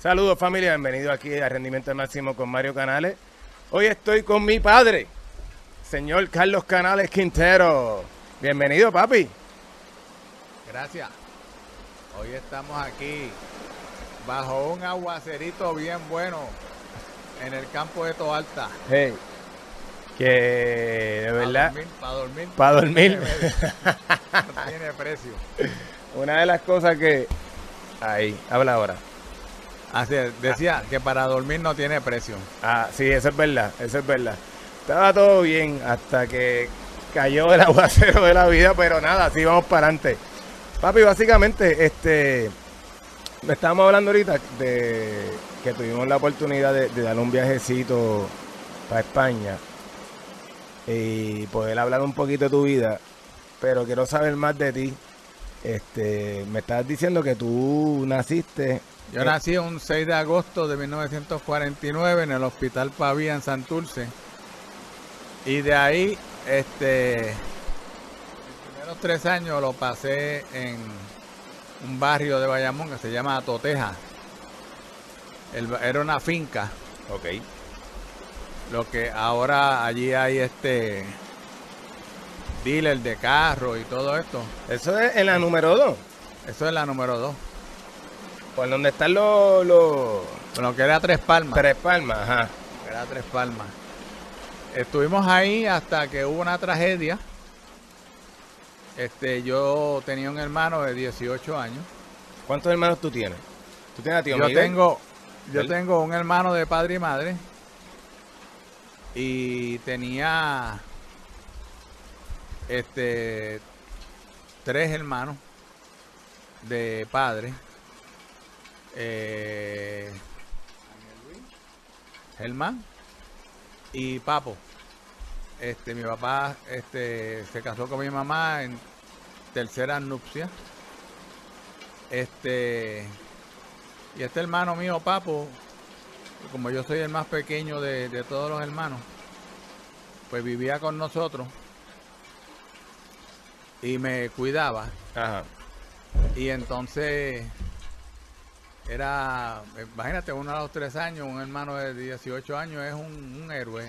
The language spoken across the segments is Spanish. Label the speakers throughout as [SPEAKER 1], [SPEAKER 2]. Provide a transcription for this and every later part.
[SPEAKER 1] Saludos familia, bienvenido aquí a Rendimiento Máximo con Mario Canales. Hoy estoy con mi padre, señor Carlos Canales Quintero. Bienvenido papi.
[SPEAKER 2] Gracias. Hoy estamos aquí bajo un aguacerito bien bueno en el campo de Toalta.
[SPEAKER 1] Hey, que de verdad,
[SPEAKER 2] Para dormir.
[SPEAKER 1] para dormir,
[SPEAKER 2] No tiene precio.
[SPEAKER 1] una de las cosas que... Ahí, habla ahora.
[SPEAKER 2] Así es, decía que para dormir no tiene precio.
[SPEAKER 1] Ah, sí, eso es verdad, eso es verdad. Estaba todo bien hasta que cayó el aguacero de la vida, pero nada, así vamos para adelante. Papi, básicamente, este, estábamos hablando ahorita de que tuvimos la oportunidad de, de dar un viajecito para España y poder hablar un poquito de tu vida, pero quiero saber más de ti. Este, me estás diciendo que tú naciste
[SPEAKER 2] Yo nací un 6 de agosto de 1949 en el Hospital Pavía en Santurce. Y de ahí, este, los primeros tres años lo pasé en un barrio de Bayamón que se llama Toteja. El- era una finca,
[SPEAKER 1] Ok.
[SPEAKER 2] lo que ahora allí hay este dealer de carro y todo esto.
[SPEAKER 1] Eso es en la número 2.
[SPEAKER 2] Eso es la número dos.
[SPEAKER 1] Por donde están los, los
[SPEAKER 2] Bueno, que era Tres Palmas.
[SPEAKER 1] tres palmas, ajá.
[SPEAKER 2] Era Tres Palmas. Estuvimos ahí hasta que hubo una tragedia. Este, yo tenía un hermano de 18 años.
[SPEAKER 1] ¿Cuántos hermanos tú tienes? ¿Tú tienes a tío
[SPEAKER 2] Yo
[SPEAKER 1] Miguel?
[SPEAKER 2] tengo, yo tengo un hermano de padre y madre. Y tenía este tres hermanos de padre. Eh, Germán y Papo. Este, mi papá este, se casó con mi mamá en tercera nupcia. Este, y este hermano mío, Papo, como yo soy el más pequeño de, de todos los hermanos, pues vivía con nosotros y me cuidaba.
[SPEAKER 1] Ajá.
[SPEAKER 2] Y entonces era, imagínate, uno a los tres años, un hermano de 18 años es un, un héroe.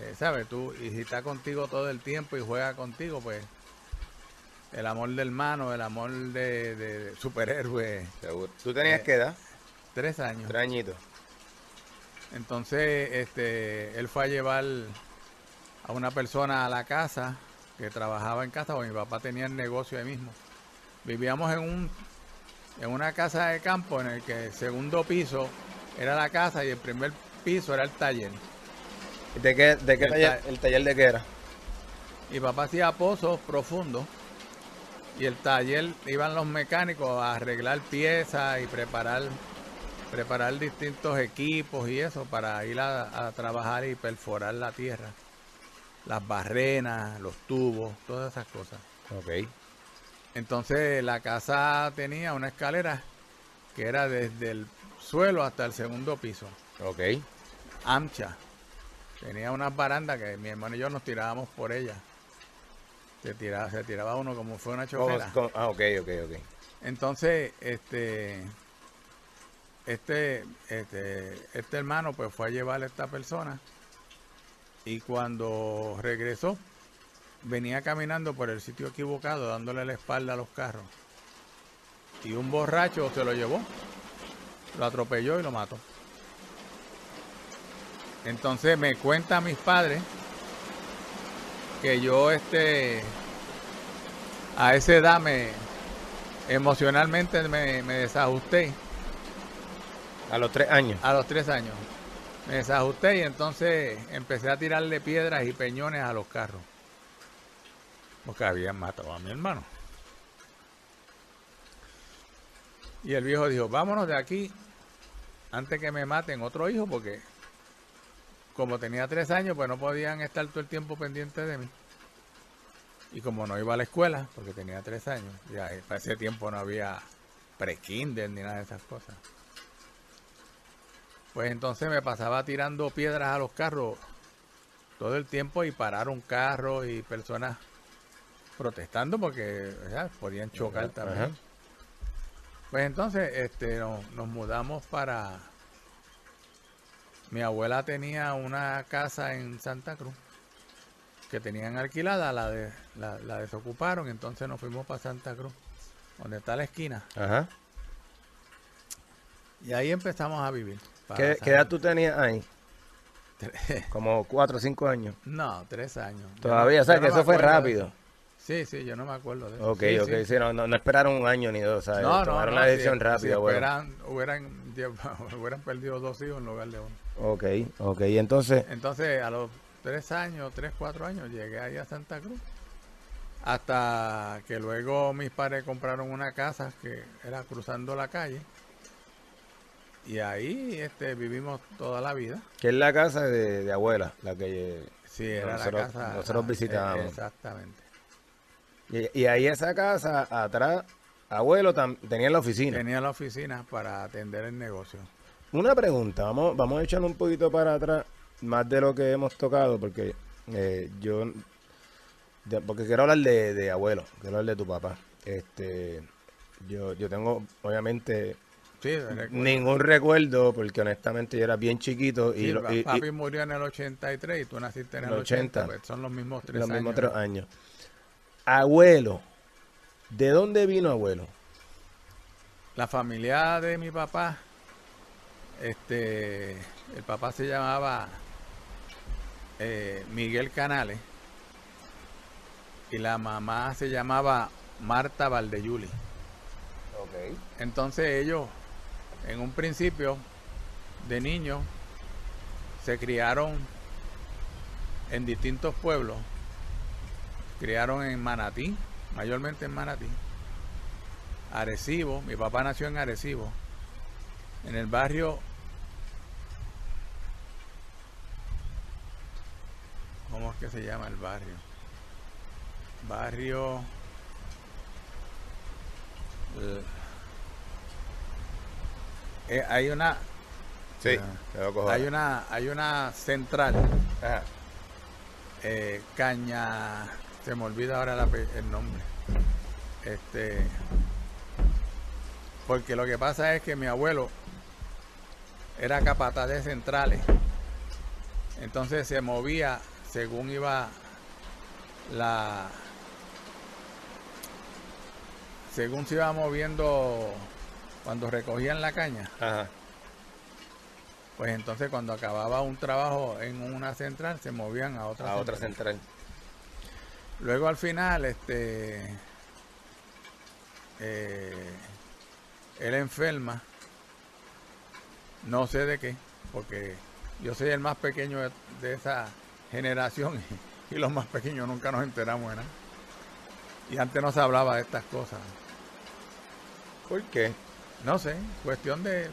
[SPEAKER 2] Eh, ¿Sabes? Tú, y si está contigo todo el tiempo y juega contigo, pues el amor de hermano, el amor de, de superhéroe,
[SPEAKER 1] Seguro. ¿Tú tenías
[SPEAKER 2] Eh,
[SPEAKER 1] qué edad?
[SPEAKER 2] tres años.
[SPEAKER 1] Tres añitos.
[SPEAKER 2] Entonces, este, él fue a llevar a una persona a la casa que trabajaba en casa, porque mi papá tenía el negocio ahí mismo. Vivíamos en un en una casa de campo en el que el segundo piso era la casa y el primer piso era el taller.
[SPEAKER 1] ¿De qué, de qué
[SPEAKER 2] El
[SPEAKER 1] taller,
[SPEAKER 2] ta-
[SPEAKER 1] el taller de qué era?
[SPEAKER 2] Mi papá hacía pozos profundos y el taller iban los mecánicos a arreglar piezas y preparar preparar distintos equipos y eso para ir a, a trabajar y perforar la tierra. Las barrenas, los tubos, todas esas cosas.
[SPEAKER 1] Ok.
[SPEAKER 2] Entonces la casa tenía una escalera que era desde el suelo hasta el segundo piso,
[SPEAKER 1] Ok.
[SPEAKER 2] ancha. Tenía unas barandas que mi hermano y yo nos tirábamos por ellas. Se tiraba, se tiraba uno como fue una
[SPEAKER 1] ¿Cómo-
[SPEAKER 2] chofera.
[SPEAKER 1] cómo- ah, ok, ok, ok.
[SPEAKER 2] Entonces, este, este, este, este hermano pues fue a llevar a esta persona y cuando regresó venía caminando por el sitio equivocado dándole la espalda a los carros y un borracho se lo llevó, lo atropelló y lo mató. Entonces me cuentan mis padres que yo este a esa edad me emocionalmente me, me desajusté
[SPEAKER 1] A los tres años.
[SPEAKER 2] a los tres años. Me desajusté y entonces empecé a tirarle piedras y peñones a los carros. Porque habían matado a mi hermano. Y el viejo dijo, vámonos de aquí antes que me maten otro hijo porque como tenía tres años pues no podían estar todo el tiempo pendientes de mí. Y como no iba a la escuela, porque tenía tres años, ya para ese tiempo no había pre-kinder ni nada de esas cosas. Pues entonces me pasaba tirando piedras a los carros todo el tiempo y pararon carros y personas protestando porque podían chocar también.
[SPEAKER 1] ajá.
[SPEAKER 2] Pues entonces este, no- nos mudamos para... Mi abuela tenía una casa en Santa Cruz que tenían alquilada, la, de, la, la desocuparon, entonces nos fuimos para Santa Cruz, donde está la esquina.
[SPEAKER 1] Ajá.
[SPEAKER 2] Y ahí empezamos a vivir.
[SPEAKER 1] ¿Qué, edad tú tenías ahí? Como cuatro o cinco años.
[SPEAKER 2] No, tres años.
[SPEAKER 1] Todavía,
[SPEAKER 2] no-
[SPEAKER 1] o sea, que eso fue rápido.
[SPEAKER 2] Sí, sí, yo no me acuerdo de eso.
[SPEAKER 1] Ok,
[SPEAKER 2] Sí,
[SPEAKER 1] ok,
[SPEAKER 2] sí.
[SPEAKER 1] sí, no, no, no esperaron un año ni dos, ¿sabes?
[SPEAKER 2] No, no,
[SPEAKER 1] Tomaron
[SPEAKER 2] no,
[SPEAKER 1] la
[SPEAKER 2] si-
[SPEAKER 1] decisión
[SPEAKER 2] si
[SPEAKER 1] rápida, bueno.
[SPEAKER 2] esperan- hubieran, hubieran perdido dos hijos en lugar de uno.
[SPEAKER 1] Ok, ok, y entonces,
[SPEAKER 2] Entonces, a los tres años, tres, cuatro años, llegué ahí a Santa Cruz. Hasta que luego mis padres compraron una casa que era cruzando la calle. Y ahí este, vivimos toda la vida.
[SPEAKER 1] ¿qué es la casa de, de abuela? La que
[SPEAKER 2] Sí, era
[SPEAKER 1] Nosotros-
[SPEAKER 2] la casa.
[SPEAKER 1] nosotros visitábamos.
[SPEAKER 2] eh, Exactamente.
[SPEAKER 1] Y, y ahí esa casa, atrás, abuelo tam- tenía la oficina.
[SPEAKER 2] Tenía la oficina para atender el negocio.
[SPEAKER 1] Una pregunta, vamos, vamos a echar un poquito para atrás, más de lo que hemos tocado, porque eh, yo, de- porque quiero hablar de, de abuelo, quiero hablar de tu papá. Este, yo, yo tengo, obviamente,
[SPEAKER 2] Sí, recuerdo.
[SPEAKER 1] ningún recuerdo, porque honestamente yo era bien chiquito y,
[SPEAKER 2] Sí,
[SPEAKER 1] lo- y
[SPEAKER 2] papi murió en el 83 y tú naciste en el
[SPEAKER 1] El
[SPEAKER 2] 80.
[SPEAKER 1] 80.
[SPEAKER 2] pues son los mismos tres
[SPEAKER 1] los
[SPEAKER 2] años.
[SPEAKER 1] mismos tres años. Abuelo, ¿de dónde vino abuelo?
[SPEAKER 2] La familia de mi papá, este, el papá se llamaba eh, Miguel Canales y la mamá se llamaba Marta Valdeyuli.
[SPEAKER 1] Ok.
[SPEAKER 2] Entonces ellos, en un principio, de niños, se criaron en distintos pueblos. Criaron en Manatí, mayormente en Manatí. Arecibo, mi papá nació en Arecibo, en el barrio... ¿Cómo es que se llama el barrio? Barrio... eh, eh, hay una
[SPEAKER 1] Sí,
[SPEAKER 2] Ah.
[SPEAKER 1] te lo cojo
[SPEAKER 2] hay una hay una central
[SPEAKER 1] Ajá.
[SPEAKER 2] eh, caña se me olvida ahora la el nombre este porque lo que pasa es que mi abuelo era capataz de centrales entonces se movía según iba la según se iba moviendo cuando recogían la caña
[SPEAKER 1] Ajá.
[SPEAKER 2] pues entonces cuando acababa un trabajo en una central se movían a otra
[SPEAKER 1] A otra
[SPEAKER 2] central. Luego al final, este, eh, él enferma, no sé de qué, porque yo soy el más pequeño de, de esa generación y, y los más pequeños nunca nos enteramos de nada. Y antes no se hablaba de estas cosas.
[SPEAKER 1] ¿Por qué?
[SPEAKER 2] No sé, cuestión de...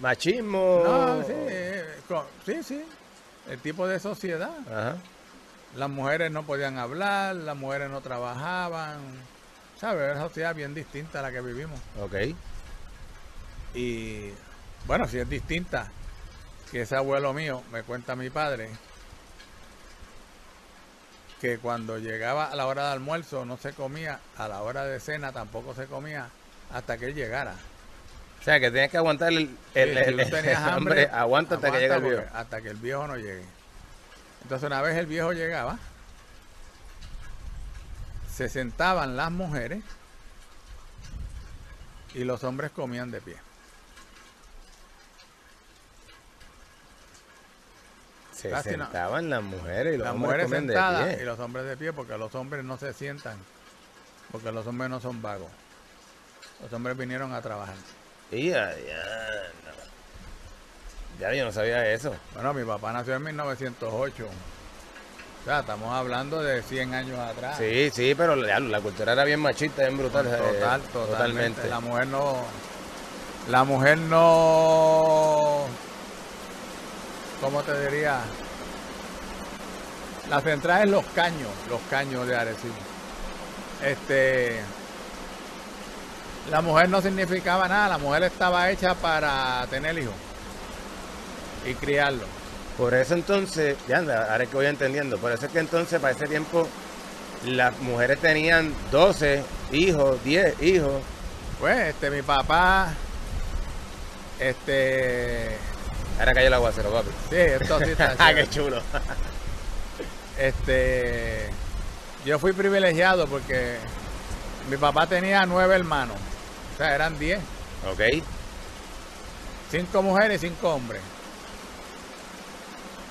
[SPEAKER 1] Machismo.
[SPEAKER 2] No, sí, eh, sí, sí, el tipo de sociedad.
[SPEAKER 1] Ajá.
[SPEAKER 2] Las mujeres no podían hablar, las mujeres no trabajaban. ¿Sabes? Es una sociedad bien distinta a la que vivimos.
[SPEAKER 1] Ok.
[SPEAKER 2] Y bueno, si es distinta, que ese abuelo mío, me cuenta mi padre, que cuando llegaba a la hora de almuerzo no se comía, a la hora de cena tampoco se comía hasta que él llegara.
[SPEAKER 1] O sea, que tienes que aguantar el, el,
[SPEAKER 2] Sí, si
[SPEAKER 1] el-
[SPEAKER 2] tú
[SPEAKER 1] el hambre.
[SPEAKER 2] hambre,
[SPEAKER 1] Aguanta hasta que llegue el viejo.
[SPEAKER 2] Hasta que el viejo no llegue. Entonces una vez el viejo llegaba, se sentaban las mujeres y los hombres comían de pie.
[SPEAKER 1] Se
[SPEAKER 2] Casi no.
[SPEAKER 1] sentaban las mujeres y los
[SPEAKER 2] Las
[SPEAKER 1] hombres
[SPEAKER 2] mujeres
[SPEAKER 1] comían de
[SPEAKER 2] sentadas
[SPEAKER 1] pie.
[SPEAKER 2] y los hombres de pie porque los hombres no se sientan, porque los hombres no son vagos. Los hombres vinieron a trabajar.
[SPEAKER 1] Y ya, ya, no. Ya, yo no sabía eso.
[SPEAKER 2] Bueno, mi papá nació en 1908. O sea, estamos hablando de 100 años atrás.
[SPEAKER 1] Sí, sí, pero la, la cultura era bien machista, bien brutal. eh,
[SPEAKER 2] Total, totalmente.
[SPEAKER 1] totalmente.
[SPEAKER 2] La mujer no. La mujer no. ¿Cómo te diría? La central es los caños, los caños de Arecibo. Este. La mujer no significaba nada, la mujer estaba hecha para tener hijos y criarlos.
[SPEAKER 1] Por eso entonces, ya anda, ahora es que voy entendiendo, por eso es que entonces para ese tiempo las mujeres tenían 12 hijos, 10 hijos,
[SPEAKER 2] Pues, este, mi papá, este,
[SPEAKER 1] Ahora cayó el aguacero, papi.
[SPEAKER 2] sí, esto sí está
[SPEAKER 1] Ah, qué chulo.
[SPEAKER 2] Este, yo fui privilegiado porque mi papá tenía nueve hermanos, o sea, eran diez,
[SPEAKER 1] ok.
[SPEAKER 2] cinco mujeres y cinco hombres.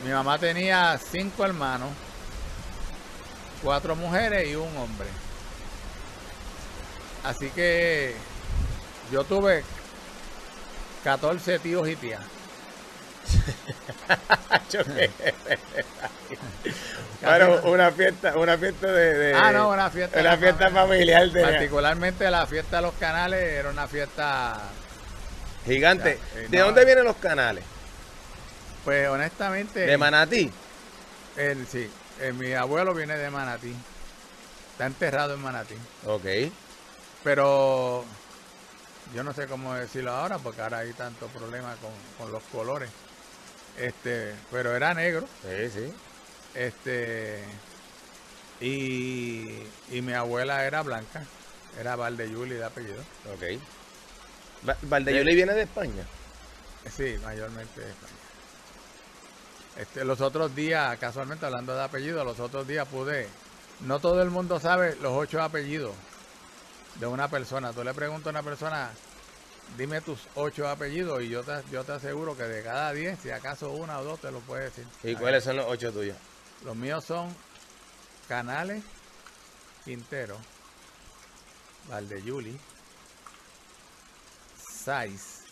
[SPEAKER 2] Mi mamá tenía cinco hermanos, cuatro mujeres y un hombre. Así que yo tuve 14 tíos y tías.
[SPEAKER 1] Bueno, una fiesta, una fiesta de, de-
[SPEAKER 2] Ah, no, una fiesta.
[SPEAKER 1] una fiesta familiar tenía.
[SPEAKER 2] Particularmente la fiesta de los canales era una fiesta,
[SPEAKER 1] gigante.
[SPEAKER 2] Eh,
[SPEAKER 1] ¿De
[SPEAKER 2] no,
[SPEAKER 1] dónde
[SPEAKER 2] eh.
[SPEAKER 1] vienen los canales?
[SPEAKER 2] Pues honestamente,
[SPEAKER 1] De Manatí.
[SPEAKER 2] el, sí, eh, mi abuelo viene de Manatí, está enterrado en Manatí,
[SPEAKER 1] Ok.
[SPEAKER 2] pero yo no sé cómo decirlo ahora porque ahora hay tanto problema con, con los colores, este, pero era negro,
[SPEAKER 1] Sí, sí.
[SPEAKER 2] este, y, y mi abuela era blanca, era Valdeyuli de apellido.
[SPEAKER 1] Ok. Va- Valdeyuli viene de España.
[SPEAKER 2] Sí, mayormente de España. Este, los otros días, casualmente hablando de apellidos, los otros días pude. No todo el mundo sabe los ocho apellidos de una persona. Tú le preguntas a una persona, dime tus ocho apellidos y yo te, yo te aseguro que de cada diez, si acaso una o dos te lo puede decir.
[SPEAKER 1] ¿Y cuáles son los ocho tuyos?
[SPEAKER 2] Los míos son Canales, Quintero, Valdeyuli, Saiz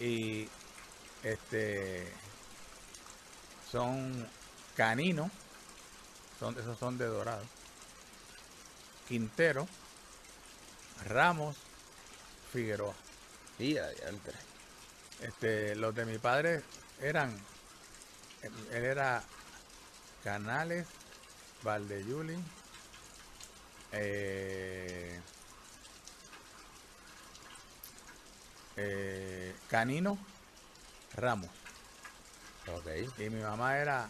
[SPEAKER 2] y este son Canino, son, esos son de Dorado, Quintero, Ramos, Figueroa.
[SPEAKER 1] Y adiante.
[SPEAKER 2] Este, los de mi padre eran, él él era Canales, Valdeyuli, eh, eh, Canino, Ramos.
[SPEAKER 1] Ok.
[SPEAKER 2] Y mi mamá era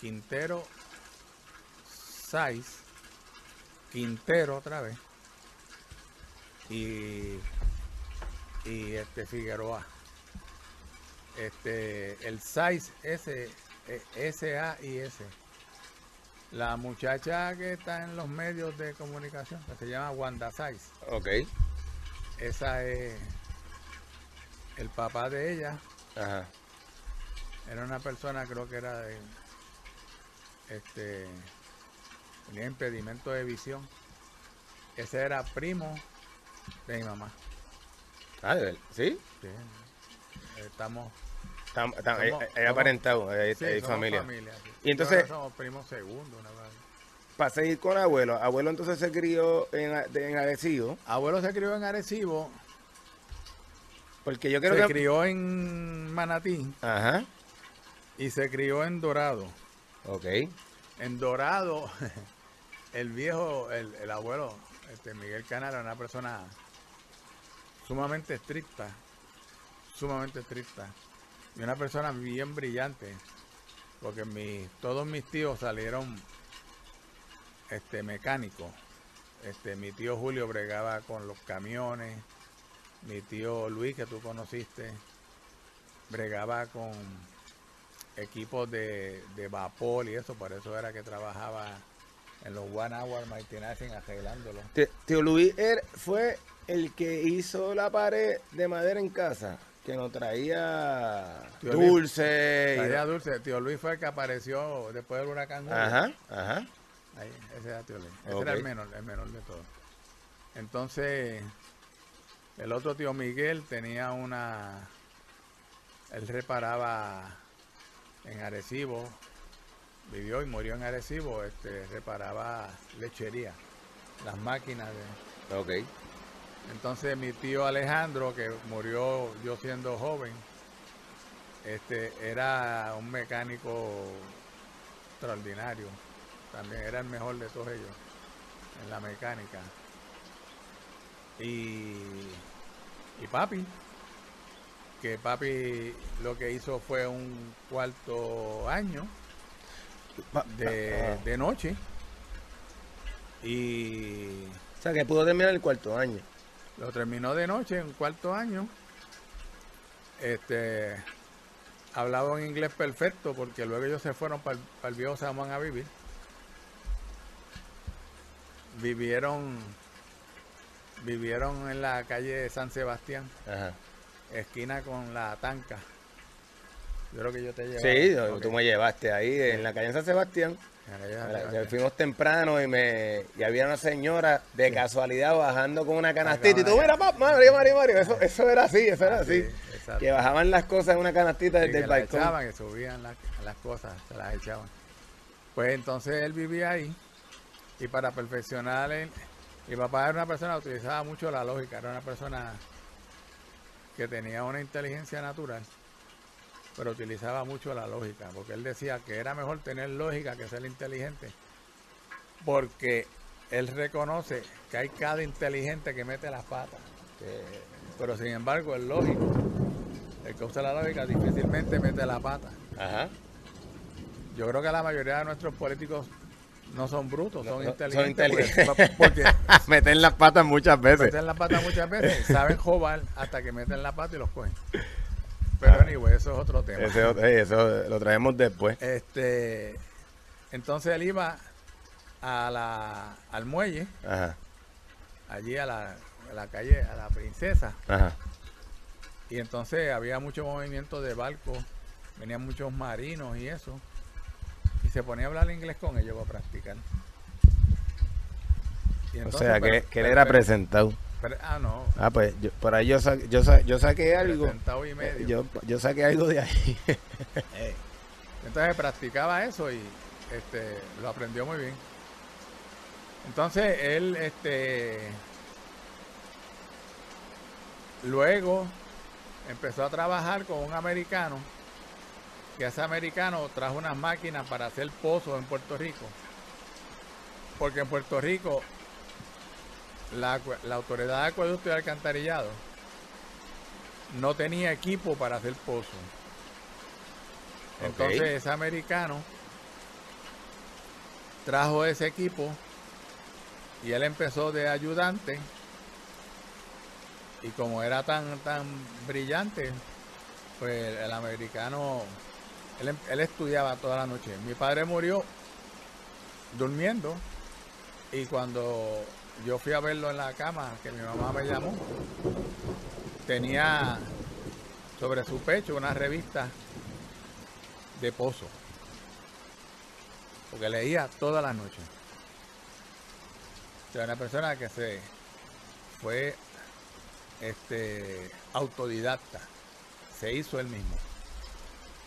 [SPEAKER 2] Quintero, Saiz, Quintero otra vez. Y, y este Figueroa. Este, el Saiz S, eh, S A y S. La muchacha que está en los medios de comunicación, que se llama Wanda Saiz.
[SPEAKER 1] Ok.
[SPEAKER 2] Esa es el papá de ella.
[SPEAKER 1] Ajá.
[SPEAKER 2] Era una persona, creo que era de. Este. Tenía impedimento de visión. Ese era primo de mi mamá.
[SPEAKER 1] Ah, de verdad. ¿Sí?
[SPEAKER 2] Sí. Estamos.
[SPEAKER 1] Tam- tam-
[SPEAKER 2] Somos-
[SPEAKER 1] eh, eh, aparentado, eh,
[SPEAKER 2] sí,
[SPEAKER 1] eh,
[SPEAKER 2] somos
[SPEAKER 1] familia.
[SPEAKER 2] sí.
[SPEAKER 1] Y entonces-
[SPEAKER 2] somos primos segundos. una cosa.
[SPEAKER 1] Para seguir con abuelo, abuelo entonces se crió en, en Arecibo,
[SPEAKER 2] Abuelo se crió en Arecibo.
[SPEAKER 1] porque yo creo
[SPEAKER 2] se
[SPEAKER 1] que...
[SPEAKER 2] crió en Manatí.
[SPEAKER 1] Ajá,
[SPEAKER 2] Y se crió en Dorado.
[SPEAKER 1] ok,
[SPEAKER 2] En Dorado, el viejo, el, el abuelo, este Miguel Canal, era una persona sumamente estricta, sumamente estricta, y una persona bien brillante, porque mi, todos mis tíos salieron este mecánicos. Este, mi tío Julio bregaba con los camiones, mi tío Luis, que tú conociste, bregaba con equipos de, de vapor y eso, por eso era que trabajaba en los One Hour Martinazing arreglándolo.
[SPEAKER 1] Tío- Luis er- fue el que hizo la pared de madera en casa, que nos traía
[SPEAKER 2] Tío
[SPEAKER 1] dulce.
[SPEAKER 2] Traía dulce, tío Luis fue el que apareció después del huracán.
[SPEAKER 1] Ajá, ajá,
[SPEAKER 2] Ahí, ese era tío Luis. Ese
[SPEAKER 1] Ok.
[SPEAKER 2] era el menor, el menor de todos. Entonces, el otro tío Miguel tenía una. Él reparaba en Arecibo, vivió y murió en Arecibo, este, reparaba lechería, las máquinas de.
[SPEAKER 1] ok,
[SPEAKER 2] Entonces mi tío Alejandro, que murió yo siendo joven, este, era un mecánico extraordinario. También era el mejor de todos ellos en la mecánica. Y, y papi, que papi lo que hizo fue un cuarto año de,
[SPEAKER 1] ah,
[SPEAKER 2] de noche. Y
[SPEAKER 1] sea, que pudo terminar el cuarto año.
[SPEAKER 2] Lo terminó de noche en cuarto año. Este hablaba un inglés perfecto porque luego ellos se fueron para el, viejo San Juan a vivir. Vivieron vivieron en la calle San Sebastián, esquina con la Tanca. Yo creo que yo te
[SPEAKER 1] llevé. Sí, tú me llevaste ahí en la calle San Sebastián. Fuimos temprano y me y había una señora de casualidad bajando con una canastita y tú, mira, Mario, Mario, Mario, eso, eso era así, eso era así. Que bajaban las cosas en una canastita desde el balcón.
[SPEAKER 2] Echaban, que subían las, cosas, se las echaban. Pues entonces él vivía ahí y para perfeccionar, él, mi papá era una persona que utilizaba mucho la lógica, era una persona que tenía una inteligencia natural pero utilizaba mucho la lógica, porque él decía que era mejor tener lógica que ser inteligente, porque él reconoce que hay cada inteligente que mete las patas, pero sin embargo el lógico, el que usa la lógica difícilmente mete la pata. Yo creo que la mayoría de nuestros políticos no son brutos, son inteligentes.
[SPEAKER 1] Porque, meten las patas muchas veces.
[SPEAKER 2] Meten las patas muchas veces, saben jobar hasta que meten la pata y los cogen. Pero anyway, eso es otro tema.
[SPEAKER 1] eso lo traemos después.
[SPEAKER 2] Este, entonces él iba a la, al muelle, allí a la, calle, a la princesa. Y entonces había mucho movimiento de barcos, venían muchos marinos y eso. Y se ponía a hablar inglés con ellos para practicar.
[SPEAKER 1] o sea, que, que él era presentado
[SPEAKER 2] ah, no.
[SPEAKER 1] Ah, pues yo, por ahí yo, yo, yo saqué algo. Y medio. Yo, yo saqué algo de ahí.
[SPEAKER 2] Entonces practicaba eso y este, lo aprendió muy bien. Entonces él, este, luego empezó a trabajar con un americano, que ese americano trajo unas máquinas para hacer pozos en Puerto Rico. Porque en Puerto Rico la, autoridad de acueducto y alcantarillado no tenía equipo para hacer pozo. Entonces ese americano trajo ese equipo y él empezó de ayudante y como era tan tan brillante pues el americano él, él estudiaba toda la noche mi padre murió durmiendo y cuando yo fui a verlo en la cama, que mi mamá me llamó. Tenía sobre su pecho una revista de pozo. Porque leía toda la noche. O sea, una persona que se fue este autodidacta. Se hizo él mismo.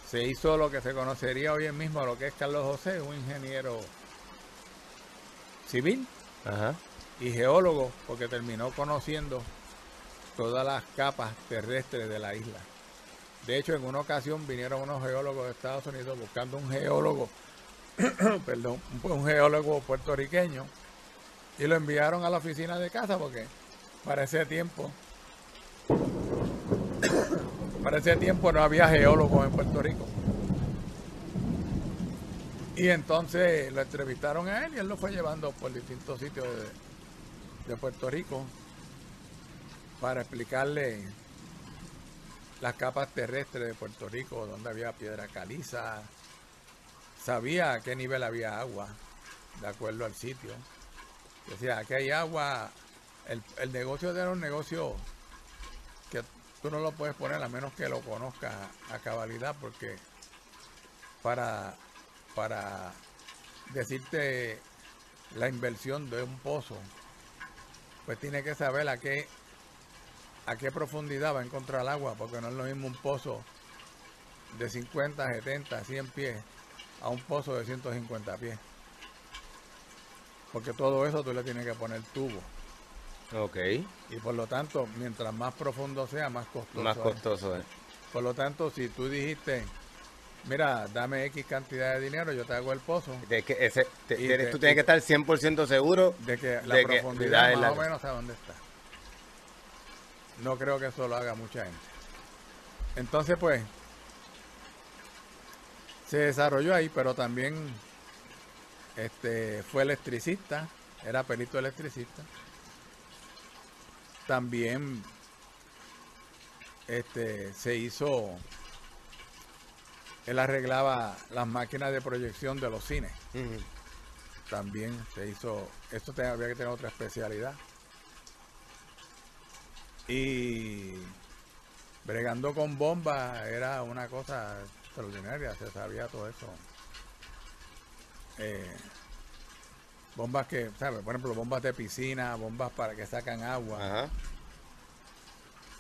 [SPEAKER 2] Se hizo lo que se conocería hoy en mismo, lo que es Carlos José, un ingeniero civil. Ajá y geólogo porque terminó conociendo todas las capas terrestres de la isla. De hecho, en una ocasión vinieron unos geólogos de Estados Unidos buscando un geólogo, perdón, un geólogo puertorriqueño y lo enviaron a la oficina de casa porque para ese tiempo, para ese tiempo no había geólogos en Puerto Rico. Y entonces lo entrevistaron a él y él lo fue llevando por distintos sitios de, Puerto Rico para explicarle las capas terrestres de Puerto Rico, donde había piedra caliza, sabía a qué nivel había agua, de acuerdo al sitio. Decía, aquí hay agua, el, el negocio era un negocio tú no lo puedes poner a menos que lo conozcas a cabalidad, porque para, para decirte la inversión de un pozo pues tiene que saber a qué, a qué profundidad va a encontrar el agua, porque no es lo mismo un pozo de 50, 70, 100 pies a un pozo de 150 pies. Porque todo eso tú le tienes que poner tubo.
[SPEAKER 1] Ok.
[SPEAKER 2] Y por lo tanto, mientras más profundo sea, más costoso.
[SPEAKER 1] Más costoso es.
[SPEAKER 2] Por lo tanto, si tú dijiste, mira, dame X cantidad de dinero, yo te hago el pozo.
[SPEAKER 1] De que ese, tú tienes que estar 100% seguro
[SPEAKER 2] de que la profundidad más o menos a dónde está. No creo que eso lo haga mucha gente. Entonces, pues, se desarrolló ahí, pero también este, fue electricista, era perito electricista. También este, se hizo, él arreglaba las máquinas de proyección de los cines. También se hizo, esto te, había que tener otra especialidad. Y bregando con bombas era una cosa extraordinaria, se sabía todo eso. Eh, bombas que, ¿sabes? Por ejemplo, bombas de piscina, bombas para que sacan agua.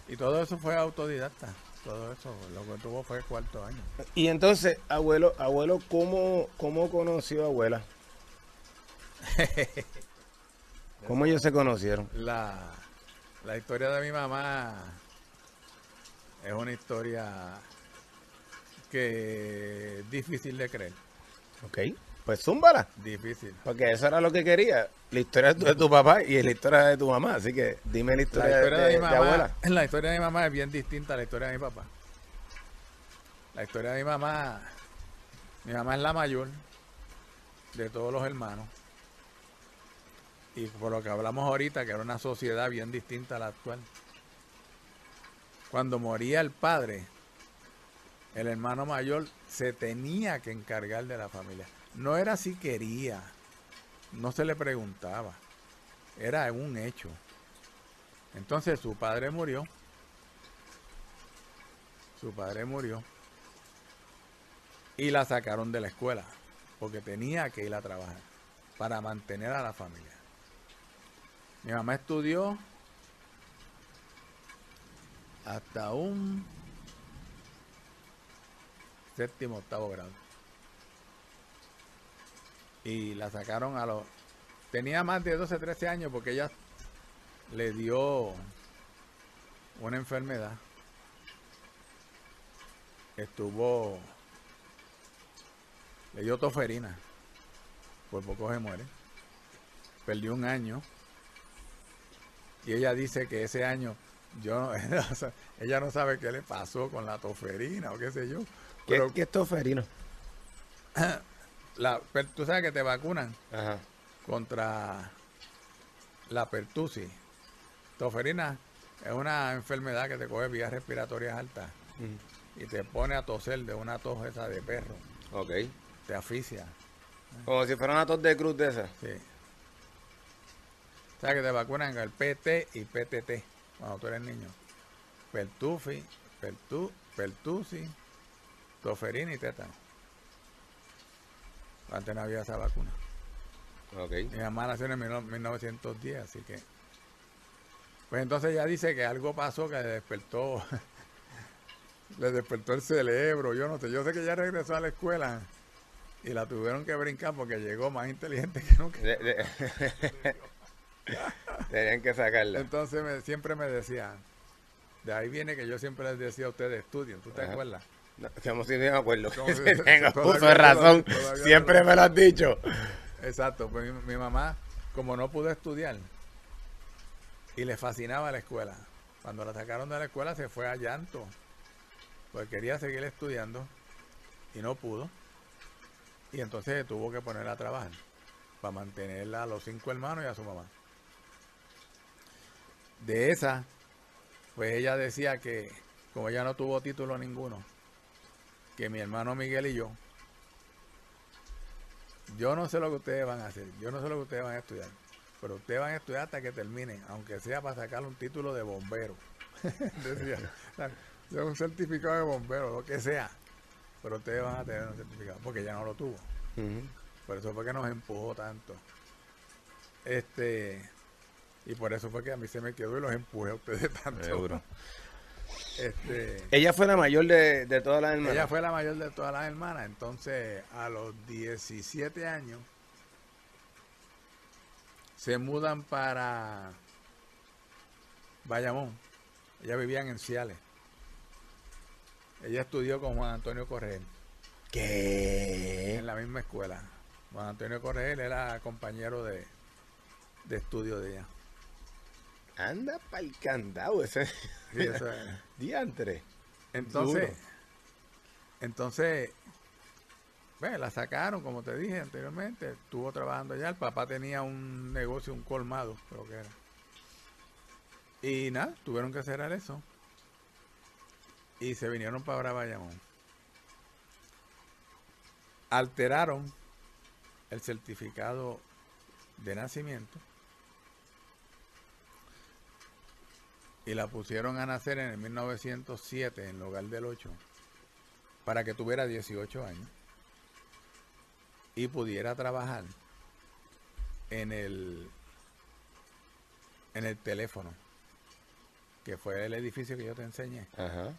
[SPEAKER 2] Y todo eso fue autodidacta. Todo eso, lo que tuvo fue cuarto año.
[SPEAKER 1] Y entonces, abuelo, abuelo, ¿cómo, cómo conoció a abuela? ¿Cómo ellos se conocieron?
[SPEAKER 2] La, la historia de mi mamá es una historia que es difícil de creer.
[SPEAKER 1] Ok. Pues zúmbala.
[SPEAKER 2] Difícil.
[SPEAKER 1] Porque eso era lo que quería. La historia de tu papá y la historia de tu mamá. Así que dime la historia, de, mi mamá, abuela.
[SPEAKER 2] La historia de mi mamá es bien distinta a la historia de mi papá. La historia de mi mamá, mi mamá es la mayor de todos los hermanos. Y por lo que hablamos ahorita, que era una sociedad bien distinta a la actual. Cuando moría el padre, el hermano mayor se tenía que encargar de la familia. No era si quería, no se le preguntaba, era un hecho. Entonces su padre murió, su padre murió y la sacaron de la escuela porque tenía que ir a trabajar para mantener a la familia. Mi mamá estudió hasta un séptimo, octavo grado y la sacaron a los... Tenía más de 12, 13 años porque ella le dio una enfermedad. Estuvo... Le dio toferina. Por poco se muere. Perdió un año. Y ella dice que ese año yo ella no sabe qué le pasó con la toferina o qué sé yo.
[SPEAKER 1] ¿Qué, ¿qué es toferina?
[SPEAKER 2] la, tú sabes que te vacunan contra la pertusis. Toferina es una enfermedad que te coge vías respiratorias altas y te pone a toser de una tos esa de perro.
[SPEAKER 1] Ok.
[SPEAKER 2] Te asfixia.
[SPEAKER 1] Como si fuera una tos de cruz de esa.
[SPEAKER 2] Sí. O sea que te vacunan el PT y PTT cuando tú eres niño. Pertufi, pertu, pertusi, toferina y tétano. Antes no había esa vacuna.
[SPEAKER 1] Okay.
[SPEAKER 2] Mi mamá nació en 1910, así que. Pues entonces ya dice que algo pasó que le despertó. le despertó el cerebro. Yo no sé. Yo sé que ya regresó a la escuela y la tuvieron que brincar porque llegó más inteligente que nunca.
[SPEAKER 1] Tenían que sacarla.
[SPEAKER 2] Entonces siempre me decía, de ahí viene que yo siempre les decía a ustedes estudien, ¿tú te acuerdas?
[SPEAKER 1] No, como si no me acuerdo. tengo razón. Siempre me lo has dicho.
[SPEAKER 2] Exacto. Pues mi, mamá, como no pudo estudiar y le fascinaba la escuela, cuando la sacaron de la escuela se fue a llanto. Pues quería seguir estudiando y no pudo. Y entonces tuvo que ponerla a trabajar para mantenerla a los cinco hermanos y a su mamá. De esa, pues ella decía que como ella no tuvo título ninguno, que mi hermano Miguel y yo, yo no sé lo que ustedes van a hacer, yo no sé lo que ustedes van a estudiar, pero ustedes van a estudiar hasta que terminen, aunque sea para sacar un título de bombero. Decía, un certificado de bombero, lo que sea, pero ustedes van a tener un certificado, porque ya no lo tuvo. Por eso fue que nos empujó tanto. Este, y por eso fue que a mí se me quedó y los empujé a ustedes tanto.
[SPEAKER 1] Este, ella fue la mayor de, todas las hermanas.
[SPEAKER 2] Ella fue la mayor de todas las hermanas. Entonces, a los 17 años, se mudan para Bayamón. Ella vivían en Ciales. Ella estudió con Juan Antonio Correa.
[SPEAKER 1] ¿Qué?
[SPEAKER 2] En la misma escuela. Juan Antonio Correa era compañero de, de estudio de ella.
[SPEAKER 1] Anda para el candado ese. Diantre.
[SPEAKER 2] Entonces, entonces, bueno, la sacaron, como te dije anteriormente, estuvo trabajando allá, el papá tenía un negocio, un colmado, creo que era. Y nada, tuvieron que cerrar eso. Y se vinieron para Bayamón. Alteraron el certificado de nacimiento y la pusieron a nacer en el 1907 en lugar del 8 para que tuviera 18 años y pudiera trabajar en el en el teléfono que fue el edificio que yo te enseñé
[SPEAKER 1] Ajá.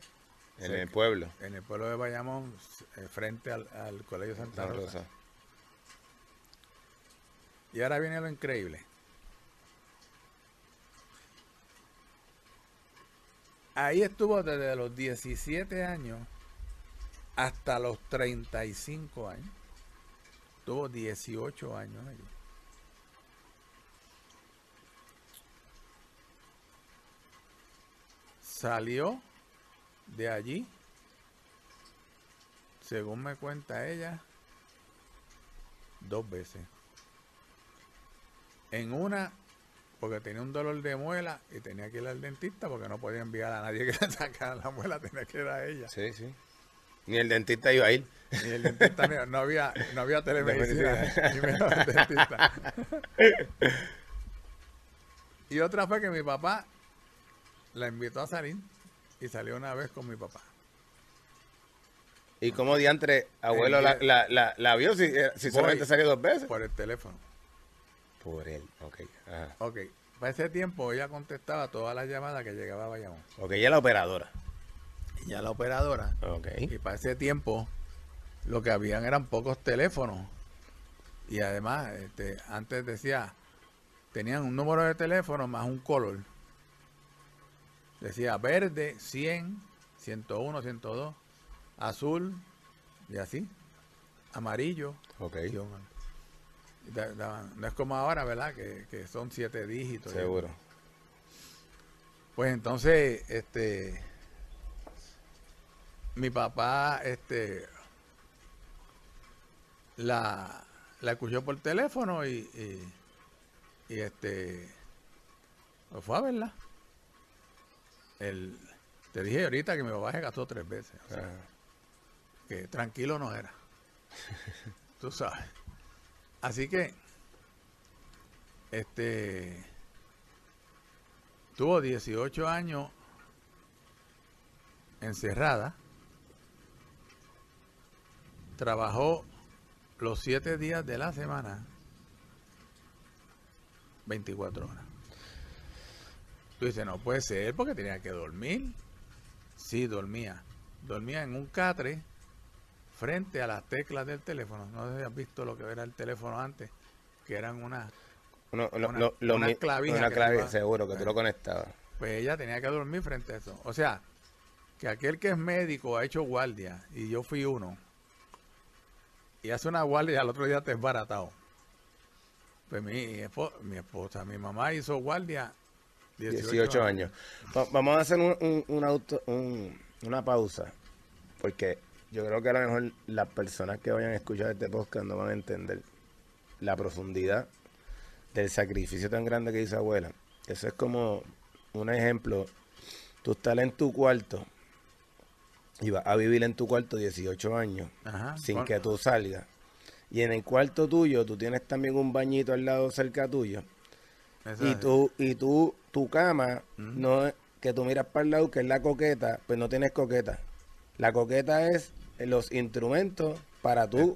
[SPEAKER 1] En el pueblo.
[SPEAKER 2] en el pueblo de Bayamón eh, frente al, al colegio Santa
[SPEAKER 1] Santa
[SPEAKER 2] Rosa.
[SPEAKER 1] Rosa.
[SPEAKER 2] y ahora viene lo increíble ahí estuvo desde los 17 años hasta los 35 años tuvo 18 años allí salió de allí, según me cuenta ella, dos veces. En una, porque tenía un dolor de muela y tenía que ir al dentista porque no podía enviar a nadie que le sacara la muela, tenía que ir a ella.
[SPEAKER 1] Sí, sí. Ni el dentista iba a ir.
[SPEAKER 2] Y el dentista no, no había, no había telemedicina, ni menos el dentista. Y otra fue que mi papá la invitó a salir y salió una vez con mi papá.
[SPEAKER 1] ¿Y cómo diantre, abuelo,
[SPEAKER 2] El
[SPEAKER 1] la, la, la, la vio si, eh, si solamente salió dos veces?
[SPEAKER 2] Por el teléfono.
[SPEAKER 1] Por él, ok. Ajá.
[SPEAKER 2] Ok. Para ese tiempo ella contestaba todas las llamadas que llegaba a Bayamón.
[SPEAKER 1] Ok, ella la operadora.
[SPEAKER 2] Ya la operadora.
[SPEAKER 1] Ok.
[SPEAKER 2] Y para ese tiempo lo que habían eran pocos teléfonos. Y además, este, antes decía, tenían un número de teléfono más un color. Decía verde, 100, 101, 102, azul, y así, amarillo.
[SPEAKER 1] Ok.
[SPEAKER 2] Da- no es como ahora, ¿verdad? Que, que son siete dígitos.
[SPEAKER 1] Seguro.
[SPEAKER 2] Pues entonces, este, mi papá, este, la, la escuchó por teléfono y, y, y, este, pues fue a verla. El, te dije ahorita que mi papá se gastó tres veces, o sea, que tranquilo no era. Tú sabes. Así que, este, tuvo 18 años encerrada, trabajó los 7 días de la semana, 24 horas. Tú dices, no puede ser porque tenía que dormir. Sí, dormía. Dormía en un catre frente a las teclas del teléfono. No sé si has visto lo que era el teléfono antes, que eran
[SPEAKER 1] lo-
[SPEAKER 2] Una-
[SPEAKER 1] lo- lo
[SPEAKER 2] una clavija
[SPEAKER 1] Una seguro, que tú lo conectabas.
[SPEAKER 2] pues ella tenía que dormir frente a eso. O sea, que aquel que es médico ha hecho guardia y yo fui uno y hace una guardia y al otro día te es baratado. Pues mi, espo- mi esposa, mi mamá hizo guardia 18,
[SPEAKER 1] 18 años. Va- vamos a hacer un, un- un auto- un- una pausa, porque yo creo que a lo mejor las personas que vayan a escuchar este podcast no van a entender la profundidad del sacrificio tan grande que hizo abuela. Eso es como un ejemplo. Tú estás en tu cuarto y vas a vivir en tu cuarto 18 años
[SPEAKER 2] Ajá,
[SPEAKER 1] sin que tú salgas. Y en el cuarto tuyo, tú tienes también un bañito al lado cerca tuyo.
[SPEAKER 2] eso
[SPEAKER 1] Y tú, y tú, tu cama,
[SPEAKER 2] Ujú.
[SPEAKER 1] no es- que tú miras para el lado, que es la coqueta, pues no tienes coqueta. La coqueta es los instrumentos para tú,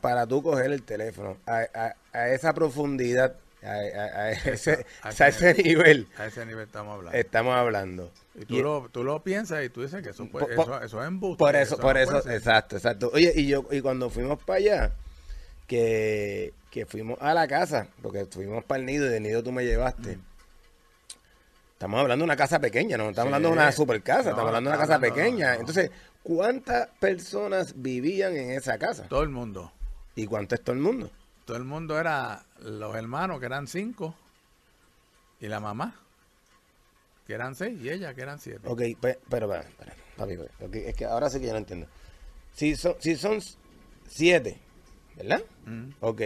[SPEAKER 1] para tú coger el teléfono. A, a- a esa profundidad, a, a- a ese,
[SPEAKER 2] ese
[SPEAKER 1] nivel
[SPEAKER 2] A ese nivel estamos hablando.
[SPEAKER 1] estamos hablando.
[SPEAKER 2] y tú,
[SPEAKER 1] y-
[SPEAKER 2] lo, tú lo piensas y tú dices que eso, puede-
[SPEAKER 1] Por-
[SPEAKER 2] eso, eso es embuste.
[SPEAKER 1] Por eso, por
[SPEAKER 2] no
[SPEAKER 1] eso, exacto, exacto. Oye, y yo, y cuando fuimos para allá, que, que fuimos a la casa, porque fuimos para el nido y del nido tú me llevaste.
[SPEAKER 2] Mm.
[SPEAKER 1] Estamos hablando de una casa pequeña, no estamos
[SPEAKER 2] Sí.
[SPEAKER 1] hablando de una super casa,
[SPEAKER 2] No,
[SPEAKER 1] estamos hablando de una casa pequeña. Entonces, ¿cuántas personas vivían en esa casa?
[SPEAKER 2] Todo el mundo.
[SPEAKER 1] ¿Y cuánto es todo el mundo?
[SPEAKER 2] Todo el mundo era los hermanos, que eran cinco, y la mamá, que eran seis, y ella, que eran siete.
[SPEAKER 1] Ok, pe- pero, pero, papi, es que ahora sí que yo no entiendo. Si son, si son siete, ¿verdad?
[SPEAKER 2] Mm.
[SPEAKER 1] Ok.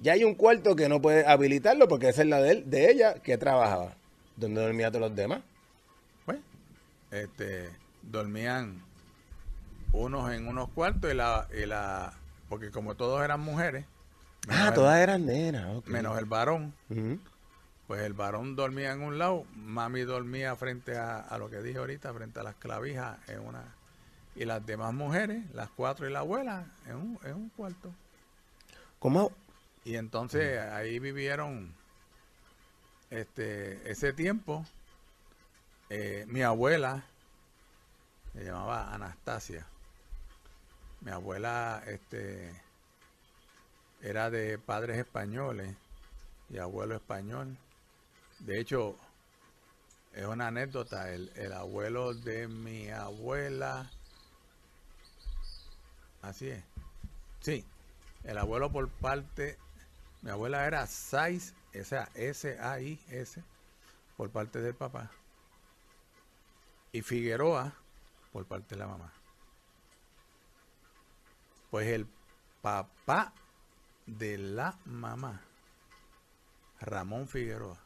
[SPEAKER 1] Ya hay un cuarto que no puede habilitarlo porque esa es la de, él, de ella que trabajaba. ¿Dónde dormían todos los demás?
[SPEAKER 2] Pues, este, dormían unos en unos cuartos y la, y la porque como todos eran mujeres,
[SPEAKER 1] Ah,
[SPEAKER 2] el-
[SPEAKER 1] todas eran nenas.
[SPEAKER 2] menos el varón, pues el varón dormía en un lado, mami dormía frente a, a lo que dije ahorita, frente a las clavijas en una y las demás mujeres, las cuatro y la abuela, en un, en un cuarto.
[SPEAKER 1] ¿Cómo?
[SPEAKER 2] Y entonces ahí vivieron este ese tiempo. eh, mi abuela se llamaba Anastasia. Mi abuela este era de padres españoles y abuelo español. De hecho, es una anécdota. El, el abuelo de mi abuela. Así es. Sí. El abuelo por parte. Mi abuela era Saiz, o sea, S-A-I-S, por parte del papá. Y Figueroa por parte de la mamá. Pues el papá de la mamá, Ramón Figueroa,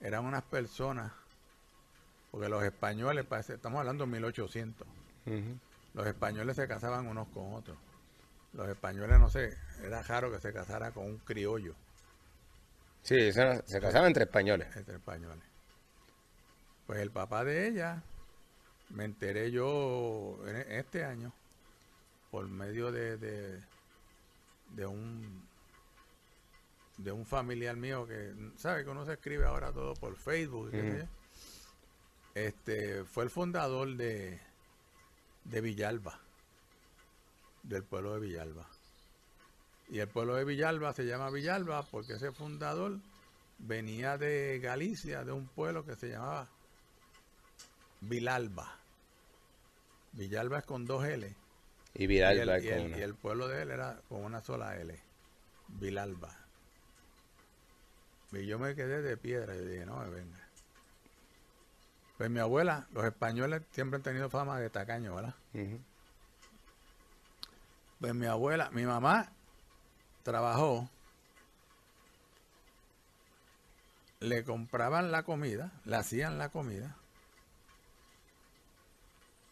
[SPEAKER 2] eran unas personas, porque los españoles, estamos hablando de 1800,
[SPEAKER 1] Ujú.
[SPEAKER 2] los españoles se casaban unos con otros. Los españoles, no sé, era raro que se casara con un criollo
[SPEAKER 1] Sí, se casaban entre españoles.
[SPEAKER 2] entre españoles. Pues el papá de ella, me enteré yo en e- este año, por medio de, de, de un de un familiar mío que sabe que uno se escribe ahora todo por Facebook qué este fue el fundador de de Villalba del pueblo de Villalba. Y el pueblo de Villalba se llama Villalba porque ese fundador venía de Galicia de un pueblo que se llamaba Vilalba. Villalba es con dos L
[SPEAKER 1] Y
[SPEAKER 2] y
[SPEAKER 1] Vidal
[SPEAKER 2] el,
[SPEAKER 1] va
[SPEAKER 2] y el-
[SPEAKER 1] una.
[SPEAKER 2] y el pueblo de él era con una sola L, Vilalba. Y yo me quedé de piedra y dije, no me venga. Pues mi abuela, los españoles siempre han tenido fama de tacaño, ¿verdad? Pues mi abuela, mi mamá trabajó, le compraban la comida, le hacían la comida,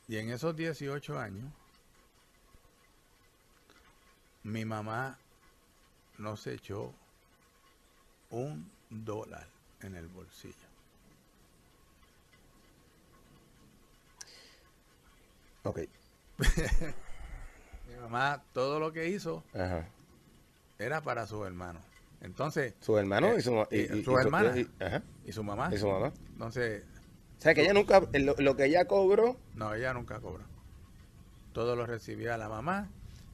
[SPEAKER 2] y en esos 18 años, mi mamá no se echó un dólar en el bolsillo.
[SPEAKER 1] Ok.
[SPEAKER 2] Mi mamá todo lo que hizo
[SPEAKER 1] Ajá.
[SPEAKER 2] era para sus hermanos. Entonces,
[SPEAKER 1] Su hermano
[SPEAKER 2] Eh,
[SPEAKER 1] y su, y,
[SPEAKER 2] y
[SPEAKER 1] y-
[SPEAKER 2] su
[SPEAKER 1] y
[SPEAKER 2] hermana.
[SPEAKER 1] y- ajá.
[SPEAKER 2] y su mamá.
[SPEAKER 1] Y su mamá.
[SPEAKER 2] Entonces,
[SPEAKER 1] O sea, que ella nunca, lo, lo que ella cobró,
[SPEAKER 2] No, ella nunca cobró. Todo lo recibía la mamá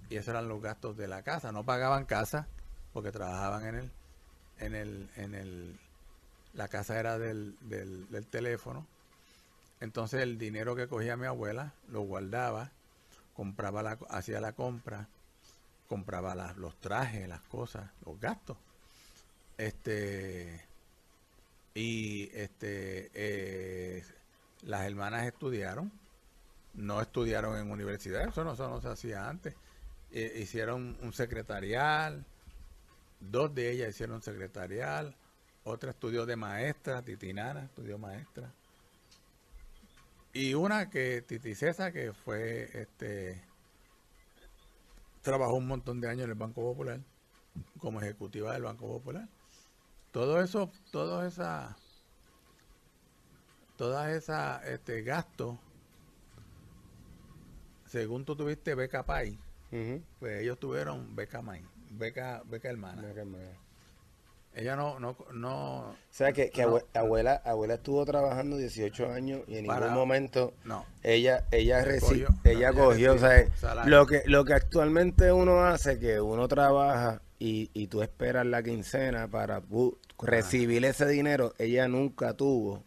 [SPEAKER 2] y esos eran los gastos de la casa. No pagaban casa porque trabajaban en el, en el, en el, la casa era del, del, teléfono. Entonces el dinero que cogía mi abuela lo guardaba, compraba la, hacía la compra, compraba las- los trajes, las cosas, los gastos. Este y este eh, las hermanas estudiaron, no estudiaron en universidad, eso no, eso no se hacía antes. Eh, hicieron un secretarial, dos de ellas hicieron secretarial, otra estudió de maestra, Titinara estudió maestra. Y una que, Titi César, que fue, este, trabajó un montón de años en el Banco Popular, como ejecutiva del Banco Popular. Todo eso, todas esas, todas esas este, gastos, según tú tuviste beca PAI, pues ellos tuvieron beca MAI, beca, beca hermana. Ella no, no, no,
[SPEAKER 1] O sea, que, que
[SPEAKER 2] No.
[SPEAKER 1] abue- abuela, abuela estuvo trabajando 18 años y en
[SPEAKER 2] Para-
[SPEAKER 1] ningún momento
[SPEAKER 2] no.
[SPEAKER 1] ella ella reci-
[SPEAKER 2] cogió,
[SPEAKER 1] ella cogió, o sea,
[SPEAKER 2] salario.
[SPEAKER 1] lo que lo que actualmente uno hace que uno trabaja y, y tú esperas la quincena para recibir ese dinero, ella nunca tuvo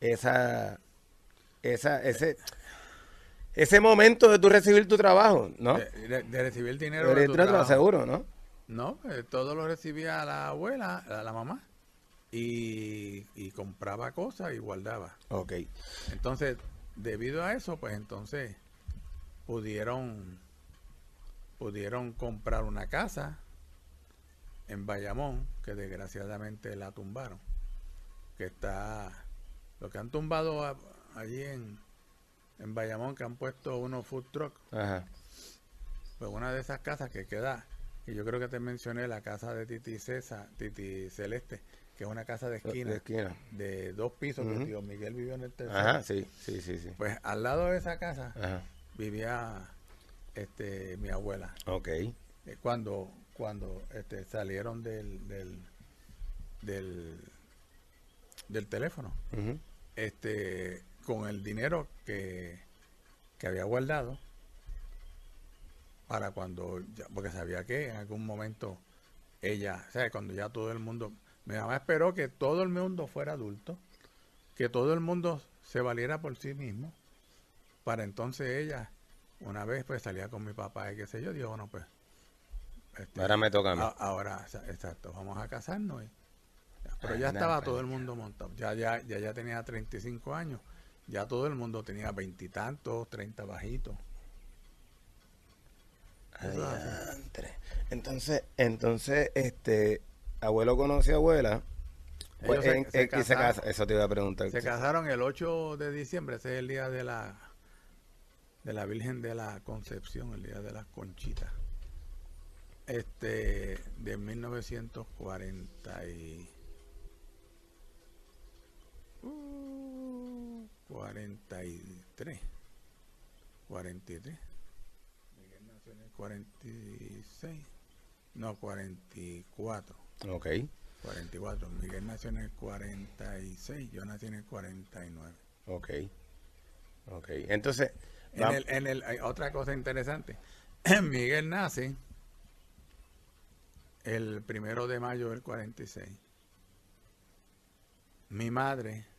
[SPEAKER 1] esa esa ese ese momento de tú recibir tu trabajo, ¿no?
[SPEAKER 2] De, de- de recibir dinero
[SPEAKER 1] Pero
[SPEAKER 2] de
[SPEAKER 1] el
[SPEAKER 2] tu trabajo.
[SPEAKER 1] seguro, ¿no?
[SPEAKER 2] No, eh, todo lo recibía la abuela, la, la mamá, y, y compraba cosas y guardaba.
[SPEAKER 1] Ok.
[SPEAKER 2] Entonces, debido a eso, pues entonces pudieron pudieron comprar una casa en Bayamón, que desgraciadamente la tumbaron. que está, lo que han tumbado a- allí en, en Bayamón, que han puesto unos food truck,
[SPEAKER 1] Ajá.
[SPEAKER 2] pues una de esas casas que queda, y yo creo que te mencioné la casa de Titi César, Titi Celeste, que es una casa de esquina,
[SPEAKER 1] De esquina.
[SPEAKER 2] de dos pisos, que
[SPEAKER 1] Ujú.
[SPEAKER 2] tío Miguel vivió en el tercero.
[SPEAKER 1] Ajá, sí, sí, sí, sí.
[SPEAKER 2] Pues al lado de esa casa
[SPEAKER 1] Ajá.
[SPEAKER 2] vivía este mi abuela.
[SPEAKER 1] Ok.
[SPEAKER 2] Eh, cuando cuando este, salieron del, del del del teléfono este con el dinero que, que había guardado para cuando ya- porque sabía que en algún momento ella o sea cuando ya todo el mundo mi mamá esperó que todo el mundo fuera adulto que todo el mundo se valiera por sí mismo para entonces ella una vez pues salía con mi papá y qué sé yo dijo bueno pues este,
[SPEAKER 1] Ahora me toca a mí.
[SPEAKER 2] a- ahora, exacto, vamos a casarnos. y- pero ya estaba todo el mundo montado. Ya, ya, ya, ya tenía 35 años. Ya todo el mundo tenía veintitantos, 30 bajitos.
[SPEAKER 1] Entonces, entonces, este, abuelo conoce a abuela. Pues,
[SPEAKER 2] se-
[SPEAKER 1] en-
[SPEAKER 2] se
[SPEAKER 1] en- y se
[SPEAKER 2] casaron.
[SPEAKER 1] casa. Eso te iba a preguntar.
[SPEAKER 2] Se casaron el 8 de diciembre, ese es el día de la de la Virgen de la Concepción, el día de las conchitas. Este, de 1940 y... uh, 43. 43. Miguel nació en el 46. No, 44.
[SPEAKER 1] Ok.
[SPEAKER 2] 44. Miguel nació en el 46, yo nací en el 49.
[SPEAKER 1] Ok. Ok. Entonces,
[SPEAKER 2] En el, en el, hay otra cosa interesante. Miguel nace el primero de mayo del 46. Mi madre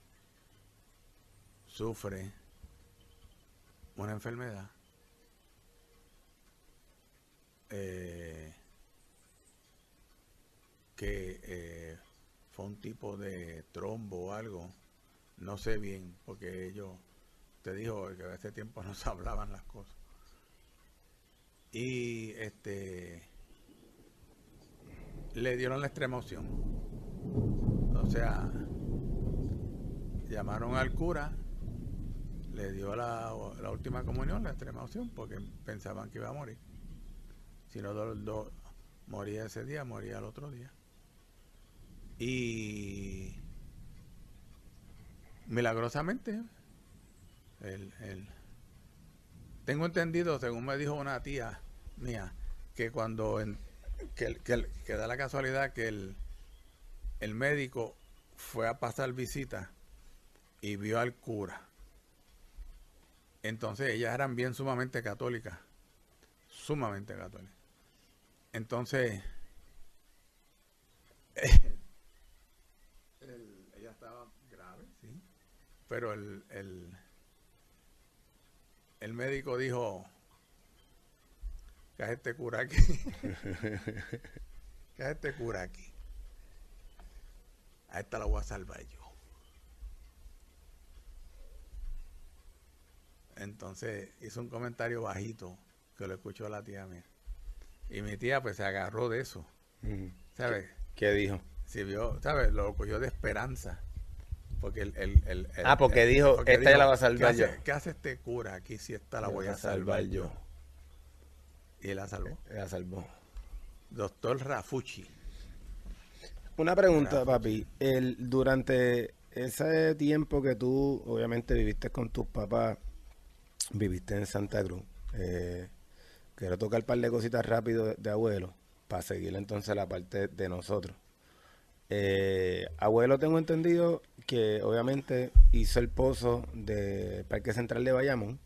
[SPEAKER 2] sufre una enfermedad eh, que eh, fue un tipo de trombo o algo, no sé bien, porque ellos te dijo que a ese tiempo no se hablaban las cosas. Y este le dieron la extrema opción. O sea, llamaron al cura, le dio la, última comunión, la extrema opción, porque pensaban que iba a morir. Si no moría ese día, moría el otro día. Y milagrosamente el, el- tengo entendido, según me dijo una tía mía, que cuando en- que, que, que da la casualidad que el, el médico fue a pasar visita y vio al cura. Entonces ellas eran bien sumamente católicas, sumamente católicas. Entonces, el- ella estaba grave, sí, pero el, el, el médico dijo que este cura aquí, que este cura aquí, a esta la voy a salvar yo. Entonces hizo un comentario bajito que lo escuchó la tía mía. Y mi tía pues se agarró de eso. ¿sabes?
[SPEAKER 1] ¿qué dijo?
[SPEAKER 2] Si vio, ¿sabes? Lo cogió de esperanza. Porque el, el, el- el-
[SPEAKER 1] Ah, porque dijo, esta ya la va a salvar
[SPEAKER 2] ¿qué
[SPEAKER 1] yo.
[SPEAKER 2] hace, ¿Qué hace este cura aquí si esta la voy a salvar yo? Y la salvó.
[SPEAKER 1] La salvó.
[SPEAKER 2] Doctor Rafucci.
[SPEAKER 1] Una pregunta, papi. El, durante ese tiempo que tú, obviamente, viviste con tus papás, viviste en Santa Cruz, eh, quiero tocar un par de cositas rápido de, de abuelo, para seguir entonces la parte de nosotros. Eh, abuelo, tengo entendido que obviamente hizo el pozo del Parque Central de Bayamón.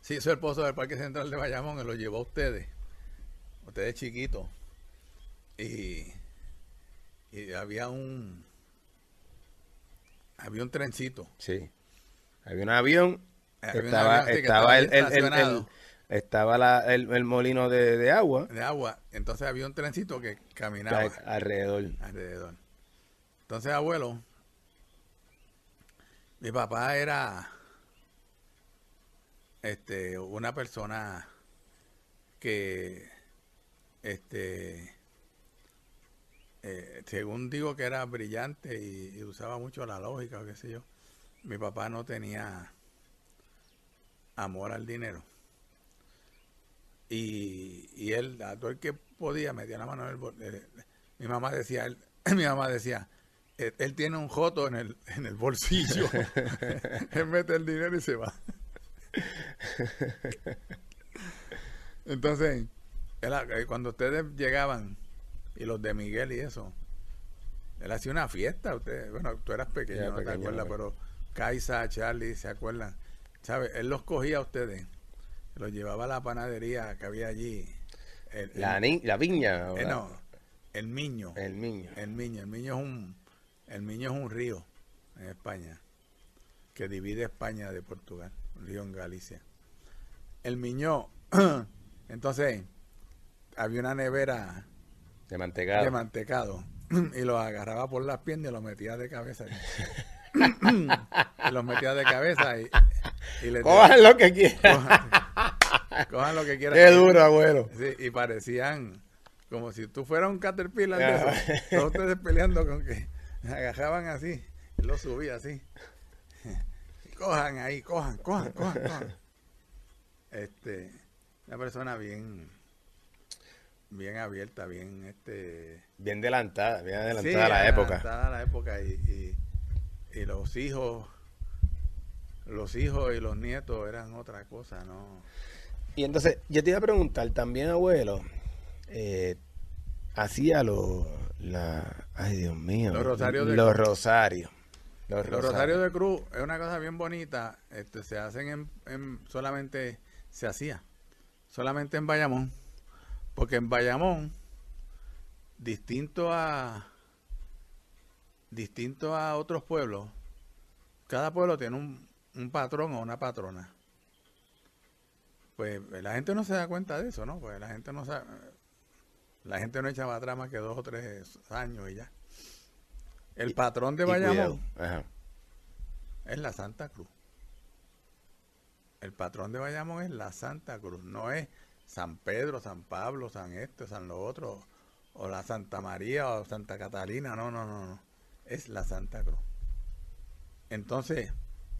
[SPEAKER 2] Sí, soy el pozo del Parque Central de Bayamón y lo llevó a ustedes. Ustedes chiquitos. Y, y había un había un trencito.
[SPEAKER 1] Sí. Había un avión, estaba,
[SPEAKER 2] que
[SPEAKER 1] estaba,
[SPEAKER 2] estaba
[SPEAKER 1] el, estaba la- el, molino de, de agua
[SPEAKER 2] de agua. Entonces había un trencito que caminaba
[SPEAKER 1] alrededor.
[SPEAKER 2] alrededor. Entonces, abuelo, mi papá era este una persona que este eh, según digo que era brillante y, y usaba mucho la lógica o qué sé yo, mi papá no tenía amor al dinero. Y, y él, a todo el que podía, metía la mano en el bol- eh, Mi mamá decía, él- mi mamá decía, él, él tiene un joto en el, en el bolsillo. él mete el dinero y se va. Entonces, él, eh, cuando ustedes llegaban, y los de Miguel y eso, él hacía una fiesta. Usted, bueno, tú eras pequeño, no te acuerdas,
[SPEAKER 1] no.
[SPEAKER 2] pero Kaisa, Charlie, ¿se acuerdan? ¿Sabe? Él los cogía a ustedes, los llevaba a la panadería que había allí. El, el-
[SPEAKER 1] La, ni- la viña.
[SPEAKER 2] eh, no, el Miño.
[SPEAKER 1] El niño.
[SPEAKER 2] El Miño, el Miño es un el Miño es un río en España que divide España de Portugal, un río en Galicia. El Miño, entonces había una nevera
[SPEAKER 1] De mantecado.
[SPEAKER 2] de mantecado y los agarraba por las piernas y los metía de cabeza. los metía de cabeza y, y les
[SPEAKER 1] Cojan lo que quieran.
[SPEAKER 2] cojan, cojan lo que quieran.
[SPEAKER 1] Qué duro, abuelo.
[SPEAKER 2] Sí, y parecían como si tú fueras un caterpillar de esos. Todos ustedes peleando con que agajaban así y lo subía así. Cojan ahí, cojan, cojan, cojan, cojan. Este, una persona bien, bien abierta, bien, este,
[SPEAKER 1] Bien adelantada, bien adelantada
[SPEAKER 2] sí,
[SPEAKER 1] a la época.
[SPEAKER 2] adelantada a la época y, y- y los hijos, los hijos y los nietos eran otra cosa, ¿no?
[SPEAKER 1] Y entonces, yo te iba a preguntar también, abuelo, eh, hacía los, la, ay Dios mío,
[SPEAKER 2] Los rosarios de
[SPEAKER 1] los rosarios. Los
[SPEAKER 2] Los rosarios de cruz es una cosa bien bonita. Este, se hacen en, en- solamente, se hacía solamente en Bayamón. Porque en Bayamón, distinto a, distinto a otros pueblos, cada pueblo tiene un, un patrón o una patrona. Pues la gente no se da cuenta de eso, ¿no? Pues la gente no sabe, la gente no echaba atrás más que dos o tres años y ya. El patrón de. Bayamón
[SPEAKER 1] Ajá.
[SPEAKER 2] es la Santa Cruz. El patrón de Bayamón es la Santa Cruz, no es San Pedro, San Pablo, San este, San lo otro, o la Santa María o Santa Catalina, no, no, no, no. Es la Santa Cruz. Entonces,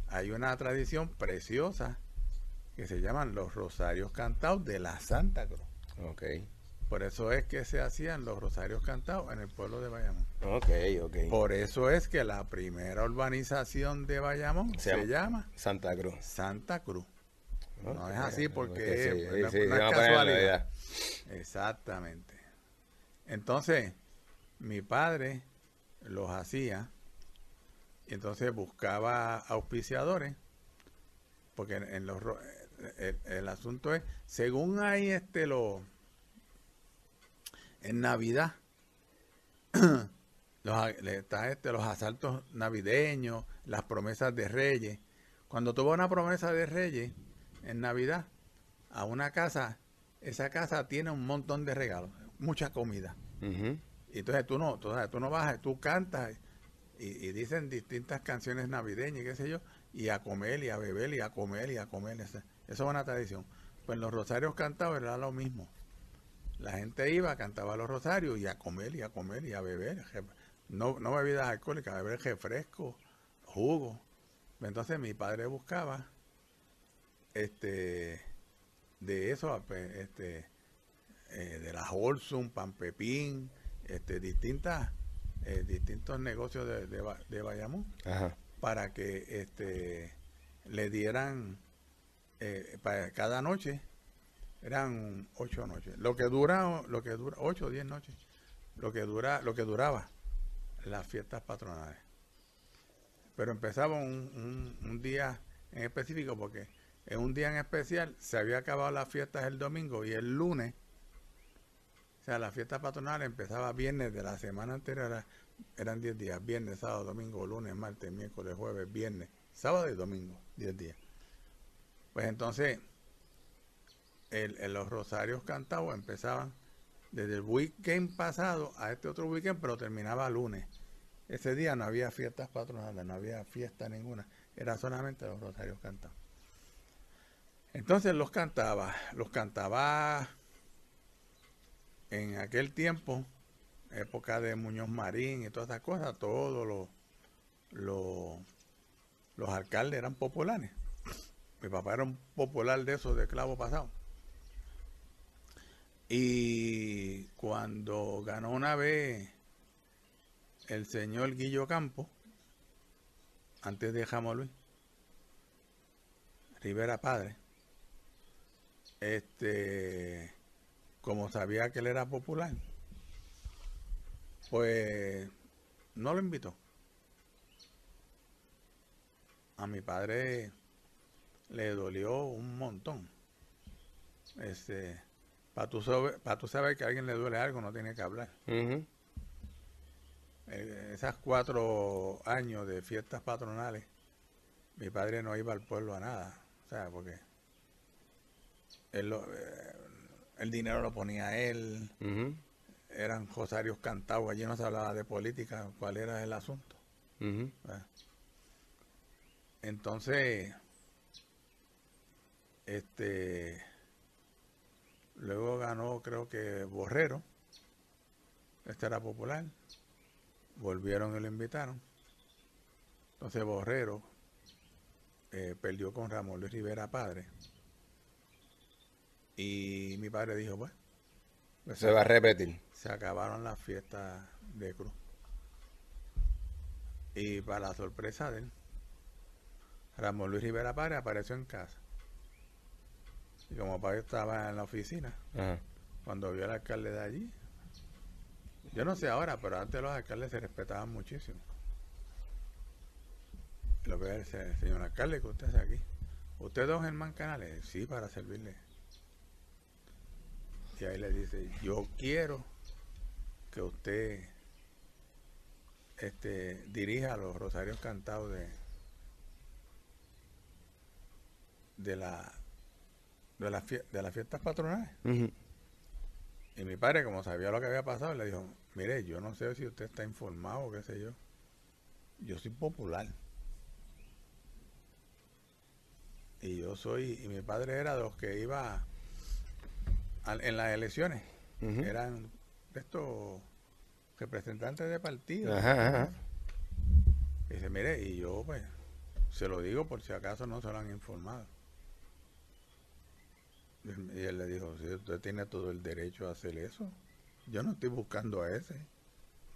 [SPEAKER 2] hay una tradición preciosa que se llaman los rosarios cantados de la Santa Cruz.
[SPEAKER 1] Ok,
[SPEAKER 2] Por eso es que se hacían los rosarios cantados en el pueblo de Bayamón.
[SPEAKER 1] ok, ok.
[SPEAKER 2] Por eso es que la primera urbanización de Bayamón
[SPEAKER 1] Se
[SPEAKER 2] se,
[SPEAKER 1] llama- Santa Cruz.
[SPEAKER 2] Santa Cruz. No es así porque
[SPEAKER 1] sí,
[SPEAKER 2] es-
[SPEAKER 1] sí,
[SPEAKER 2] no-
[SPEAKER 1] sí,
[SPEAKER 2] no es
[SPEAKER 1] se va a poner en la
[SPEAKER 2] casualidad. Exactamente. Entonces, mi padre los hacía y entonces buscaba auspiciadores porque en, los ro- el, el asunto es según hay este lo en Navidad los, está este, los asaltos navideños, las promesas de reyes. Cuando tuvo una promesa de reyes en Navidad a una casa, esa casa tiene un montón de regalos, mucha comida. Y entonces tú no, tú, tú no vas, tú cantas y, dicen distintas canciones navideñas qué sé yo, y a comer y a beber y a comer y a comer. Esa, eso es una tradición. Pues los rosarios cantados era lo mismo. La gente iba, cantaba los rosarios y a comer y a comer y a beber. No, no bebidas alcohólicas, beber refresco, jugo. Entonces mi padre buscaba este de eso, este, eh, de la Holsum, Pan Pepín, este, distintas, eh, distintos negocios de, de, Ba- de Bayamón
[SPEAKER 1] Ajá.
[SPEAKER 2] para que este, le dieran eh, para cada noche eran ocho noches lo que dura lo que dura ocho o diez noches lo que dura lo que duraba las fiestas patronales pero empezaba un, un- un día en específico porque en un día en especial se había acabado las fiestas el domingo y el lunes o sea la fiesta patronal empezaba viernes de la semana anterior era- eran 10 días, viernes, sábado, domingo, lunes, martes, miércoles, jueves, viernes, sábado y domingo, 10 días. Pues entonces, el- los rosarios cantados empezaban desde el weekend pasado a este otro weekend, pero terminaba lunes. Ese día no había fiestas patronales, no había fiesta ninguna, era solamente los rosarios cantados. Entonces los cantaba, los cantaba en aquel tiempo, época de Muñoz Marín y todas esas cosas, todos los, los, alcaldes eran populares. Mi papá era un popular de esos de clavo pasado. Y cuando ganó una vez el señor Guillo Campo, antes de Jamo Luis, Rivera Padre, este, como sabía que él era popular, pues no lo invitó. A mi padre le dolió un montón. Este, para tú, tú saber que a alguien le duele algo, no tiene que hablar. Eh, esas cuatro años de fiestas patronales, mi padre no iba al pueblo a nada, ¿sabes? Porque él eh, el dinero lo ponía él, eran rosarios cantados, allí no se hablaba de política, cuál era el asunto. Entonces, este Luego ganó, creo que Borrero. Este era popular. Volvieron y lo invitaron. Entonces Borrero eh, perdió con Ramón Luis Rivera padre. Y mi padre dijo, bueno.
[SPEAKER 1] Pues se va a repetir.
[SPEAKER 2] Se acabaron las fiestas de Cruz. Y para la sorpresa de él, Ramón Luis Rivera padre apareció en casa. Y como papá estaba en la oficina, cuando vio al alcalde de allí, yo no sé ahora, pero antes los alcaldes se respetaban muchísimo. Lo que dice, señor alcalde, que usted hace aquí. ¿Usted don Germán Canales? Sí, para servirle. Y ahí le dice, yo quiero que usted este, dirija los rosarios cantados de, de la de, la de las fiestas patronales. Y mi padre, como sabía lo que había pasado, le dijo, mire, yo no sé si usted está informado o qué sé yo. Yo soy popular. Y yo soy, y mi padre era de los que iba en las elecciones. Eran estos representantes de partido. Y dice, mire, y yo pues se lo digo por si acaso no se lo han informado. Y él le dijo, si usted tiene todo el derecho a hacer eso. Yo no estoy buscando a ese.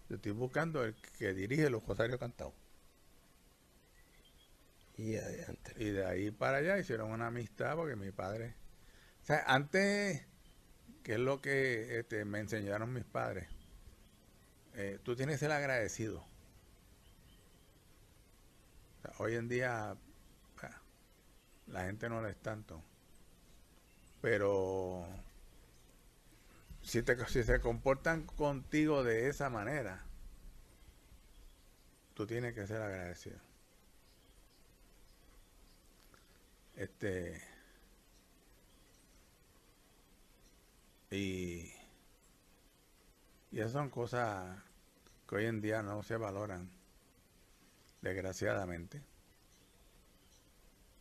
[SPEAKER 2] Yo estoy buscando el que dirige los Rosarios Cantados. Y, y de ahí para allá hicieron una amistad porque mi padre... O sea, antes, que es lo que este, me enseñaron mis padres, eh, tú tienes el agradecido. hoy en día la gente no lo es tanto. Pero si, te, si se comportan contigo de esa manera, tú tienes que ser agradecido. Este. Y, esas son cosas que hoy en día no se valoran, desgraciadamente.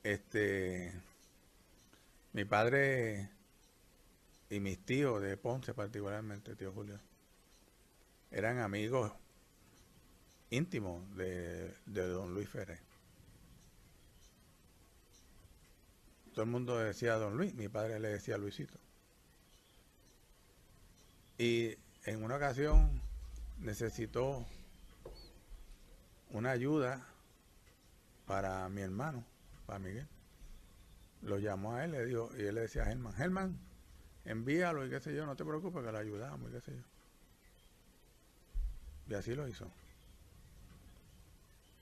[SPEAKER 2] Este mi padre y mis tíos de Ponce particularmente, tío Julio, eran amigos íntimos de, don Luis Ferrer. Todo el mundo decía don Luis, mi padre le decía Luisito. Y en una ocasión necesitó una ayuda para mi hermano, para Miguel lo llamó a él le dijo, y él le decía a Germán, Germán, envíalo y qué sé yo, no te preocupes que le ayudamos y qué sé yo. Y así lo hizo.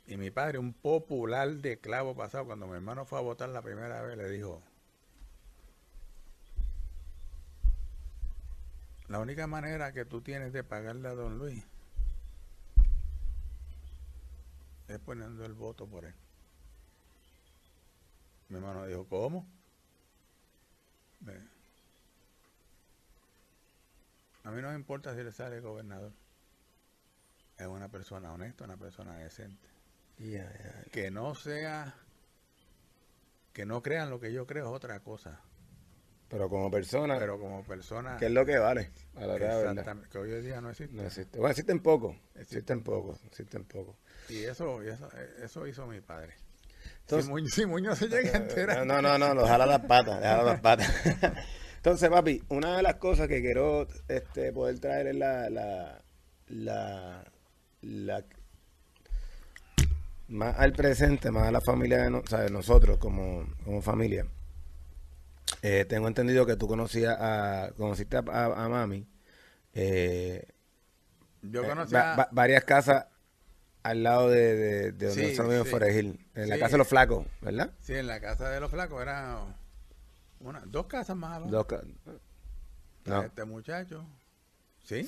[SPEAKER 2] Y mi padre, un popular de clavo pasado, cuando mi hermano fue a votar la primera vez, le dijo, la única manera que tú tienes de pagarle a don Luis es poniendo el voto por él. Mi hermano dijo, ¿cómo? A mí no me importa si le sale gobernador. Es una persona honesta, una persona decente. Que no sea, que no crean lo que yo creo es otra cosa.
[SPEAKER 1] Pero como persona,
[SPEAKER 2] pero como persona,
[SPEAKER 1] ¿qué es lo que vale? A la verdad.
[SPEAKER 2] exactamente, que hoy en día no existe.
[SPEAKER 1] No existe. Bueno, existen pocos.
[SPEAKER 2] Existen
[SPEAKER 1] pocos. Existen pocos.
[SPEAKER 2] Y eso, y eso, eso hizo mi padre.
[SPEAKER 1] Entonces-
[SPEAKER 2] si, Muñoz se llega a enterar.
[SPEAKER 1] No, no, no, no, jala las patas, jala las patas. Entonces, papi, una de las cosas que quiero este, poder traer es la, la, la, la- más al presente, más a la familia de, no- o sea, nosotros como, como familia. Eh, tengo entendido que tú conocías a, conociste a, a- a mami. eh,
[SPEAKER 2] Yo
[SPEAKER 1] eh,
[SPEAKER 2] conocí
[SPEAKER 1] va-
[SPEAKER 2] a-
[SPEAKER 1] va- varias casas al lado de, de, de donde
[SPEAKER 2] Sí,
[SPEAKER 1] nosotros
[SPEAKER 2] sí.
[SPEAKER 1] En la casa de los flacos, ¿verdad?
[SPEAKER 2] Sí, en la casa de los flacos era una, dos casas más abajo.
[SPEAKER 1] Dos ca- no.
[SPEAKER 2] Este muchacho. Sí.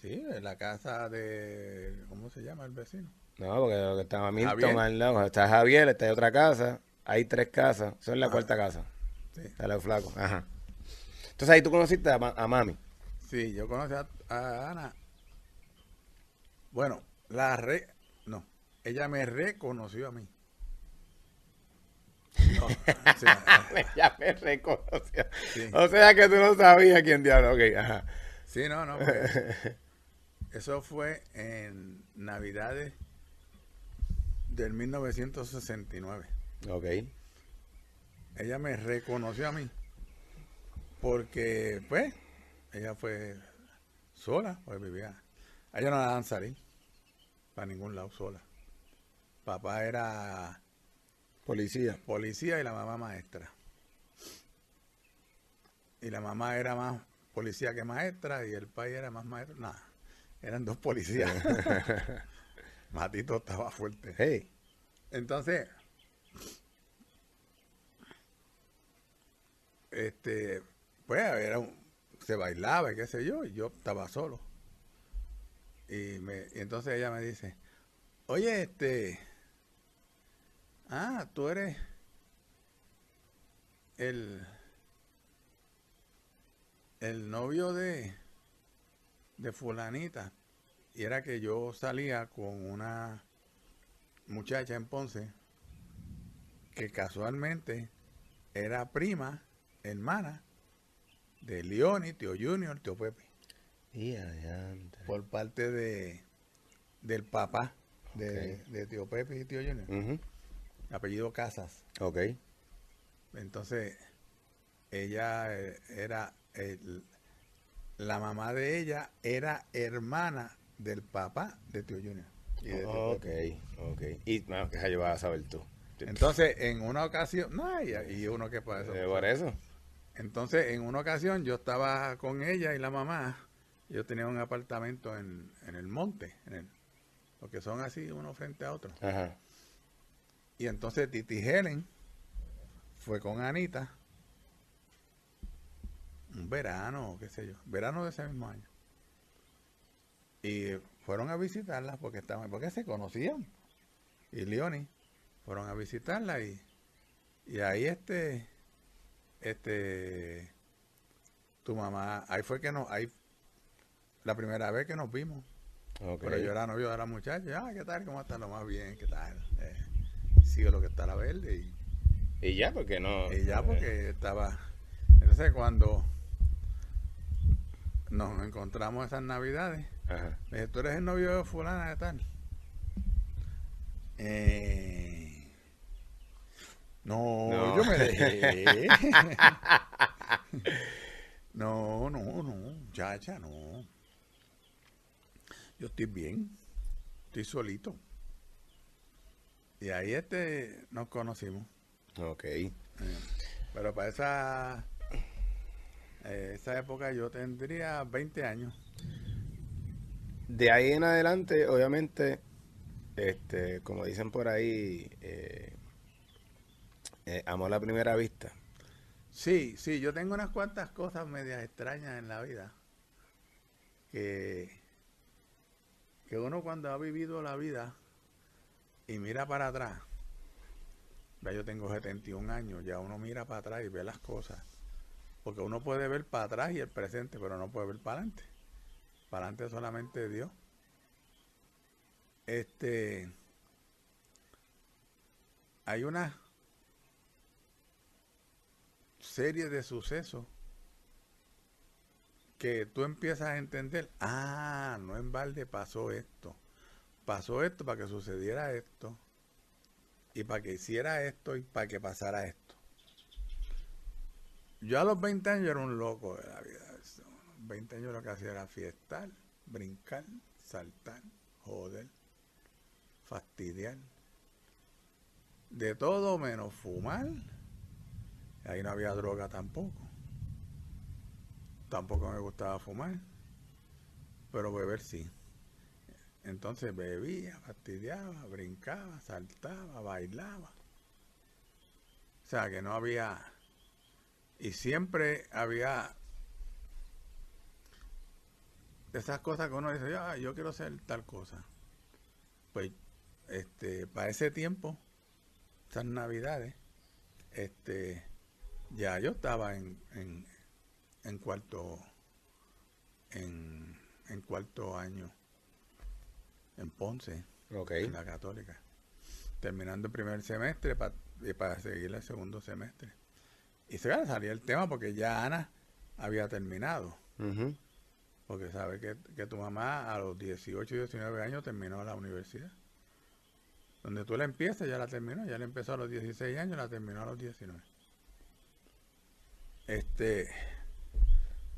[SPEAKER 2] Sí, en la casa de. ¿Cómo se llama el vecino?
[SPEAKER 1] No, porque estaba Milton
[SPEAKER 2] Javier.
[SPEAKER 1] al lado. Está Javier, está hay otra casa. Hay tres casas. Son la
[SPEAKER 2] Ah.
[SPEAKER 1] cuarta casa.
[SPEAKER 2] Sí.
[SPEAKER 1] Los flacos. Ajá. Entonces ahí tú conociste a, ma- a mami.
[SPEAKER 2] Sí, yo conocí a, a Ana. Bueno, la re. No, ella me reconoció a mí. No,
[SPEAKER 1] ya me reconoció.
[SPEAKER 2] Sí.
[SPEAKER 1] O sea que tú no sabías quién diablo. Ok, ajá.
[SPEAKER 2] sí, no, no. Eso fue en Navidades del 1969.
[SPEAKER 1] Ok.
[SPEAKER 2] Ella me reconoció a mí porque pues ella fue sola pues vivía a ella no la dejaban salir para ningún lado sola. Papá era
[SPEAKER 1] Policía.
[SPEAKER 2] policía y la mamá maestra. Y la mamá era más policía que maestra y el país era más maestro. Nada eran dos policías. Matito estaba fuerte.
[SPEAKER 1] Hey.
[SPEAKER 2] entonces, este, pues era un- se bailaba y qué sé yo, y yo estaba solo. Y, me, entonces ella me dice, oye, este, ah, tú eres el, el novio de, de fulanita. Y era que yo salía con una muchacha en Ponce que casualmente era prima, hermana de Leoni, tío Junior, tío Pepe,
[SPEAKER 1] Y
[SPEAKER 2] por parte de del papá de, tío Pepe y tío Junior, apellido Casas.
[SPEAKER 1] Ok.
[SPEAKER 2] Entonces, ella eh, era, el- la mamá de ella era hermana del papá de tío Junior. y de tío
[SPEAKER 1] Ok, ok. Y no, que yo vas a saber tú.
[SPEAKER 2] Entonces, en una ocasión, no, y, y uno que para eso.
[SPEAKER 1] Eh, por eso.
[SPEAKER 2] Entonces, en una ocasión yo estaba con ella y la mamá. Yo tenía un apartamento en, en el monte, en el, porque son así uno frente a otro.
[SPEAKER 1] Ajá.
[SPEAKER 2] Y entonces Titi Helen fue con Anita un verano, qué sé yo, verano de ese mismo año. Y fueron a visitarla porque estaban, porque se conocían. Y Leoni fueron a visitarla y, y ahí este, este, tu mamá, ahí fue que nos, ahí, la primera vez que nos vimos. Pero yo era novio de la muchacha. Ah, ¿qué tal? ¿Cómo está? Lo más bien, ¿qué tal? Eh, sigue lo que está la verde. Y,
[SPEAKER 1] Y ya, porque no.
[SPEAKER 2] y ya porque estaba... Entonces cuando nos encontramos esas navidades,
[SPEAKER 1] Ajá.
[SPEAKER 2] me dije, ¿tú eres el novio de fulana de tal? Eh, no,
[SPEAKER 1] No.
[SPEAKER 2] yo me dejé. no, no, no, muchacha, no. Yo estoy bien, estoy solito. Y ahí este nos conocimos.
[SPEAKER 1] Ok.
[SPEAKER 2] Eh, Pero para esa, eh, esa época yo tendría 20 años.
[SPEAKER 1] De ahí en adelante, obviamente, este, como dicen por ahí, eh, eh, amor a primera vista.
[SPEAKER 2] Sí, sí, yo tengo unas cuantas cosas medias extrañas en la vida. Que, que uno cuando ha vivido la vida y mira para atrás, ya yo tengo 71 años, ya uno mira para atrás y ve las cosas. Porque uno puede ver para atrás y el presente, pero no puede ver para adelante. Para adelante solamente Dios. Este. Hay unas serie de sucesos que tú empiezas a entender, ah, no en balde pasó esto, pasó esto para que sucediera esto, y para que hiciera esto y para que pasara esto. Yo a los 20 años era un loco de la vida. 20 años lo que hacía era fiestar, brincar, saltar, joder, fastidiar. De todo menos fumar. Ahí no había droga tampoco. Tampoco me gustaba fumar. Pero beber sí. Entonces bebía, fastidiaba, brincaba, saltaba, bailaba. O sea que no había... Y siempre había esas cosas que uno dice, ah, yo quiero hacer tal cosa. Pues, este, para ese tiempo, esas navidades, este, ya yo estaba en, en, cuarto, en, en cuarto año en Ponce, en la católica, terminando el primer semestre para, para seguir el segundo semestre. Y se salía el tema porque ya Ana había terminado. Porque sabe que, que, tu mamá a los 18 y 19 años terminó la universidad. Donde tú la empiezas, ya la terminó. Ya la empezó a los 16 años, la terminó a los 19. Este,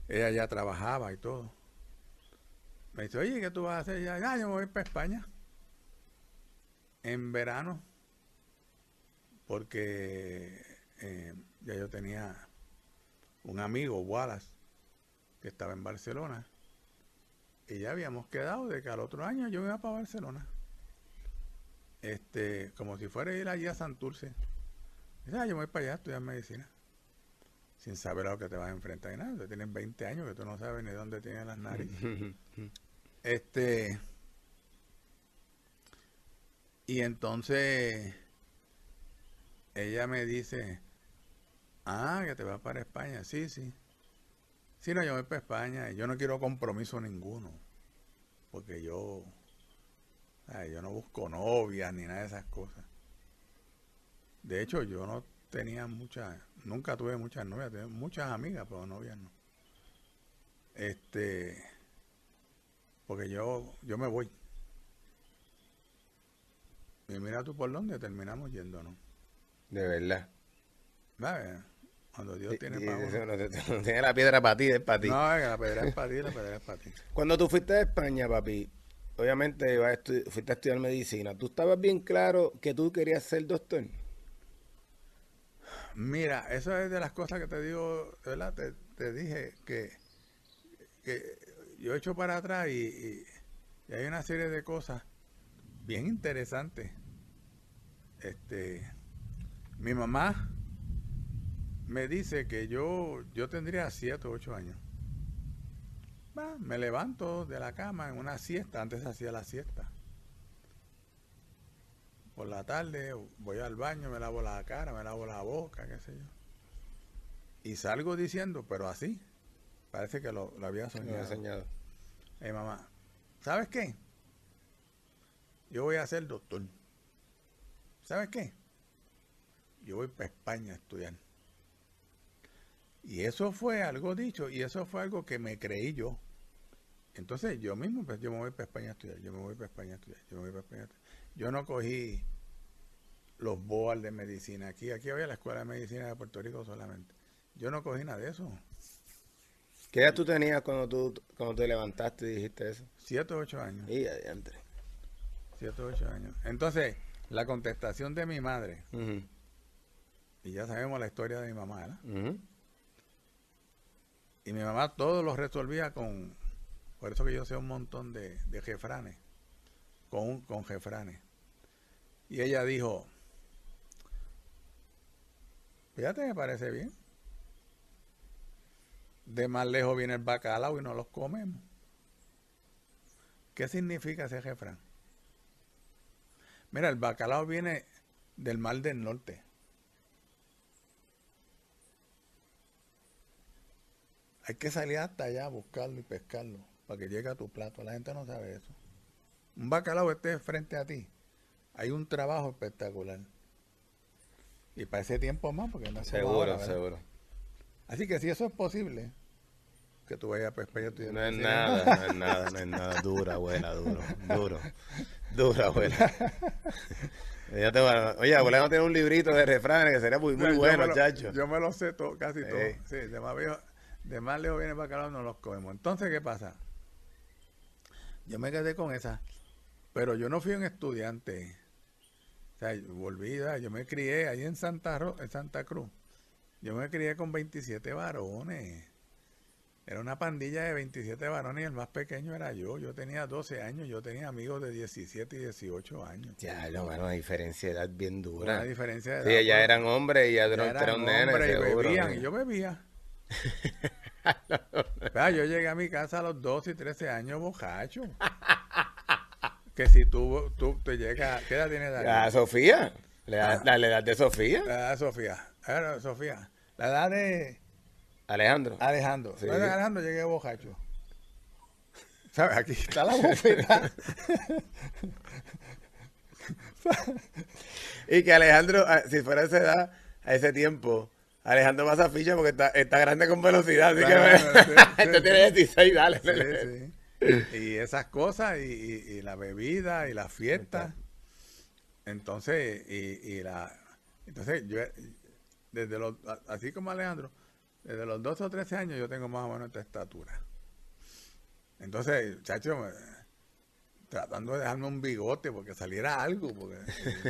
[SPEAKER 2] ella ya trabajaba y todo. Me dice, oye, ¿qué tú vas a hacer? Ya, ya yo me voy para España. En verano. Porque eh, ya yo tenía un amigo, Wallace, que estaba en Barcelona y ya habíamos quedado de que al otro año yo iba para Barcelona. Este, como si fuera ir allí a Santurce. Dice, ah, yo voy para allá a estudiar medicina. Sin saber a lo que te vas a enfrentar y nada. Tú tienes 20 años que tú no sabes ni dónde tienes las narices. este. Y entonces ella me dice, ah, que te vas para España. Sí, sí. Sí, no, yo voy para España y yo no quiero compromiso ninguno. Porque yo, yo no busco novias ni nada de esas cosas. De hecho, yo no tenía muchas, nunca tuve muchas novias, tenía muchas amigas, pero novias no. Este, porque yo, yo me voy. Y mira tú por dónde terminamos yéndonos.
[SPEAKER 1] De verdad.
[SPEAKER 2] ¿Vale? Cuando Dios tiene para
[SPEAKER 1] No, tiene la piedra para ti, es para ti.
[SPEAKER 2] No, la piedra es para ti, la piedra es para ti.
[SPEAKER 1] Cuando tú fuiste a España, papi, obviamente fuiste a estudiar medicina. ¿Tú estabas bien claro que tú querías ser doctor?
[SPEAKER 2] Mira, eso es de las cosas que te digo, ¿verdad? Te, dije que, yo he hecho para atrás y, hay una serie de cosas bien interesantes. Este, mi mamá me dice que yo, yo tendría 7 o 8 años. me levanto de la cama en una siesta, antes hacía la siesta. Por la tarde voy al baño, me lavo la cara, me lavo la boca, qué sé yo. Y salgo diciendo, pero así. Parece que lo, había soñado.
[SPEAKER 1] soñado.
[SPEAKER 2] Eh, mamá, ¿sabes qué? Yo voy a ser doctor. ¿Sabes qué? Yo voy para España a estudiar. Y eso fue algo dicho y eso fue algo que me creí yo. Entonces yo mismo, pues yo me voy para España a estudiar, yo me voy para España a estudiar, yo me voy para España a estudiar. Yo no cogí los BOAL de medicina. Aquí, aquí había la Escuela de Medicina de Puerto Rico solamente. Yo no cogí nada de eso.
[SPEAKER 1] ¿Qué edad tú tenías cuando tú cuando te levantaste y dijiste eso?
[SPEAKER 2] Siete o ocho años.
[SPEAKER 1] Y adiante.
[SPEAKER 2] Siete o ocho años. Entonces, la contestación de mi madre, y ya sabemos la historia de mi mamá, ¿verdad? Y mi mamá todo lo resolvía con, por eso que yo sé un montón de, de jefranes, con, con jefranes. Y ella dijo, fíjate, me parece bien. De más lejos viene el bacalao y no los comemos. ¿Qué significa ese jefrán? Mira, el bacalao viene del mar del norte. Hay que salir hasta allá a buscarlo y pescarlo para que llegue a tu plato. La gente no sabe eso. Un bacalao esté frente a ti. Hay un trabajo espectacular. Y para ese tiempo más, porque no
[SPEAKER 1] Seguro, seguro.
[SPEAKER 2] Así que si eso es posible, que tú vayas a España
[SPEAKER 1] No es nada, no es nada, no es nada. Dura, abuela, duro, duro. Dura, va- Oye, abuela no tiene un librito de refranes que sería muy, muy bueno, chacho.
[SPEAKER 2] Yo me lo sé todo, casi todo.
[SPEAKER 1] Sí.
[SPEAKER 2] Sí, de más, viejo- de más lejos viene bacalao, no los comemos. Entonces, ¿qué pasa? Yo me quedé con esa, pero yo no fui un estudiante. O sea, ¿verdad? yo me crié ahí en Santa, Ro- en Santa Cruz. Yo me crié con 27 varones. Era una pandilla de 27 varones y el más pequeño era yo. Yo tenía 12 años, yo tenía amigos de 17 y 18 años.
[SPEAKER 1] Ya, no, bueno, una diferencia de edad bien
[SPEAKER 2] Una
[SPEAKER 1] dura.
[SPEAKER 2] diferencia de
[SPEAKER 1] Sí,
[SPEAKER 2] edad,
[SPEAKER 1] ya
[SPEAKER 2] pues.
[SPEAKER 1] eran hombres y ya
[SPEAKER 2] Ya
[SPEAKER 1] eran, nenes,
[SPEAKER 2] hombres y
[SPEAKER 1] seguro.
[SPEAKER 2] bebían, y yo bebía. Vea, yo llegué a mi casa a los 12 y 13 años bojacho. que si tú, tú te llegas, ¿qué edad?
[SPEAKER 1] Ah, Sofía, la,
[SPEAKER 2] Ah.
[SPEAKER 1] la- la edad de Sofía,
[SPEAKER 2] La edad de Sofía. A ver, Sofía. La edad de
[SPEAKER 1] Alejandro.
[SPEAKER 2] Alejandro.
[SPEAKER 1] Sí.
[SPEAKER 2] Alejandro llegué bojacho. ¿Sabes? Aquí está la bofeta.
[SPEAKER 1] Y que Alejandro, ah, si fuera esa edad, a ese tiempo, Alejandro pasa ficha porque está, está grande con velocidad. Así
[SPEAKER 2] Claro,
[SPEAKER 1] que
[SPEAKER 2] sí,
[SPEAKER 1] este
[SPEAKER 2] sí.
[SPEAKER 1] tiene 16, dale.
[SPEAKER 2] Y esas cosas, y, y- y la bebida, y la fiesta. Entonces, y, y la. Entonces, yo, desde los. Así como Alejandro, desde los 12 o 13 años yo tengo más o menos esta estatura. Entonces, chacho, tratando de dejarme un bigote porque saliera algo, porque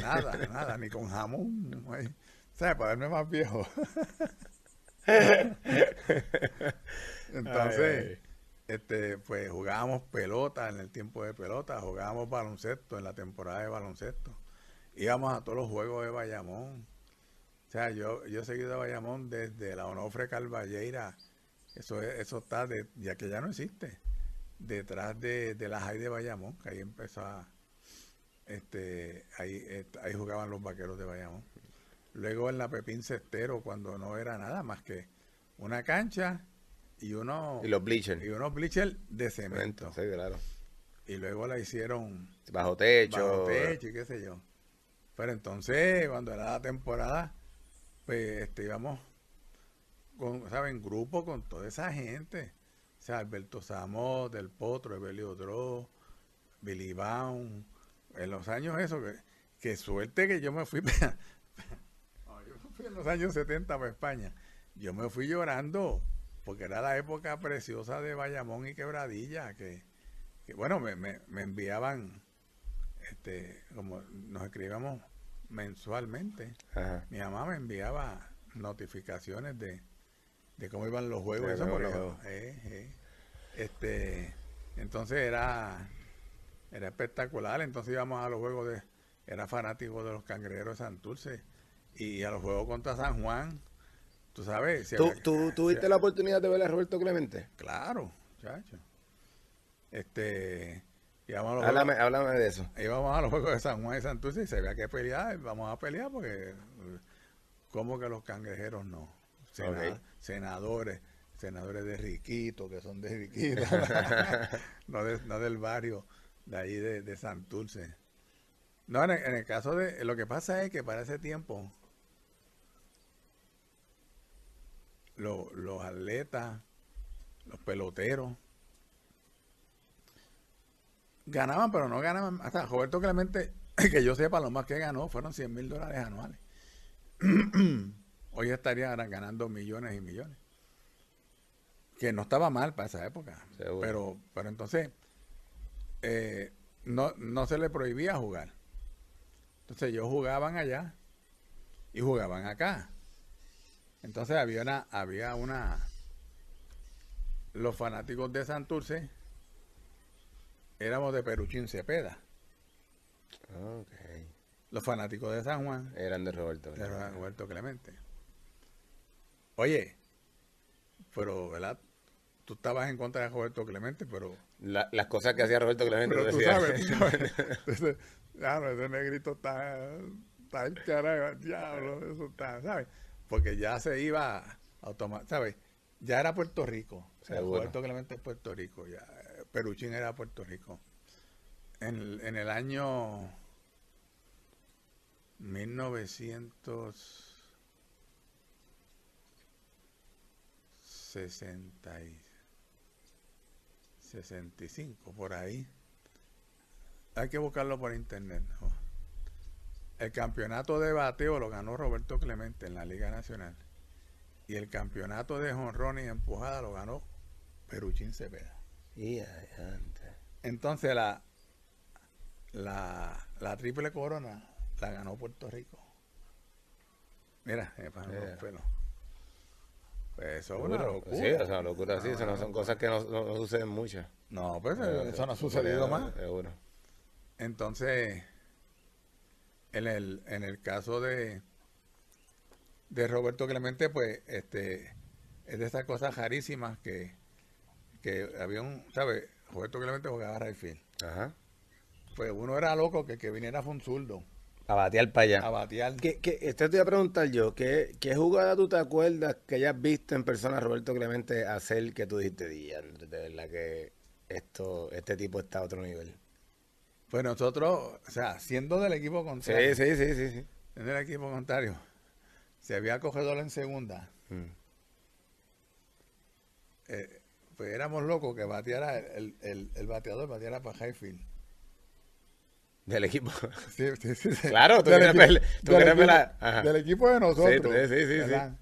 [SPEAKER 2] nada, nada, ni con jamón. no hay- ¿Sabes? Para verme más viejo. Entonces,
[SPEAKER 1] Ay,
[SPEAKER 2] este, pues jugábamos pelota en el tiempo de pelota, jugábamos baloncesto en la temporada de baloncesto. Íbamos a todos los juegos de Bayamón. O sea, yo, yo he seguido a Bayamón desde la Onofre Calvalleira. Eso, es- eso está, de, ya que ya no existe, detrás de, de la Jai de Bayamón, que ahí empezó a, este, ahí, ahí jugaban los vaqueros de Bayamón. Luego en la Pepín Cestero, cuando no era nada más que una cancha y uno
[SPEAKER 1] Y los bleachers.
[SPEAKER 2] y unos bleachers de cemento.
[SPEAKER 1] Sí, claro.
[SPEAKER 2] Y luego la hicieron
[SPEAKER 1] Bajo techo.
[SPEAKER 2] bajo techo y qué sé yo. Pero entonces, cuando era la temporada, pues este, íbamos con, ¿saben? grupo con toda esa gente. O sea, Alberto Samó, Del Potro, Evelio Dro, Billy Baum. En los años esos, que, que suerte que yo me fui. No, yo me fui en los años 70 para España. Yo me fui llorando, porque era la época preciosa de Bayamón y Quebradilla, que, que, bueno, me, me, me enviaban, este, como nos escribíamos mensualmente,
[SPEAKER 1] Ajá.
[SPEAKER 2] mi mamá me enviaba notificaciones de, de cómo iban los eso, porque
[SPEAKER 1] juegos.
[SPEAKER 2] eh, eh. este, entonces era, era espectacular. Entonces íbamos a los juegos de, era fanático de los cangrejeros de Santurce y a los juegos contra San Juan. Tú sabes, si
[SPEAKER 1] ¿Tú,
[SPEAKER 2] había-
[SPEAKER 1] tú tuviste la oportunidad de ver a Roberto Clemente?
[SPEAKER 2] Claro, chacho. Este, íbamos a los
[SPEAKER 1] Háblame,
[SPEAKER 2] juegos-
[SPEAKER 1] háblame de eso.
[SPEAKER 2] íbamos a los juegos de San Juan y Santurce y se veía que pelear, vamos a pelear porque como que los cangrejeros no. Sena-. Senadores, senadores de Riquito, que son de Riquito, no, de- no del barrio de ahí de, de Santurce. No, en el, en el caso de, lo que pasa es que para ese tiempo lo- los atletas, los peloteros, ganaban, pero no ganaban. Hasta Roberto Clemente, que yo sepa, lo más que ganó fueron 100 mil dólares anuales. Hoy estaría ganando millones y millones. Que no estaba mal para esa época.
[SPEAKER 1] Seguro.
[SPEAKER 2] Pero, pero entonces, eh, no, no se le prohibía jugar. Entonces ellos jugaban allá y jugaban acá. Entonces había una, había una, los fanáticos de Santurce éramos de Peruchín Cepeda.
[SPEAKER 1] Ok.
[SPEAKER 2] Los fanáticos de San Juan
[SPEAKER 1] Eran de Roberto.
[SPEAKER 2] de Roberto Clemente. Oye, pero, ¿verdad? Tú estabas en contra de Roberto Clemente, pero,
[SPEAKER 1] La- las cosas que hacía Roberto Clemente.
[SPEAKER 2] pero tú sabes, tú sabes. Ese, claro, ese negrito está, está cara, diablo, eso está, ¿sabes? Porque ya se iba automáticamente, ¿sabes? Ya era Puerto Rico. O sea. Roberto Clemente es Puerto Rico, ya. eh, Peruchín era Puerto Rico. En, el- en el año 1900 60 y 65, por ahí. Hay que buscarlo por internet. ¿no? El campeonato de bateo lo ganó Roberto Clemente en la Liga Nacional. Y el campeonato de jonrón y empujada lo ganó Peruchín Cepeda. Entonces la, la, la triple corona la ganó Puerto Rico. Mira, me pasan
[SPEAKER 1] Mira.
[SPEAKER 2] los pelos. Pues eso es una locura.
[SPEAKER 1] Sí, o sea, locura, sí. Eso no son cosas que no, no- no suceden muchas.
[SPEAKER 2] No, pues
[SPEAKER 1] Eh,
[SPEAKER 2] eso no ha sucedido
[SPEAKER 1] eh,
[SPEAKER 2] más.
[SPEAKER 1] Seguro.
[SPEAKER 2] Entonces, en el, en el caso de, de Roberto Clemente, pues, este, es de esas cosas rarísimas que, que había un, ¿sabes? Roberto Clemente jugaba a Rayfield.
[SPEAKER 1] Ajá.
[SPEAKER 2] Pues uno era loco que que viniera fue un zurdo
[SPEAKER 1] A batear para allá.
[SPEAKER 2] a batear.
[SPEAKER 1] ¿Qué, qué, esto te iba a preguntar yo, ¿qué, ¿qué jugada tú te acuerdas que hayas visto en persona a Roberto Clemente hacer que tú dijiste, "Diantre, de verdad que esto, este tipo está a otro nivel?
[SPEAKER 2] Pues nosotros, o sea, siendo del equipo
[SPEAKER 1] Sí,
[SPEAKER 2] contrario,
[SPEAKER 1] sí, sí, sí. sí.
[SPEAKER 2] siendo del equipo contrario, si había cogedor en segunda,
[SPEAKER 1] Mm.
[SPEAKER 2] eh, pues éramos locos que bateara el, el, el bateador bateara para Highfield.
[SPEAKER 1] Del equipo.
[SPEAKER 2] Sí, sí, sí, sí.
[SPEAKER 1] Claro, tú
[SPEAKER 2] Del
[SPEAKER 1] quieres
[SPEAKER 2] equipo-
[SPEAKER 1] ver- tú
[SPEAKER 2] del equipo-
[SPEAKER 1] la-.
[SPEAKER 2] Del equipo de nosotros.
[SPEAKER 1] Sí, sí, sí, sí.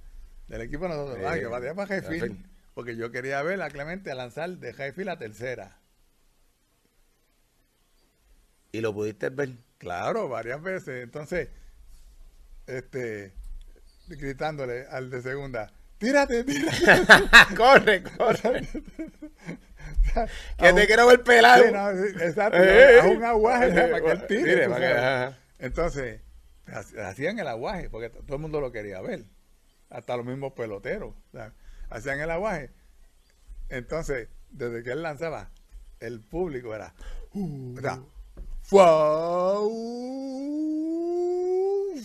[SPEAKER 2] Del equipo de nosotros. Ah,
[SPEAKER 1] Sí.
[SPEAKER 2] que batea para. Highfield. Porque yo quería ver a Clemente a lanzar de Highfield a tercera.
[SPEAKER 1] ¿Y lo pudiste ver?
[SPEAKER 2] Claro, varias veces. Entonces, este, gritándole al de segunda, tírate, tírate.
[SPEAKER 1] corre, corre. que te quiero ver pelado.
[SPEAKER 2] Sí, no, sí, exacto.
[SPEAKER 1] Eh,
[SPEAKER 2] a un aguaje ¿sabes? para que él tire.
[SPEAKER 1] Tire,
[SPEAKER 2] tú
[SPEAKER 1] para que-
[SPEAKER 2] sabes.
[SPEAKER 1] ajá.
[SPEAKER 2] Entonces, ha- hacían el aguaje, porque todo el mundo lo quería ver. Hasta los mismos peloteros. ¿sabes? Hacían el aguaje. Entonces, desde que él lanzaba, el público era. o sea, ¡fua!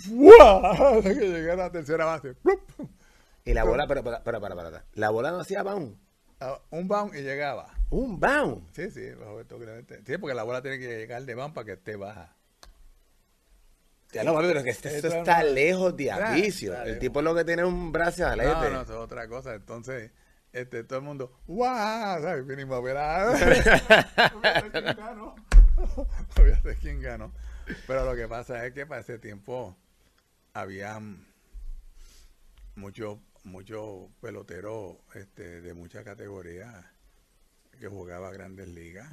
[SPEAKER 2] ¡fua! Hasta que llegara a la tercera base. ¡plup!
[SPEAKER 1] Y la bola, pero, para, para, para. La bola no hacía bound.
[SPEAKER 2] A Un bound y llegaba.
[SPEAKER 1] Un bound.
[SPEAKER 2] Sí, sí, Roberto Clemente. Sí, porque la bola tiene que llegar de bound para que esté baja.
[SPEAKER 1] Ya lo pero es que esto,
[SPEAKER 2] Eso
[SPEAKER 1] está
[SPEAKER 2] no-
[SPEAKER 1] lejos de
[SPEAKER 2] Está-
[SPEAKER 1] avicio.
[SPEAKER 2] está
[SPEAKER 1] El tipo lo que tiene es un brazalete.
[SPEAKER 2] No, no, eso es otra cosa. Entonces, este, todo el mundo, ¡guau! ¿Sabes? Vinimos a ver a... Olvídate quién ganó. Olvídate quién ganó. Pero lo que pasa es que para ese tiempo había muchos muchos peloteros este, de mucha categoría que jugaban a grandes ligas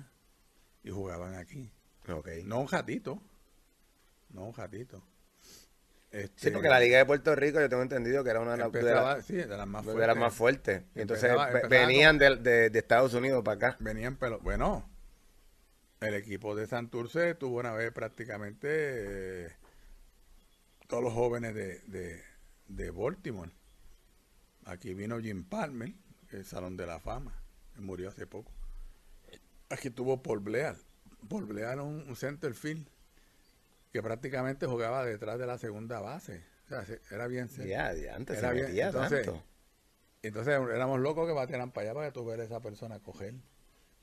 [SPEAKER 2] y jugaban aquí.
[SPEAKER 1] Ok.
[SPEAKER 2] No un jatito. No un jatito.
[SPEAKER 1] Sí,
[SPEAKER 2] Este,
[SPEAKER 1] porque la Liga de Puerto Rico yo tengo entendido que era una de las, las-
[SPEAKER 2] sí, de las más
[SPEAKER 1] de
[SPEAKER 2] fuertes.
[SPEAKER 1] las más fuertes. Y entonces
[SPEAKER 2] Empezaba-
[SPEAKER 1] venían de, de- de Estados Unidos para acá.
[SPEAKER 2] venían pelo. Bueno, el equipo de Santurce tuvo una vez prácticamente eh, todos los jóvenes de, de, de Baltimore. Aquí vino Jim Palmer, el Salón de la Fama, que murió hace poco. Aquí tuvo Paul Blear. Paul Blear era un, un center field que prácticamente jugaba detrás de la segunda base. O sea, se- era bien.
[SPEAKER 1] Ya, ya, antes
[SPEAKER 2] Era
[SPEAKER 1] se
[SPEAKER 2] bien, entonces,
[SPEAKER 1] tanto.
[SPEAKER 2] Entonces éramos locos que batieran para allá para que tú veas a esa persona coger.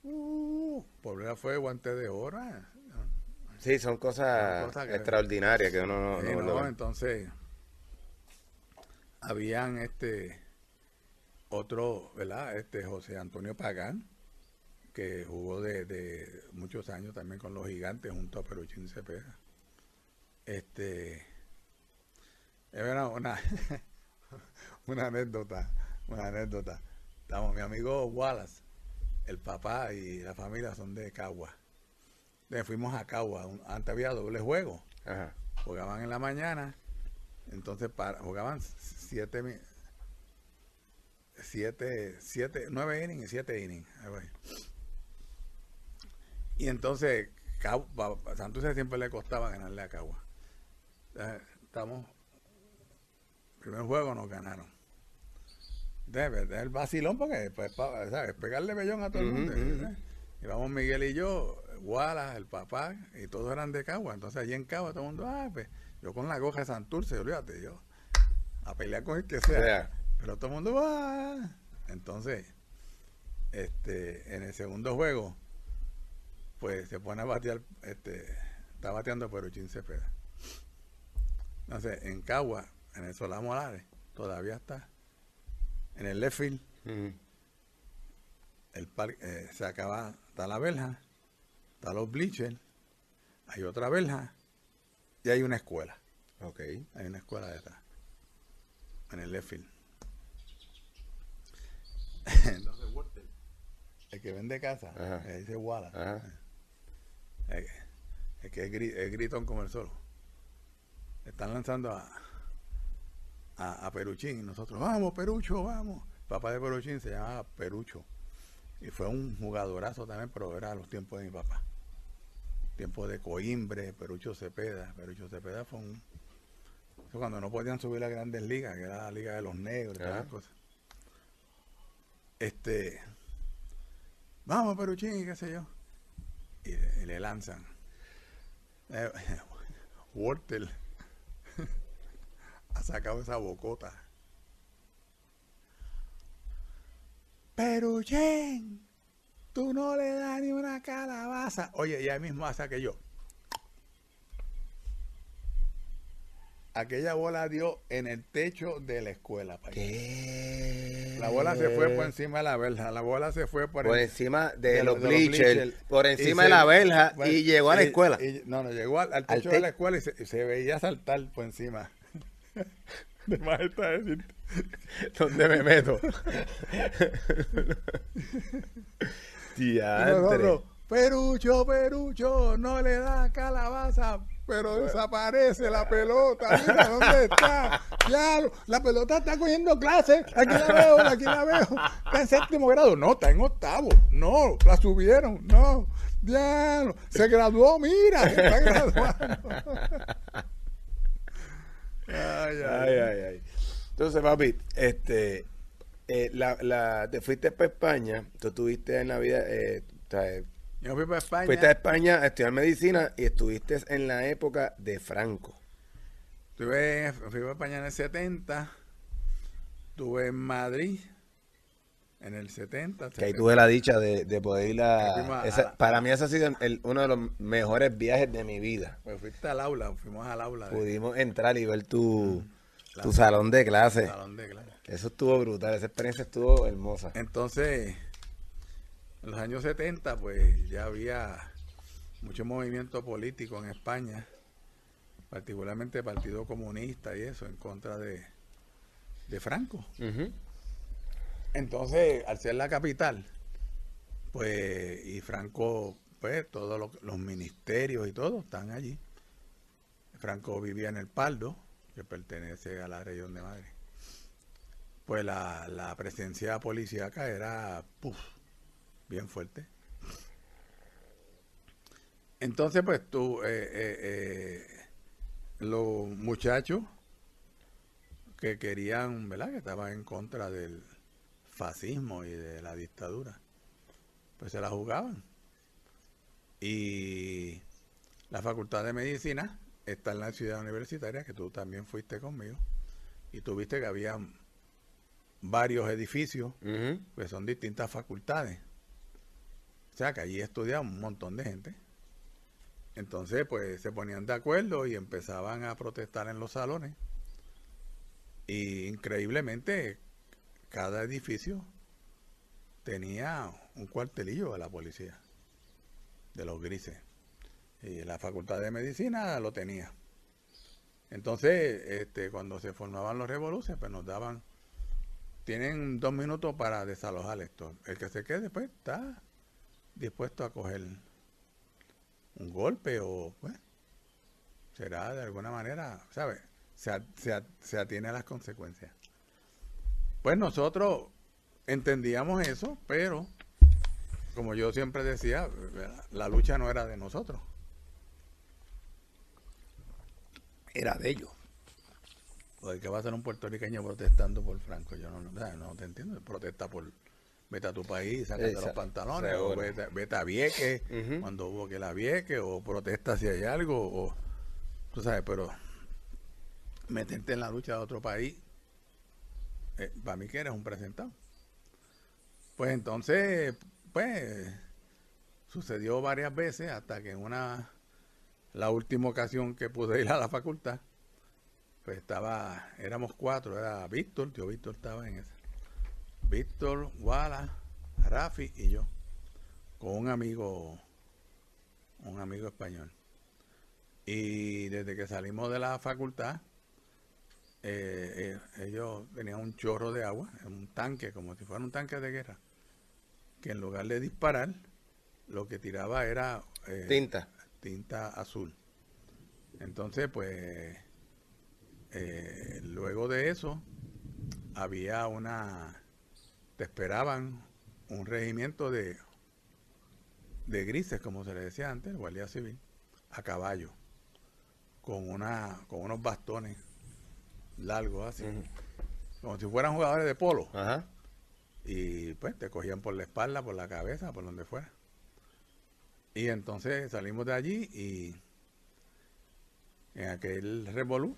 [SPEAKER 2] Uh, Poblera fue guante de oro. eh.
[SPEAKER 1] Sí, son cosas
[SPEAKER 2] Son cosas que-
[SPEAKER 1] extraordinarias que uno no,
[SPEAKER 2] Sí,
[SPEAKER 1] no
[SPEAKER 2] no,
[SPEAKER 1] lo ve.
[SPEAKER 2] entonces habían este otro, ¿verdad? Este José Antonio Pagán, que jugó de, de muchos años también con los gigantes junto a Peruchín Cepeda. Este era una, una anécdota, una anécdota. Estamos, mi amigo Wallace, el papá y la familia son de Cagua. Entonces fuimos a Cagua, un- antes había doble juego
[SPEAKER 1] Ajá.
[SPEAKER 2] jugaban en la mañana, entonces para, jugaban siete, siete, siete, nueve innings y siete innings. Y entonces, pa- pa- Santurce siempre le costaba ganarle a Cagua. Estamos, primer juego nos ganaron. El vacilón porque, pues, pa- ¿sabes? Pegarle bellón a todo el mundo. ¿eh? Y vamos Miguel y yo, Wallace, el papá, y todos eran de Cagua. Entonces allí en Cagua todo el mundo, ah, pues, yo con la goja de Santurce, olvídate, yo, a pelear con el que sea. Pero todo el mundo va. Entonces, este, en el segundo juego, pues se pone a batear, este, está bateando Peruchín Cepeda. Entonces, en Cagua, en el Solá Morales, todavía está. En el left field, el parque, eh, se acaba, está la verja, está los bleachers, hay otra verja y hay una escuela.
[SPEAKER 1] Ok.
[SPEAKER 2] Hay una escuela detrás, en el left field. Entonces, Walter, el que vende casa,
[SPEAKER 1] Ajá.
[SPEAKER 2] eh, dice Wallace,
[SPEAKER 1] Ajá.
[SPEAKER 2] eh, el que es, gri- es gritón como el solo. Están lanzando a, a, a Peruchín y nosotros, vamos, Perucho, vamos. El papá de Peruchín se llamaba Perucho. Y fue un jugadorazo también, pero era a los tiempos de mi papá. Tiempos de Coimbre, Perucho Cepeda. Perucho Cepeda fue un... cuando no podían subir a grandes ligas, que era la liga de los negros y todas esas cosas. Este... Vamos, Peruchín, y qué sé yo. Y, le- y le lanzan. Eh, Walter ha sacado esa bocota. Peruchín, tú no le das ni una calabaza. Oye, y ahí mismo hace que yo. Aquella bola dio en el techo de la escuela. La bola se fue por encima de la verja. La bola se fue por,
[SPEAKER 1] Por
[SPEAKER 2] en-
[SPEAKER 1] encima de,
[SPEAKER 2] de
[SPEAKER 1] los bleachers, por encima
[SPEAKER 2] se-
[SPEAKER 1] de la verja
[SPEAKER 2] bueno,
[SPEAKER 1] y llegó a la escuela.
[SPEAKER 2] y- no, no, llegó al, al
[SPEAKER 1] Al
[SPEAKER 2] techo de la escuela y se, y se veía saltar por encima. De más está decir.
[SPEAKER 1] ¿Dónde me meto?
[SPEAKER 2] Nosotros, Perucho, Perucho, no le da calabaza, pero desaparece la pelota. Mira dónde está. Ya, la pelota está cogiendo clases. Aquí la veo, aquí la veo. Está en séptimo grado. No, está en octavo. No, la subieron. No. Diablo, se graduó, mira, se está graduando. Ay, ay,
[SPEAKER 1] Ay, ay. Entonces, papi, este, eh, la, la, te fuiste para España, tú estuviste en la vida, eh, sea,
[SPEAKER 2] Yo fui para España.
[SPEAKER 1] fuiste a España a estudiar medicina y estuviste en la época de Franco.
[SPEAKER 2] Estuve, fui a España en el 70. Estuve en Madrid en el 70.
[SPEAKER 1] Que ahí tuve la dicha de, de poder ir a...
[SPEAKER 2] la-
[SPEAKER 1] para mí ese ha sido el- uno de los mejores viajes de mi vida.
[SPEAKER 2] Pues fuiste al aula, fuimos al aula
[SPEAKER 1] Pudimos entrar y ver tu,
[SPEAKER 2] La-
[SPEAKER 1] tu salón de clase.
[SPEAKER 2] salón de clase.
[SPEAKER 1] Eso estuvo brutal, esa experiencia estuvo hermosa.
[SPEAKER 2] Entonces, en los años 70, pues ya había mucho movimiento político en España, particularmente el Partido Comunista y eso, en contra de, de Franco.
[SPEAKER 1] Ujú.
[SPEAKER 2] Entonces, al ser la capital, pues, y Franco, pues, todos los, ministerios y todo están allí. Franco vivía en el Paldo, que pertenece a la región de Madrid. Pues la, la presencia policíaca era, puf, bien fuerte. Entonces, pues, tú, eh, eh, eh, los muchachos que querían, ¿verdad? Que estaban en contra del fascismo y de la dictadura, pues se la jugaban. Y la Facultad de Medicina está en la ciudad universitaria, que tú también fuiste conmigo, y tú viste que había varios edificios, pues son distintas facultades. O sea que allí estudiaba un montón de gente. Entonces, pues se ponían de acuerdo y empezaban a protestar en los salones. Y increíblemente, cada edificio tenía un cuartelillo de la policía, de los grises. Y la facultad de medicina lo tenía. Entonces, este, cuando se formaban los revoluciones, pues nos daban, tienen dos minutos para desalojar esto. El que se quede, pues, está dispuesto a coger un golpe o, pues, será de alguna manera, ¿sabes? Se, se, se atiene a las consecuencias. Pues nosotros entendíamos eso, pero como yo siempre decía, la lucha no era de nosotros. Era de ellos. Porque ¿qué va a ser un puertorriqueño protestando por Franco? Yo no, te entiendo. Protesta por vete a tu país, sácate los
[SPEAKER 1] Exacto.
[SPEAKER 2] pantalones, o vete, vete a Vieques,
[SPEAKER 1] Ujú.
[SPEAKER 2] cuando hubo que la Vieques, o protesta si hay algo, o tú sabes, pero meterte en la lucha de otro país, eh, para mí que eres un presentado. Pues entonces, pues, sucedió varias veces hasta que en una, la última ocasión que pude ir a la facultad, pues estaba, éramos cuatro, era Víctor, tío Víctor estaba en esa. Víctor, Wallace, Rafi y yo, con un amigo, un amigo español. Y desde que salimos de la facultad, eh, eh, ellos tenían un chorro de agua, un tanque, como si fuera un tanque de guerra, que en lugar de disparar, lo que tiraba era
[SPEAKER 1] eh, tinta.
[SPEAKER 2] tinta azul. Entonces, pues, luego de eso, había una, te esperaban un regimiento de, de grises, como se le decía antes, guardia civil, a caballo, con, una, con unos bastones largos así, como si fueran jugadores de polo. Y pues te cogían por la espalda, por la cabeza, por donde fuera. Y entonces salimos de allí y en aquel revolú,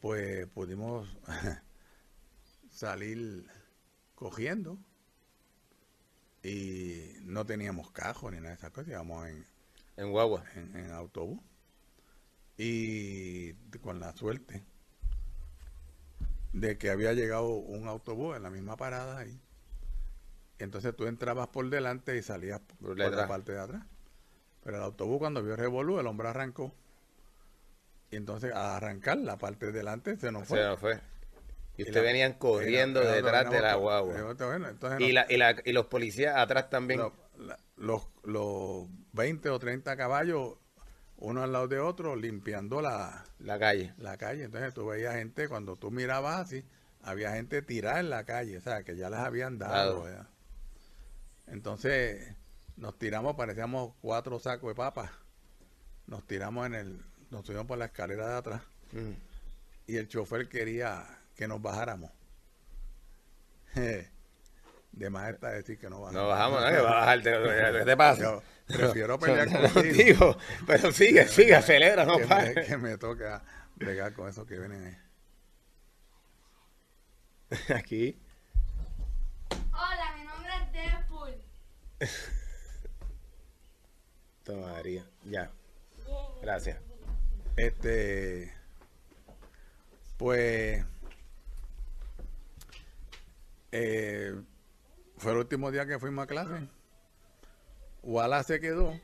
[SPEAKER 2] pues pudimos salir cogiendo. Y no teníamos cajo ni nada de esas cosas, íbamos en,
[SPEAKER 1] en guagua,
[SPEAKER 2] en, autobús. Y con la suerte de que había llegado un autobús en la misma parada ahí. Entonces tú entrabas por delante y salías por, la parte de atrás. Pero el autobús cuando vio el revolú, el hombre arrancó. Y entonces a arrancar la parte de delante se nos fue.
[SPEAKER 1] Se nos fue. Y ustedes venían corriendo detrás de la guagua. y, la, y, la, y, los policías atrás también.
[SPEAKER 2] Los, los, 20 o 30 caballos, uno al lado de otro, limpiando la,
[SPEAKER 1] la calle.
[SPEAKER 2] La calle. Entonces tú veías gente, cuando tú mirabas así, había gente tirada en la calle, o sea, que ya les habían dado. Entonces nos tiramos, parecíamos cuatro sacos de papas. Nos tiramos en el, nos subimos por la escalera de atrás. Mm. Y el chofer quería que nos bajáramos. De más está decir que no bajamos.
[SPEAKER 1] No bajamos, no, que va a bajarte. ¿Qué te pasa? Yo
[SPEAKER 2] prefiero pelear contigo.
[SPEAKER 1] pero sigue, sigue, acelera, no
[SPEAKER 2] que me, que me toca bregar con eso que vienen ahí.
[SPEAKER 1] Aquí.
[SPEAKER 3] Hola, mi nombre es Deadpool.
[SPEAKER 1] Toma, María. Ya. Gracias.
[SPEAKER 2] Este. Pues eh, fue el último día que fuimos a clase. Wala se quedó.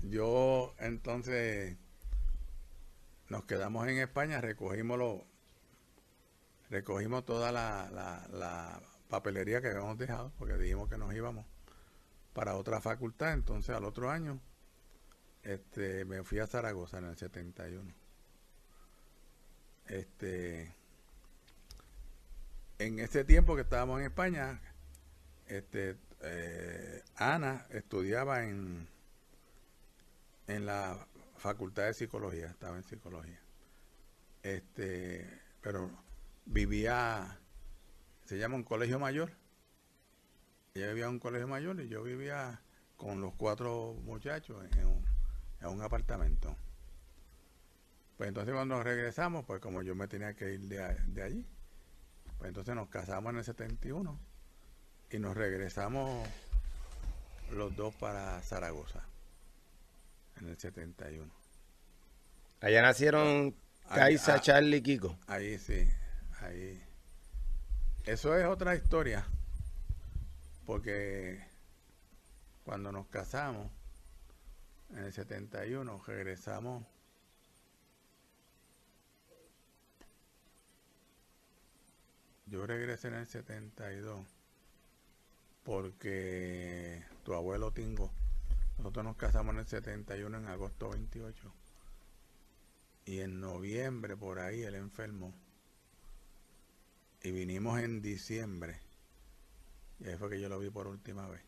[SPEAKER 2] Yo entonces nos quedamos en España, recogimos lo, recogimos toda la, la, papelería que habíamos dejado, porque dijimos que nos íbamos para otra facultad. Entonces al otro año este, me fui a Zaragoza en el 71. Este en ese tiempo que estábamos en España, este, eh, Ana estudiaba en, en la Facultad de Psicología, estaba en Psicología. Este, pero vivía, se llama un colegio mayor. Ella vivía en un colegio mayor y yo vivía con los cuatro muchachos en un, en un apartamento. Pues entonces cuando regresamos, pues como yo me tenía que ir de, de allí, pues entonces nos casamos en el 71 y nos regresamos los dos para Zaragoza en el 71.
[SPEAKER 1] Allá nacieron Kaisa, ah, Charlie y Kiko.
[SPEAKER 2] Ahí sí, ahí. Eso es otra historia, porque cuando nos casamos en el 71 regresamos Yo regresé en el 72 porque tu abuelo Tingo, nosotros nos casamos en el 71 en agosto 28 y en noviembre por ahí él enfermó. Y vinimos en diciembre. Y ahí fue que yo lo vi por última vez.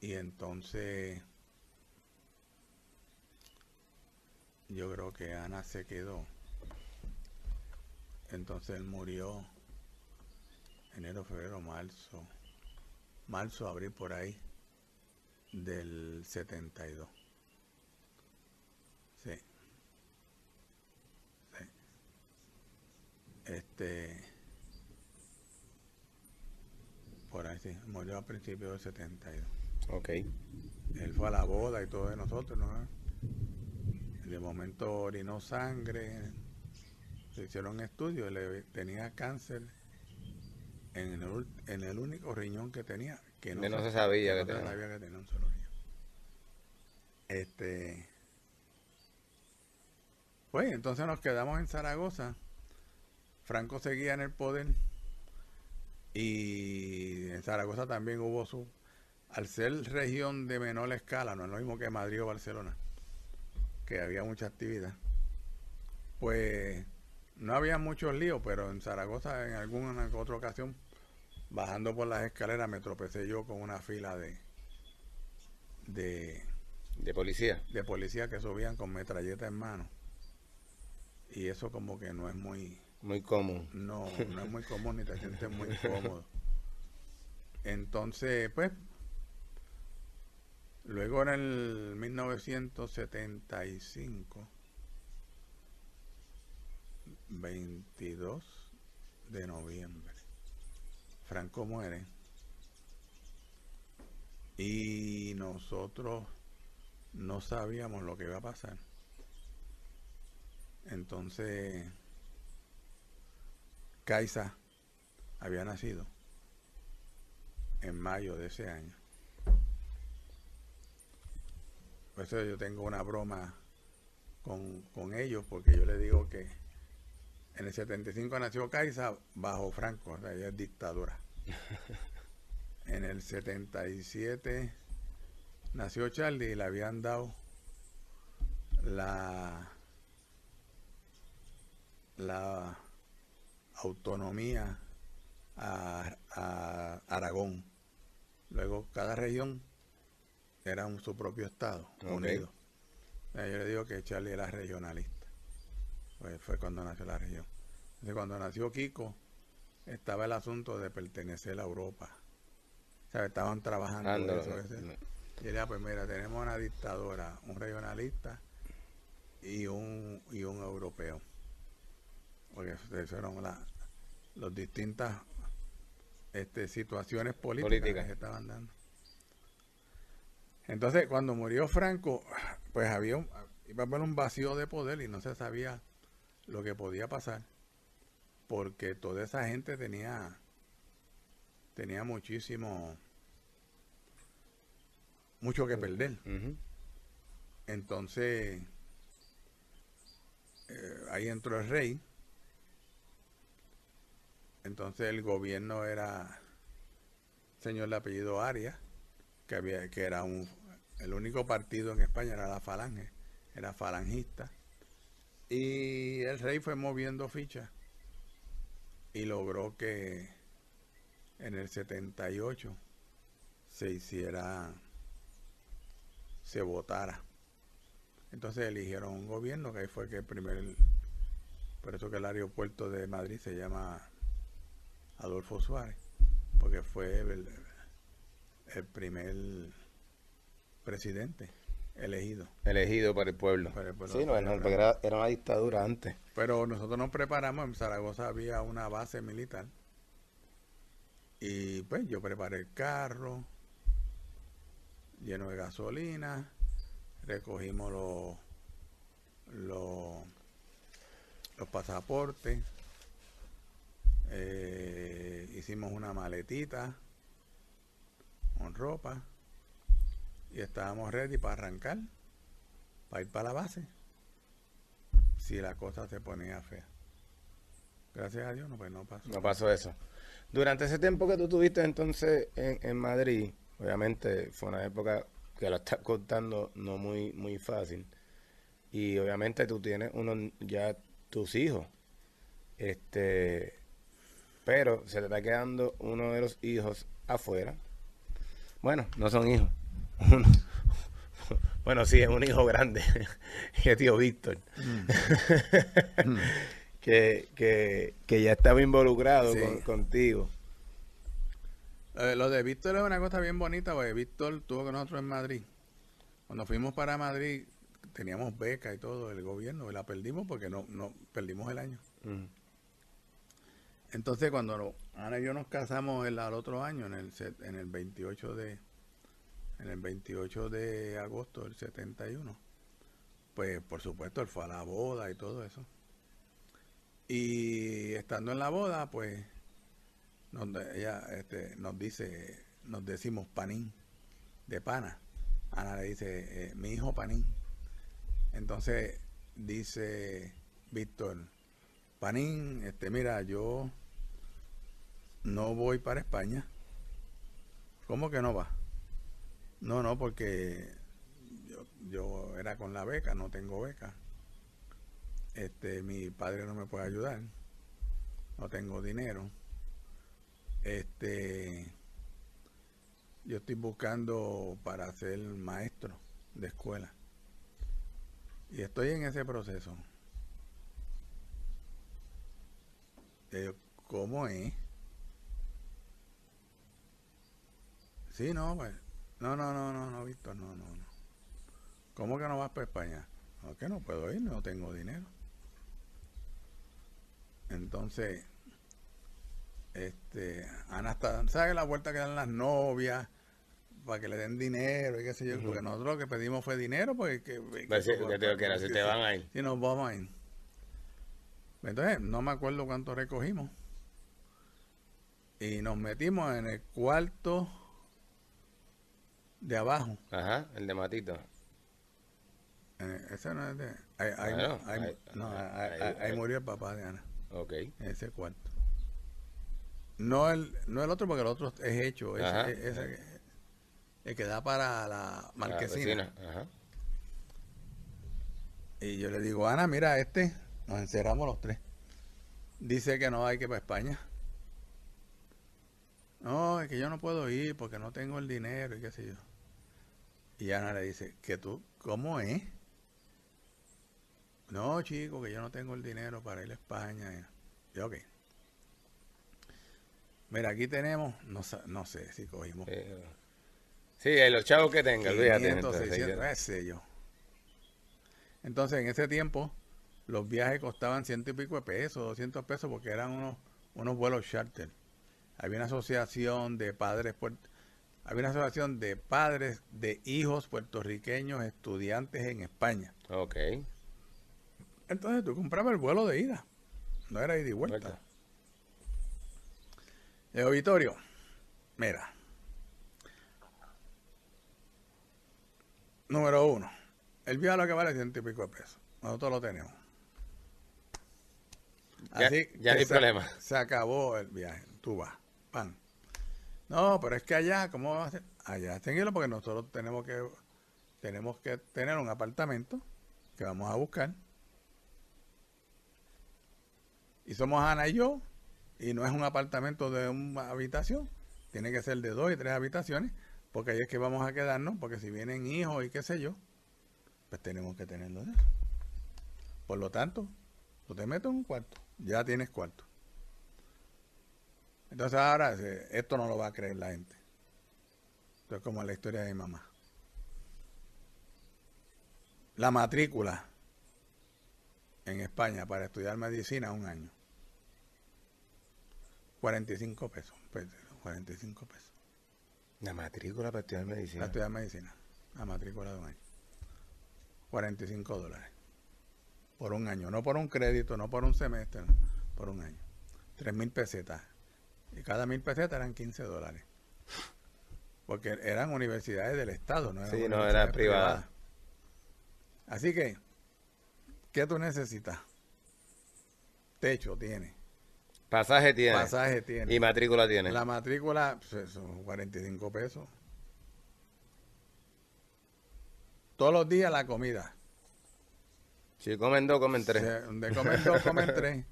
[SPEAKER 2] Y entonces yo creo que Ana se quedó. Entonces él murió enero, febrero, marzo, marzo, abril por ahí del 72. Sí. Sí. Este. Por ahí sí, murió a principios del 72.
[SPEAKER 1] Ok.
[SPEAKER 2] Él fue a la boda y todo de nosotros, ¿no? De momento orinó sangre, se hicieron estudios, le tenía cáncer en el, ul- en el único riñón que tenía, que no,
[SPEAKER 1] Que no se sabía que
[SPEAKER 2] no se
[SPEAKER 1] tenía.
[SPEAKER 2] sabía que tenía un solo riñón. Este, pues entonces nos quedamos en Zaragoza. Franco seguía en el poder y en Zaragoza también hubo su, al ser región de menor escala, no es lo mismo que Madrid o Barcelona, que había mucha actividad, pues no había muchos líos, pero en Zaragoza en alguna otra ocasión, bajando por las escaleras, me tropecé yo con una fila de, de,
[SPEAKER 1] De policía.
[SPEAKER 2] de policías que subían con metralleta en mano. Y eso como que no es muy,
[SPEAKER 1] Muy común.
[SPEAKER 2] no, no es muy común ni te sientes muy cómodo. Entonces, pues, luego en el 1975, 22 de noviembre, Franco muere y nosotros no sabíamos lo que iba a pasar. Entonces, Kaisa había nacido en mayo de ese año. Por eso yo tengo una broma con, con ellos, porque yo le digo que en el 75 nació Kaisa bajo Franco, o sea, ella es dictadura. En el 77 nació Charlie y le habían dado la la autonomía a, a Aragón. Luego cada región era un, su propio estado,
[SPEAKER 1] Ok.
[SPEAKER 2] unido. Yo le digo que Charlie era regionalista. Pues fue cuando nació la región. Entonces, cuando nació Kiko, estaba el asunto de pertenecer a Europa. O sea, estaban trabajando
[SPEAKER 1] Ándalo.
[SPEAKER 2] eso. y decía, pues mira, tenemos una dictadora, un regionalista y un, y un europeo. Porque eran la- las distintas este, situaciones políticas,
[SPEAKER 1] Políticas.
[SPEAKER 2] que se estaban dando. Entonces, cuando murió Franco, pues había un, iba a haber un vacío de poder y no se sabía lo que podía pasar. Porque toda esa gente tenía, tenía muchísimo, mucho que perder. Entonces, eh, ahí entró el rey. Entonces el gobierno era señor de apellido Arias, que había, que era un, el único partido en España era la Falange, era falangista. Y el rey fue moviendo fichas y logró que en el 78 se hiciera, se votara. Entonces eligieron un gobierno que ahí fue que el primer, por eso que el aeropuerto de Madrid se llama Adolfo Suárez, porque fue el, el primer presidente elegido.
[SPEAKER 1] Elegido por el pueblo.
[SPEAKER 2] Por el pueblo.
[SPEAKER 1] Sí, no, no, porque era, era una dictadura antes.
[SPEAKER 2] Pero nosotros nos preparamos, en Zaragoza había una base militar. Y pues yo preparé el carro, lleno de gasolina, recogimos los, los, los pasaportes, eh, hicimos una maletita con ropa y estábamos ready para arrancar, para ir para la base si la cosa se ponía fea. Gracias a Dios, no, pues no pasó.
[SPEAKER 1] No pasó eso. Durante ese tiempo que tú tuviste entonces en, en Madrid, obviamente fue una época que lo estás contando no muy, muy fácil. Y obviamente tú tienes unos ya tus hijos. Este, pero se te está quedando uno de los hijos afuera. Bueno, no son hijos. Bueno, sí, es un hijo grande, que es tío Víctor. que, que, que ya estaba involucrado
[SPEAKER 2] Sí.
[SPEAKER 1] con- contigo.
[SPEAKER 2] Eh, lo de Víctor es una cosa bien bonita, porque Víctor estuvo con nosotros en Madrid. Cuando fuimos para Madrid, teníamos beca y todo del gobierno, y la perdimos porque no, no perdimos el año.
[SPEAKER 1] Mm.
[SPEAKER 2] Entonces, cuando Ana y yo nos casamos el, al otro año, en el, set- en el 28 de en el 28 de agosto del 71, pues por supuesto él fue a la boda y todo eso. Y estando en la boda, pues donde ella este, nos dice, nos decimos panín, de pana. Ana le dice, eh, mi hijo panín. Entonces dice Víctor, panín, este, mira, yo no voy para España. ¿Cómo que no va? No, no, porque yo, yo era con la beca, no tengo beca. Este, mi padre no me puede ayudar. No tengo dinero. Este, yo estoy buscando para ser maestro de escuela. Y estoy en ese proceso. Yo, ¿Cómo es? Sí, no, pues. No, no, no, no, no, Víctor, no, no, no. ¿Cómo que no vas para España? No, que no puedo ir, no tengo dinero. Entonces, este, Ana está, ¿sabes la vuelta que dan las novias? Para que le den dinero y qué sé yo, porque nosotros lo que pedimos fue dinero, porque que,
[SPEAKER 1] Pues sí, que te- que si te van a ir.
[SPEAKER 2] Si nos vamos a ir. Entonces, no me acuerdo cuánto recogimos. Y nos metimos en el cuarto de abajo.
[SPEAKER 1] Ajá, el de Matito.
[SPEAKER 2] Eh, ese no es de. Ahí, ahí- ahí- no,
[SPEAKER 1] ahí-
[SPEAKER 2] ahí-
[SPEAKER 1] ahí-
[SPEAKER 2] ahí murió el papá de Ana.
[SPEAKER 1] Ok.
[SPEAKER 2] ese cuarto. No el, no el otro, porque el otro es hecho. ese-
[SPEAKER 1] Ajá.
[SPEAKER 2] ese que- el que da para la
[SPEAKER 1] La
[SPEAKER 2] marquesina.
[SPEAKER 1] vecina, Ajá.
[SPEAKER 2] Y yo le digo, Ana, mira, este, nos encerramos los tres. Dice que no hay que ir para España. No, es que yo no puedo ir porque no tengo el dinero y qué sé yo. Y Ana le dice, que tú, ¿cómo es? No, chico, que yo no tengo el dinero para ir a España. Yo, ok. Mira, aquí tenemos, no, sé si cogimos
[SPEAKER 1] Eh, Sí, eh, los chavos que tenga.
[SPEAKER 2] 500,
[SPEAKER 1] entonces,
[SPEAKER 2] 600, qué sé yo. Entonces, en ese tiempo, los viajes costaban ciento y pico de pesos, 200 pesos, porque eran unos, unos vuelos charter. Había una asociación de padres, había una asociación de padres de hijos puertorriqueños estudiantes en España.
[SPEAKER 1] Ok.
[SPEAKER 2] Entonces, tú comprabas el vuelo de ida, no era ida y vuelta.
[SPEAKER 1] Vuelta.
[SPEAKER 2] El auditorio, mira. Número uno, el viaje lo que vale ciento y pico de pesos. Nosotros lo tenemos.
[SPEAKER 1] Ya- ya no hay
[SPEAKER 2] se,
[SPEAKER 1] problema.
[SPEAKER 2] Se acabó el viaje. Tú vas. No, pero es que allá, ¿cómo va a ser? Allá, tranquilo, porque nosotros tenemos que tenemos que tener un apartamento que vamos a buscar. Y somos Ana y yo, y no es un apartamento de una habitación, tiene que ser de dos y tres habitaciones, porque ahí es que vamos a quedarnos, porque si vienen hijos y qué sé yo, pues tenemos que tenerlo. Por lo tanto, tú te metes en un cuarto, ya tienes cuarto. Entonces ahora eh, esto no lo va a creer la gente. Esto es como la historia de mi mamá. La matrícula en España para estudiar medicina un año. 45 pesos. pues, 45 pesos.
[SPEAKER 1] La matrícula para estudiar
[SPEAKER 2] Para
[SPEAKER 1] medicina.
[SPEAKER 2] estudiar medicina. La matrícula de un año. 45 dólares. Por un año. No por un crédito, no por un semestre, no, por un año. 3 mil pesetas. Y cada mil pesetas eran 15 dólares. Porque eran universidades del Estado, no eran
[SPEAKER 1] Sí, no, era privada.
[SPEAKER 2] Así que, ¿qué tú necesitas? Techo tiene,
[SPEAKER 1] Pasaje tiene.
[SPEAKER 2] pasaje tiene.
[SPEAKER 1] Y matrícula tiene.
[SPEAKER 2] La matrícula pues, son 45 pesos. Todos los días la comida.
[SPEAKER 1] Si comen dos, comen tres.
[SPEAKER 2] Donde comen dos, comen tres.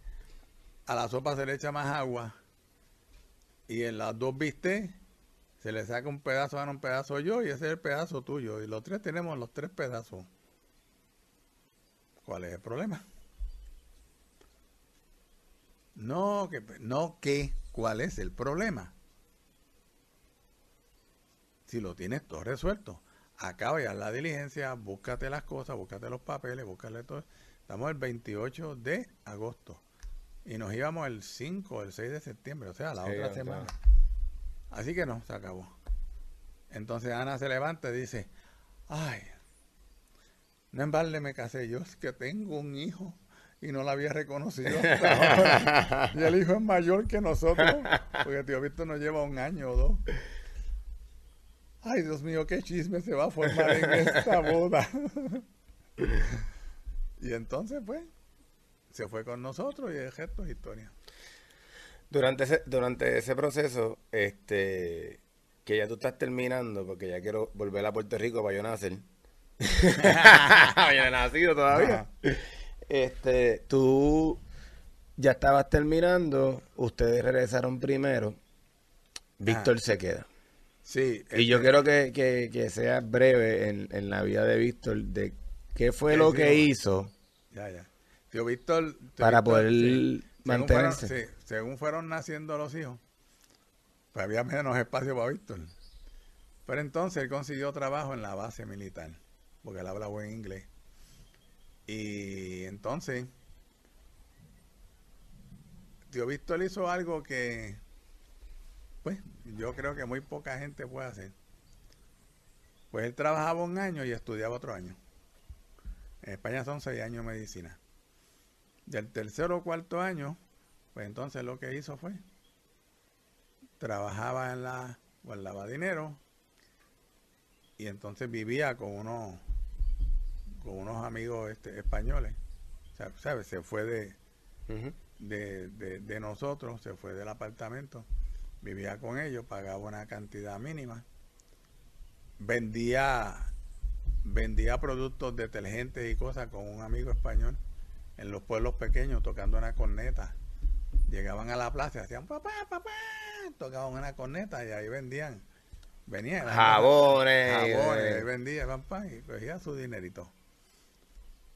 [SPEAKER 2] A la sopa se le echa más agua. Y en las dos viste se le saca un pedazo, a un pedazo yo y ese es el pedazo tuyo. Y los tres tenemos los tres pedazos. ¿Cuál es el problema? No, que, no que, ¿cuál es el problema? Si lo tienes todo resuelto, acaba ya la diligencia, búscate las cosas, búscate los papeles, búscate todo. Estamos el 28 de agosto y nos íbamos el 5 o el 6 de septiembre, o sea, la
[SPEAKER 1] Sí,
[SPEAKER 2] otra semana. Así que no, se acabó. Entonces Ana se levanta y dice, ay, no en balde me casé yo, es que tengo un hijo y no la había reconocido. hasta ahora. y el hijo es mayor que nosotros, porque tío Víctor nos lleva un año o dos. Ay, Dios mío, qué chisme se va a formar en esta boda. y entonces, pues, se fue con nosotros y el resto es historia.
[SPEAKER 1] Durante ese, durante ese proceso, este, que ya tú estás terminando, porque ya quiero volver a Puerto Rico para yo nacer. yo nacido todavía. Este, tú ya estabas terminando, ustedes regresaron primero, Víctor se queda.
[SPEAKER 2] Sí.
[SPEAKER 1] Y yo
[SPEAKER 2] este,
[SPEAKER 1] quiero que, que, que sea breve en, en la vida de Víctor de qué fue lo que hizo
[SPEAKER 2] Ya, ya. Tío Víctor. tío
[SPEAKER 1] para
[SPEAKER 2] Víctor,
[SPEAKER 1] poder
[SPEAKER 2] sí. Según fueron-
[SPEAKER 1] mantenerse.
[SPEAKER 2] sí, según fueron naciendo los hijos, pues había menos espacio para Víctor. Pero entonces él consiguió trabajo en la base militar, porque él habla buen inglés. Y entonces, tío Víctor hizo algo que, pues, yo creo que muy poca gente puede hacer. Pues él trabajaba un año y estudiaba otro año. En España son seis años de medicina. Del tercero o cuarto año, pues entonces lo que hizo fue, trabajaba en la, lava dinero, y entonces vivía con unos, con unos amigos este, españoles. O sea, ¿sabes? Se fue de, de, de- de nosotros, se fue del apartamento, vivía con ellos, pagaba una cantidad mínima, vendía, vendía productos detergentes y cosas con un amigo español en los pueblos pequeños tocando una corneta. Llegaban a la plaza y hacían papá, papá, tocaban una corneta y ahí vendían. Venían.
[SPEAKER 1] Jabones.
[SPEAKER 2] Jabones,
[SPEAKER 1] eh,
[SPEAKER 2] ahí vendía, pam, pam, y cogía su dinerito.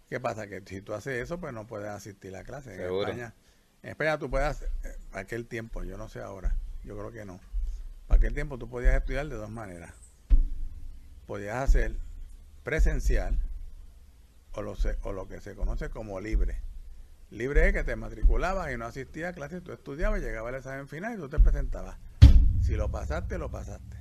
[SPEAKER 2] ¿Qué pasa? Que si tú haces eso, pues no puedes asistir a clase. En. España, en España tú puedes, hacer- eh, para aquel tiempo, yo no sé ahora, yo creo que no. Para aquel tiempo tú podías estudiar de dos maneras. Podías hacer presencial o lo, se- o lo que se conoce como libre. Libre es que te matriculabas y no asistías a clases, tú estudiabas, llegaba el examen final y tú te presentabas. Si lo pasaste, lo pasaste.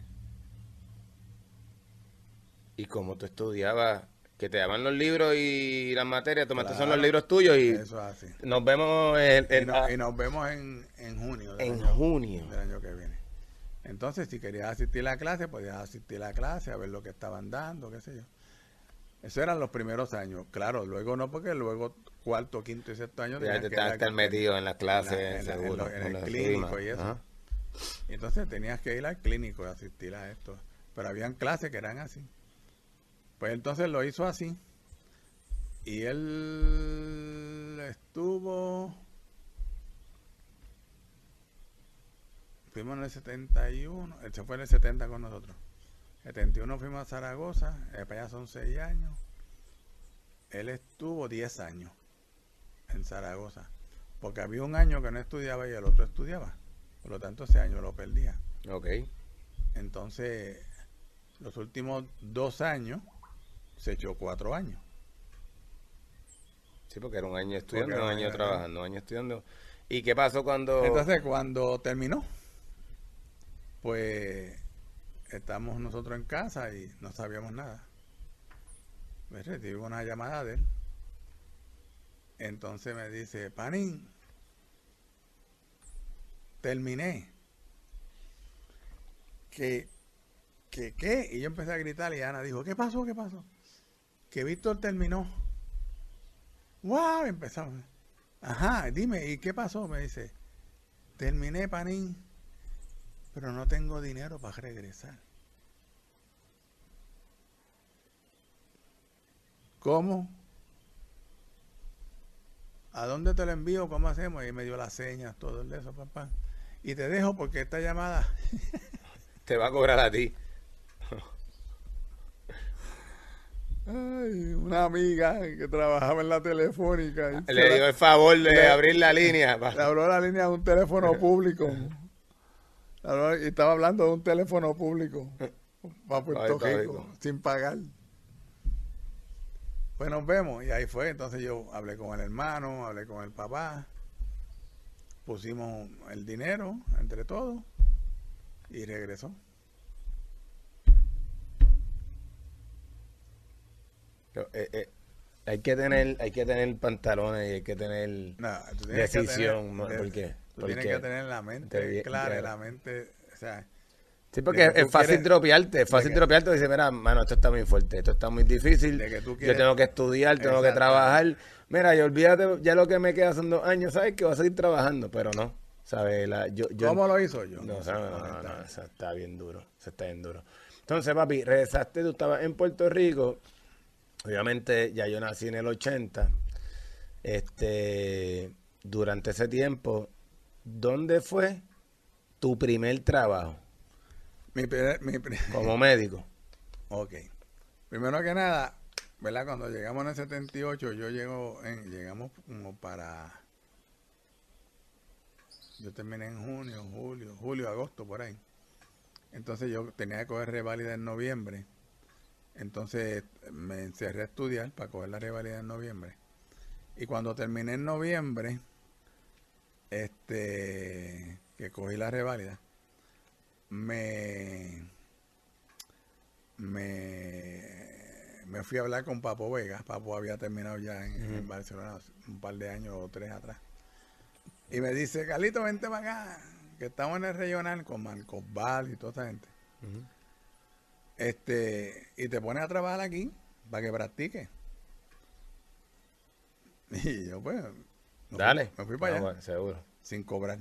[SPEAKER 1] Y como tú estudiabas, que te daban los libros y las materias, tomaste son los libros tuyos y
[SPEAKER 2] Eso es así.
[SPEAKER 1] nos vemos en,
[SPEAKER 2] Y,
[SPEAKER 1] en-
[SPEAKER 2] no- y nos vemos en, en junio. del
[SPEAKER 1] en
[SPEAKER 2] año-
[SPEAKER 1] junio.
[SPEAKER 2] del año que viene. Entonces, si querías asistir a la clase, podías asistir a la clase, a ver lo que estaban dando, qué sé yo. Esos eran los primeros años. Claro, luego no, porque luego cuarto, quinto y sexto año
[SPEAKER 1] Ya
[SPEAKER 2] tenías
[SPEAKER 1] te
[SPEAKER 2] que ir a-
[SPEAKER 1] estar metido en las clases,
[SPEAKER 2] en la- en la- en
[SPEAKER 1] seguro.
[SPEAKER 2] lo- en el clínico
[SPEAKER 1] rimas.
[SPEAKER 2] y eso.
[SPEAKER 1] Ajá.
[SPEAKER 2] Y entonces tenías que ir al clínico a asistir a esto. Pero habían clases que eran así. Pues entonces lo hizo así. Y él estuvo... Fuimos en el 71, él se fue en el 70 con nosotros. 71 fuimos a Zaragoza, eh, allá son 6 años. Él estuvo 10 años en Zaragoza. Porque había un año que no estudiaba y el otro estudiaba. Por lo tanto, ese año lo perdía.
[SPEAKER 1] Ok.
[SPEAKER 2] Entonces, los últimos dos años se echó cuatro años.
[SPEAKER 1] Sí, porque era un año estudiando, un año
[SPEAKER 2] un año-
[SPEAKER 1] trabajando, un año estudiando. ¿Y qué pasó cuando...?
[SPEAKER 2] Entonces, cuando terminó, pues estamos nosotros en casa y no sabíamos nada. Me recibí una llamada de él. Entonces me dice, Panín, terminé. ¿Qué? ¿Qué? ¿Qué? Y yo empecé a gritar y Ana dijo, ¿qué pasó? ¿Qué pasó? Que Víctor terminó. ¡Wow! Empezamos. Ajá, dime, ¿y qué pasó? Me dice, terminé, Panín, pero no tengo dinero para regresar. ¿Cómo? ¿A dónde te lo envío? ¿Cómo hacemos? Y me dio las señas, todo eso, papá. Y te dejo porque esta llamada
[SPEAKER 1] Te va a cobrar a ti.
[SPEAKER 2] Ay, una amiga que trabajaba en la telefónica.
[SPEAKER 1] Le dio el favor de
[SPEAKER 2] le-
[SPEAKER 1] abrir la línea.
[SPEAKER 2] Le habló la línea de un teléfono público. Y estaba hablando de un teléfono público para Puerto Rico, sin pagar. Pues nos vemos. Y ahí fue. Entonces yo hablé con el hermano, hablé con el papá. Pusimos el dinero entre todos y regresó.
[SPEAKER 1] Pero, eh, eh, hay que tener, hay que tener pantalones y hay que tener
[SPEAKER 2] No, que
[SPEAKER 1] decisión.
[SPEAKER 2] de-
[SPEAKER 1] ¿Por qué?
[SPEAKER 2] Tú
[SPEAKER 1] Porque-
[SPEAKER 2] tienes que tener la mente
[SPEAKER 1] Te-
[SPEAKER 2] clara, la mente, o sea,
[SPEAKER 1] Sí, porque es fácil dropearte, es fácil dropearte y dice, mira, mano, esto está muy fuerte, esto está muy difícil,
[SPEAKER 2] De que tú
[SPEAKER 1] yo tengo que estudiar, tengo que trabajar. Mira, y olvídate, ya lo que me queda son dos años, ¿sabes? Que voy a seguir trabajando, pero no, ¿sabes? La- yo, yo,
[SPEAKER 2] ¿cómo lo hizo yo?
[SPEAKER 1] No, no, no, no, eso está bien duro, eso está bien duro. Entonces, papi, regresaste, tú estabas en Puerto Rico, obviamente ya yo nací en el 80, este, durante ese tiempo, ¿dónde fue tu primer trabajo
[SPEAKER 2] Mi primer- mi
[SPEAKER 1] como médico?
[SPEAKER 2] Ok. Primero que nada, ¿verdad? Cuando llegamos en el 78, yo llego en, llegamos como para... Yo terminé en junio, julio, julio, agosto, por ahí. Entonces yo tenía que coger reválida en noviembre. Entonces me encerré a estudiar para coger la reválida en noviembre. Y cuando terminé en noviembre, este, que cogí la reválida, me, me, me fui a hablar con Papo Vega. Papo había terminado ya en, en Barcelona un par de años o tres atrás. Y me dice, Carlito, vente para acá, que estamos en el regional con Marcos Val y toda esa gente. Este, y te pones a trabajar aquí para que practique. Y yo, pues, fui-
[SPEAKER 1] Dale.
[SPEAKER 2] me fui para
[SPEAKER 1] Ah,
[SPEAKER 2] allá
[SPEAKER 1] bueno, seguro.
[SPEAKER 2] sin cobrar.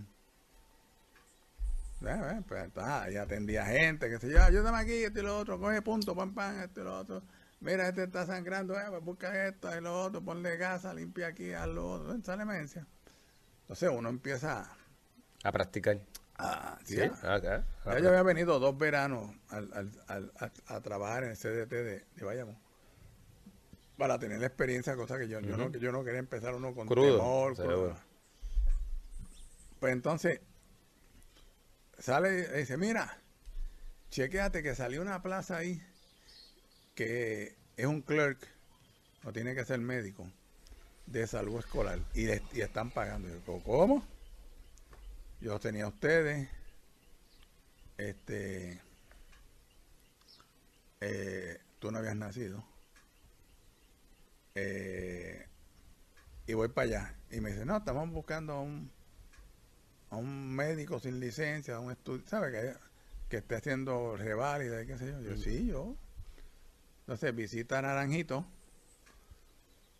[SPEAKER 2] Ya, eh, pues, ah, ahí atendía gente, que se yo, ayúdame aquí, esto y lo otro, coge punto, pam, pam, esto y lo otro. Mira, este está sangrando, eh, pues busca esto y lo otro, ponle gasa, limpia aquí, haz lo otro, en sale emergencia. Entonces uno empieza
[SPEAKER 1] A practicar.
[SPEAKER 2] sí,
[SPEAKER 1] Sí,
[SPEAKER 2] a-
[SPEAKER 1] acá.
[SPEAKER 2] ya yo había venido dos veranos al- al- al- a, a trabajar en el CDT de, de Bayamón. Para tener la experiencia, cosa que yo, yo, no, que yo no quería empezar uno con
[SPEAKER 1] Crudo,
[SPEAKER 2] temor. Pues entonces, sale y dice, mira, chequéate que salió una plaza ahí que es un clerk, no tiene que ser médico, de salud escolar. Y, le- y están pagando. Yo, ¿cómo? Yo los tenía a ustedes. Este. eh, tú no habías nacido. Eh, y voy para allá. Y me dice, no, estamos buscando a un, a un médico sin licencia, a un estudio, ¿sabe? Que, que esté haciendo reválida y qué sé yo. Yo, sí, yo. Entonces visita a Naranjito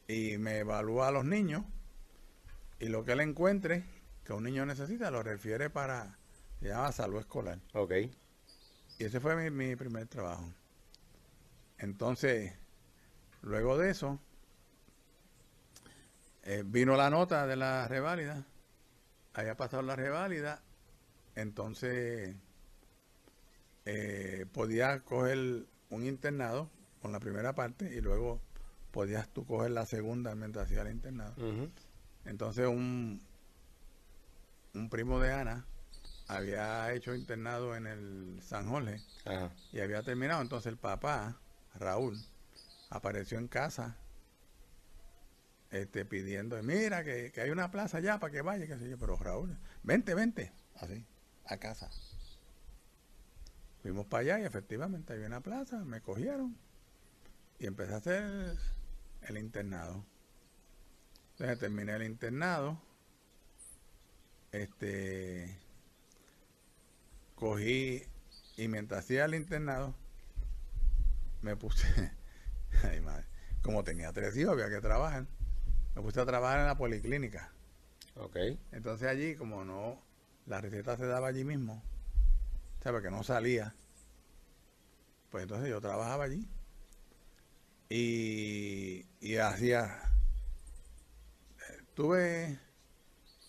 [SPEAKER 2] y me evalúa a los niños y lo que él encuentre que un niño necesita lo refiere para, se llama salud escolar.
[SPEAKER 1] Ok.
[SPEAKER 2] Y ese fue mi, mi primer trabajo. Entonces, luego de eso, eh, vino la nota de la reválida. Había pasado la reválida. Entonces, eh, podía coger un internado con la primera parte y luego podías tú coger la segunda mientras hacía el internado. Entonces un, un primo de Ana había hecho internado en el San Jorge
[SPEAKER 1] Ajá.
[SPEAKER 2] y había terminado. Entonces el papá, Raúl, apareció en casa este, pidiendo, mira que, que hay una plaza allá para que vaya, qué sé yo, pero Raúl, vente, vente, así, a casa. Fuimos para allá y efectivamente había una plaza, me cogieron y empecé a hacer el internado. Entonces terminé el internado. Este cogí y mientras hacía el internado me puse ay madre, como tenía tres hijos había que trabajar me puse a trabajar en la policlínica.
[SPEAKER 1] Ok.
[SPEAKER 2] entonces allí como no la receta se daba allí mismo sabe que no salía. Pues entonces yo trabajaba allí. Y, y hacía estuve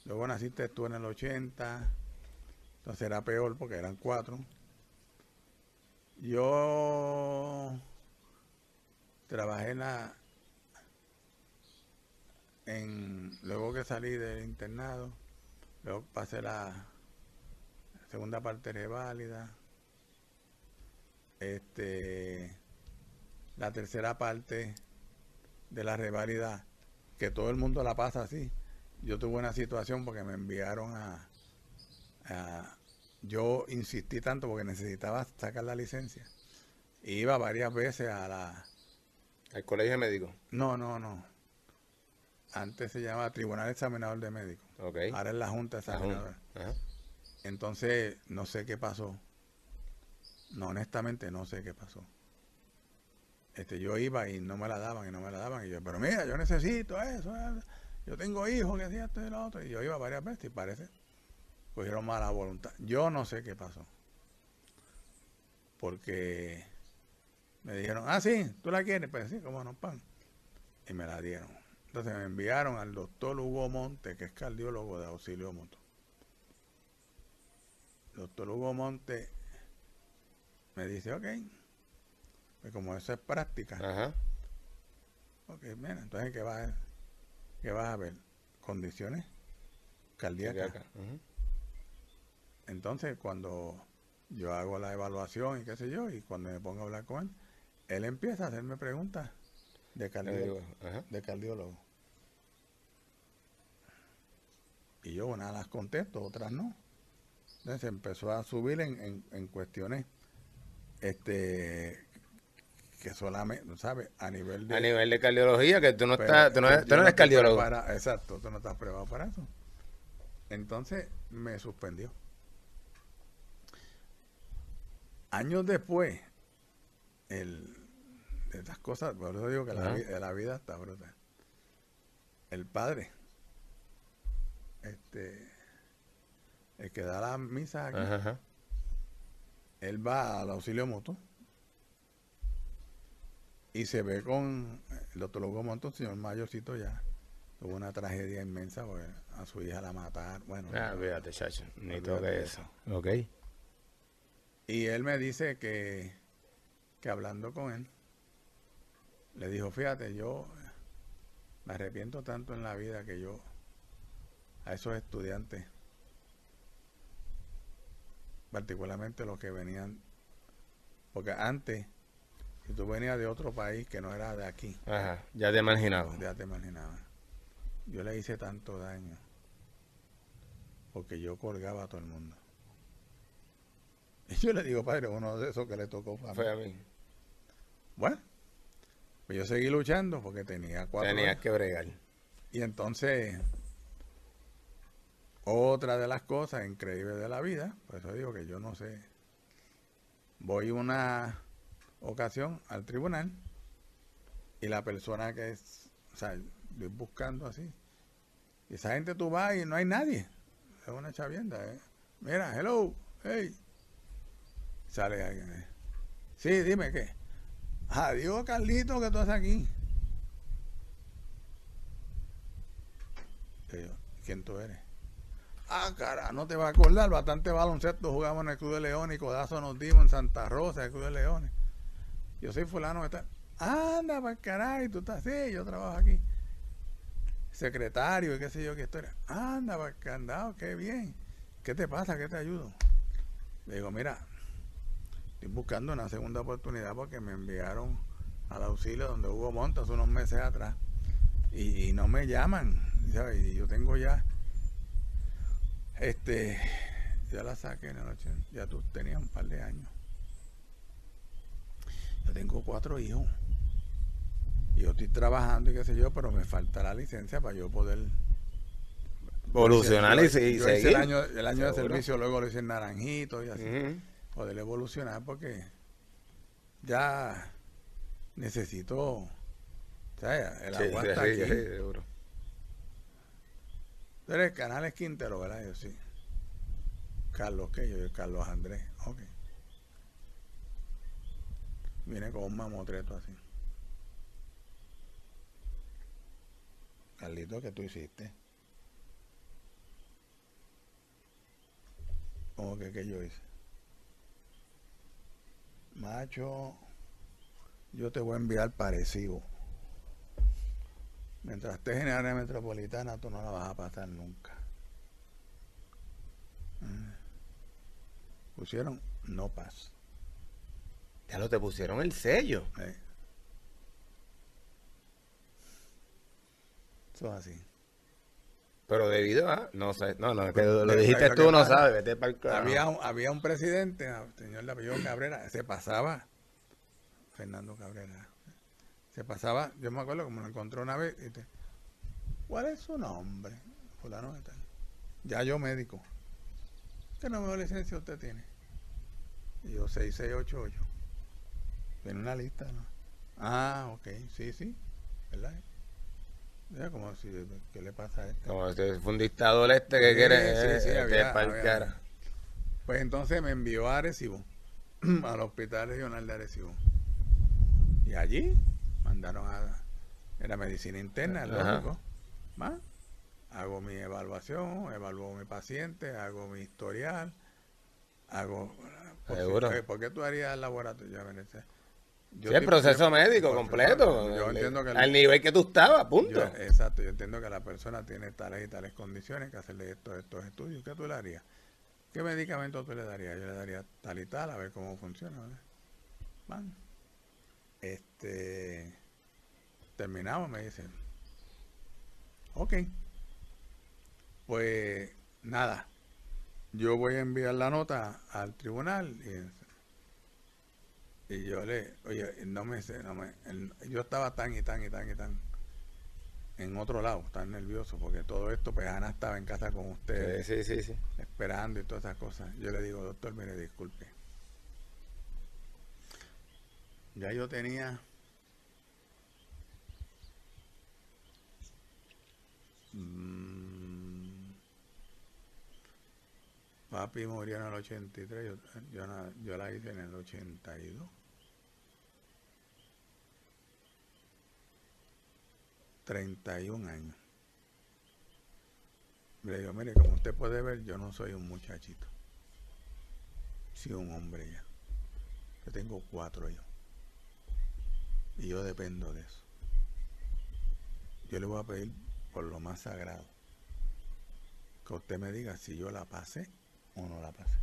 [SPEAKER 2] luego naciste estuve en el 80 entonces era peor porque eran cuatro. Yo trabajé en la en luego que salí del internado luego pasé la segunda parte reválida este la tercera parte de la reválida que todo el mundo la pasa así yo tuve una situación porque me enviaron a, a- yo insistí tanto porque necesitaba sacar la licencia iba varias veces a la
[SPEAKER 1] El colegio médico.
[SPEAKER 2] No, no, no. Antes se llamaba Tribunal Examinador de Médicos.
[SPEAKER 1] Ok.
[SPEAKER 2] Ahora es la Junta. Examinadora. Entonces, no sé qué pasó. No, honestamente, no sé qué pasó. Este, yo iba y no me la daban y no me la daban. Y yo, pero mira, yo necesito eso. eso. Yo tengo hijos que hacía esto y lo otro. Y yo iba varias veces y parece cogieron mala voluntad. Yo no sé qué pasó. Porque me dijeron, ah, sí, tú la quieres. Pues sí, como no, pan. Y me la dieron. Entonces me enviaron al doctor Hugo Monte, que es cardiólogo de auxilio mutuo. Doctor Hugo Monte me dice, ok, pues como eso es práctica,
[SPEAKER 1] Ajá.
[SPEAKER 2] ok, mira, entonces ¿qué vas a, qué vas a ver? Condiciones cardíacas. Entonces cuando yo hago la evaluación y qué sé yo, y cuando me pongo a hablar con él, él empieza a hacerme preguntas de cardiólogo.
[SPEAKER 1] Ajá.
[SPEAKER 2] De cardiólogo. Y yo unas las contesto, otras no. Entonces empezó a subir en, en, en cuestiones este que solamente, ¿sabes? A nivel de...
[SPEAKER 1] A nivel de cardiología, que tú no,
[SPEAKER 2] Pero
[SPEAKER 1] estás, tú no, eres- tú no eres cardiólogo.
[SPEAKER 2] exacto, tú no estás preparado para eso. Entonces me suspendió. Años después, el, de estas cosas, por eso digo que la, la vida está brutal. El padre, este, el que da las misas aquí,
[SPEAKER 1] Ajá, ajá.
[SPEAKER 2] él va al auxilio mutuo y se ve con el doctor Hugo Monto, un señor mayorcito ya. Tuvo una tragedia inmensa porque a su hija la mataron. Bueno,
[SPEAKER 1] Ah, fíjate, chacho. Ni toque
[SPEAKER 2] de
[SPEAKER 1] eso. Ok.
[SPEAKER 2] y él me dice que, que hablando con él, le dijo, fíjate, yo me arrepiento tanto en la vida que yo a esos estudiantes, particularmente los que venían, porque antes, si tú venías de otro país que no era de aquí,
[SPEAKER 1] Ajá. Ya te he imaginado.
[SPEAKER 2] Ya te imaginabas. Yo le hice tanto daño porque yo colgaba a todo el mundo. Y yo le digo, padre, uno de esos que le tocó fue a mí.
[SPEAKER 1] Fue a mí.
[SPEAKER 2] Bueno, pues yo seguí luchando porque tenía cuatro
[SPEAKER 1] Tenías
[SPEAKER 2] años.
[SPEAKER 1] que bregar.
[SPEAKER 2] Y entonces, otra de las cosas increíbles de la vida, por eso digo que yo no sé. Voy una ocasión al tribunal y la persona que es, o sea, voy buscando así. Y esa gente tú vas y no hay nadie. Es una chavienda, ¿eh? Mira, hello, hey. Sale alguien. eh. Sí, dime qué. Adiós, Carlito, que tú haces aquí. ¿quién tú eres? Ah, cara, no te vas a acordar, bastante baloncesto jugamos en el Club de Leones y codazo nos dimos en Santa Rosa, el Club de Leones. Yo soy fulano de tal. Anda, para caray, tú estás así, yo trabajo aquí. Secretario y qué sé yo qué historia. Anda, para candado, qué bien. ¿Qué te pasa? ¿Qué te ayudo? Le digo, mira, estoy buscando una segunda oportunidad porque me enviaron al auxilio donde hubo montas unos meses atrás y, y no me llaman, ¿sabes? Y yo tengo ya, este, ya la saqué en el 80, ya tú tenías un par de años. Yo tengo cuatro hijos. Y yo estoy trabajando y qué sé yo, pero me falta la licencia para yo poder
[SPEAKER 1] Evolucionar y,
[SPEAKER 2] yo
[SPEAKER 1] seguir.
[SPEAKER 2] el año, el año de servicio, luego lo hice en Naranjito y así. Poder evolucionar porque ya necesito. ¿sabes? El agua
[SPEAKER 1] sí,
[SPEAKER 2] está
[SPEAKER 1] sí,
[SPEAKER 2] aquí.
[SPEAKER 1] sí, seguro.
[SPEAKER 2] Tú eres Canales Quintero, ¿verdad? Yo sí. Carlos, ¿qué? Yo, yo, Carlos Andrés. Ok. Viene con un mamotreto así. Carlito, ¿qué tú hiciste? ¿Cómo que qué yo hice? Macho, yo te voy a enviar parecido. Mientras estés en el área metropolitana, tú no la vas a pasar nunca. Mm. Pusieron no paz.
[SPEAKER 1] Ya lo te pusieron el sello.
[SPEAKER 2] eh. Eso es así.
[SPEAKER 1] Pero debido a. No sé. No, no, que lo dijiste tú, no sabes. Vete para el
[SPEAKER 2] Había un, había un presidente, el señor de apellido Cabrera, se pasaba, Fernando Cabrera, Se pasaba, yo me acuerdo como lo encontré una vez, y te, ¿cuál es su nombre? Fulano de tal. Ya yo médico. ¿Qué número de licencia usted tiene? Y yo 6688. Tiene una lista, ¿no? Ah, ok, sí, sí, ¿verdad? Ya como si, ¿qué le pasa a este?
[SPEAKER 1] Como este fue un dictador este que
[SPEAKER 2] Sí,
[SPEAKER 1] quiere
[SPEAKER 2] sí,
[SPEAKER 1] eh,
[SPEAKER 2] sí,
[SPEAKER 1] eh,
[SPEAKER 2] había-
[SPEAKER 1] que
[SPEAKER 2] había- Pues entonces me envió a Arecibo, al Hospital Regional de Arecibo. Y allí mandaron a... Era medicina interna, lógico. ¿Más? Hago mi evaluación, evalúo mi paciente, hago mi historial, hago... por si-
[SPEAKER 1] Seguro.
[SPEAKER 2] oye, ¿Por qué tú harías el laboratorio? Ese- yo
[SPEAKER 1] Sí, el proceso médico completo.
[SPEAKER 2] Yo
[SPEAKER 1] el-
[SPEAKER 2] entiendo que... el-
[SPEAKER 1] al nivel que tú estabas, punto.
[SPEAKER 2] yo- exacto, yo entiendo que la persona tiene tales y tales condiciones que hacerle estos, estos estudios. ¿Qué tú le harías? ¿Qué medicamento tú le darías? Yo le daría tal y tal, a ver cómo funciona. Van. Este. Terminamos, me dicen. Ok. Pues nada. Yo voy a enviar la nota al tribunal y, y yo le, oye, no me sé, no me, el- yo estaba tan y tan y tan y tan en otro lado, tan nervioso, porque todo esto, pues Ana estaba en casa con ustedes,
[SPEAKER 1] Sí, sí, sí, sí.
[SPEAKER 2] esperando y todas esas cosas. Yo le digo, doctor, mire, disculpe. Ya yo tenía mm, papi murió en el 83, yo, yo, yo la hice en el 82. 31 años. Le digo, mire, como usted puede ver, yo no soy un muchachito. Soy un hombre ya. Yo tengo cuatro hijos. Y yo dependo de eso. Yo le voy a pedir por lo más sagrado que usted me diga si yo la pasé o no la pasé.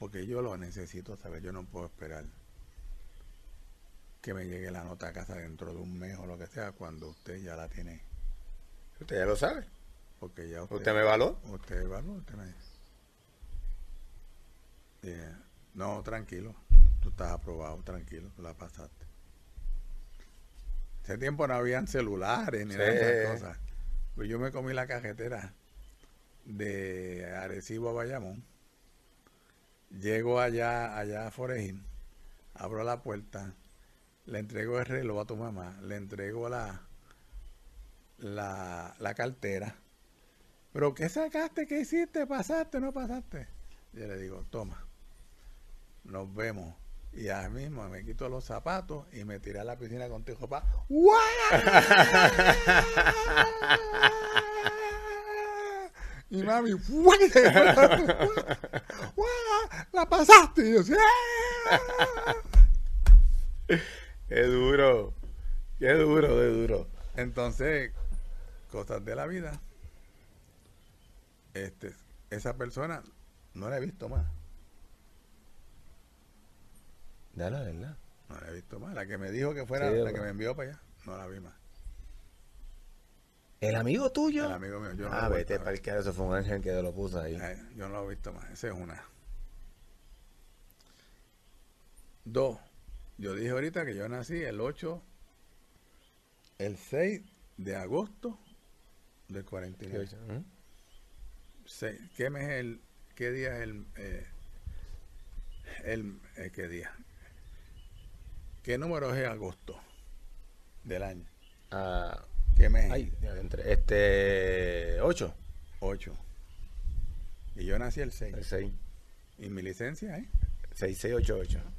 [SPEAKER 2] Porque yo lo necesito saber. Yo no puedo esperar que me llegue la nota a casa dentro de un mes o lo que sea cuando usted ya la tiene.
[SPEAKER 1] Usted ya lo sabe.
[SPEAKER 2] Porque ya usted,
[SPEAKER 1] ¿Usted me evaluó?
[SPEAKER 2] Usted evaluó, usted me. Eh, no, tranquilo. Tú estás aprobado, tranquilo, tú la pasaste. Ese tiempo no habían celulares ni
[SPEAKER 1] Sí.
[SPEAKER 2] nada de esas cosas. Pues yo me comí la cajetera de Arecibo a Bayamón. Llego allá, allá a Forejín, abro la puerta, le entrego el reloj a tu mamá, le entrego la, la, la cartera. ¿Pero qué sacaste? ¿Qué hiciste? ¿Pasaste? ¿No pasaste? Yo le digo, toma, nos vemos. Y ahí mismo me quito los zapatos y me tiré a la piscina contigo, papá. Y mami. ¡La pasaste! Y yo, "Sí".
[SPEAKER 1] Qué duro. Qué duro, qué duro.
[SPEAKER 2] Entonces, cosas de la vida. Este, esa persona no la he visto más.
[SPEAKER 1] Ya la verdad.
[SPEAKER 2] No la he visto más. La que me dijo que fuera,
[SPEAKER 1] Sí,
[SPEAKER 2] la
[SPEAKER 1] bueno.
[SPEAKER 2] que me envió para allá, no la vi más.
[SPEAKER 1] ¿El amigo tuyo?
[SPEAKER 2] El amigo mío, yo no
[SPEAKER 1] ah, vete para el que eso fue un ángel que te lo puso ahí.
[SPEAKER 2] Eh, yo no lo he visto más. Esa es una. Dos. Yo dije ahorita que yo nací el 8, el 6 de agosto del 49.
[SPEAKER 1] ¿Mm?
[SPEAKER 2] Seis. ¿Qué mes es el, qué día es el, eh, el, eh, qué día? ¿Qué número es agosto del año?
[SPEAKER 1] Ah,
[SPEAKER 2] ¿Qué mes?
[SPEAKER 1] ay, este. 8.
[SPEAKER 2] 8. Y yo nací el 6.
[SPEAKER 1] El 6.
[SPEAKER 2] Y mi licencia, ¿eh?
[SPEAKER 1] 6688.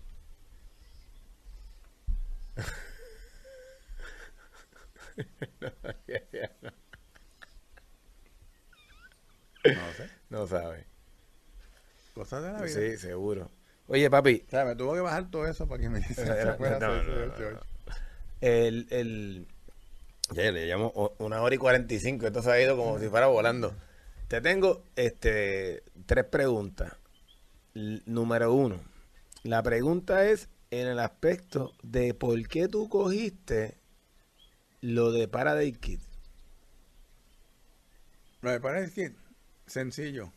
[SPEAKER 2] No sé.
[SPEAKER 1] No sabe.
[SPEAKER 2] Cosas de la vida.
[SPEAKER 1] Sí, seguro. Oye, papi,
[SPEAKER 2] O sea, me tuvo que bajar todo eso para que mi licencia fuera
[SPEAKER 1] No, no,
[SPEAKER 2] 6,
[SPEAKER 1] no,
[SPEAKER 2] 8,
[SPEAKER 1] no.
[SPEAKER 2] 8.
[SPEAKER 1] el, el, ya le llamo una hora y 45, esto se ha ido como si fuera volando. Te tengo este tres preguntas. L- número uno, la pregunta es en el aspecto de por qué tú cogiste lo de Paradise Kids.
[SPEAKER 2] Me parece que sencillo.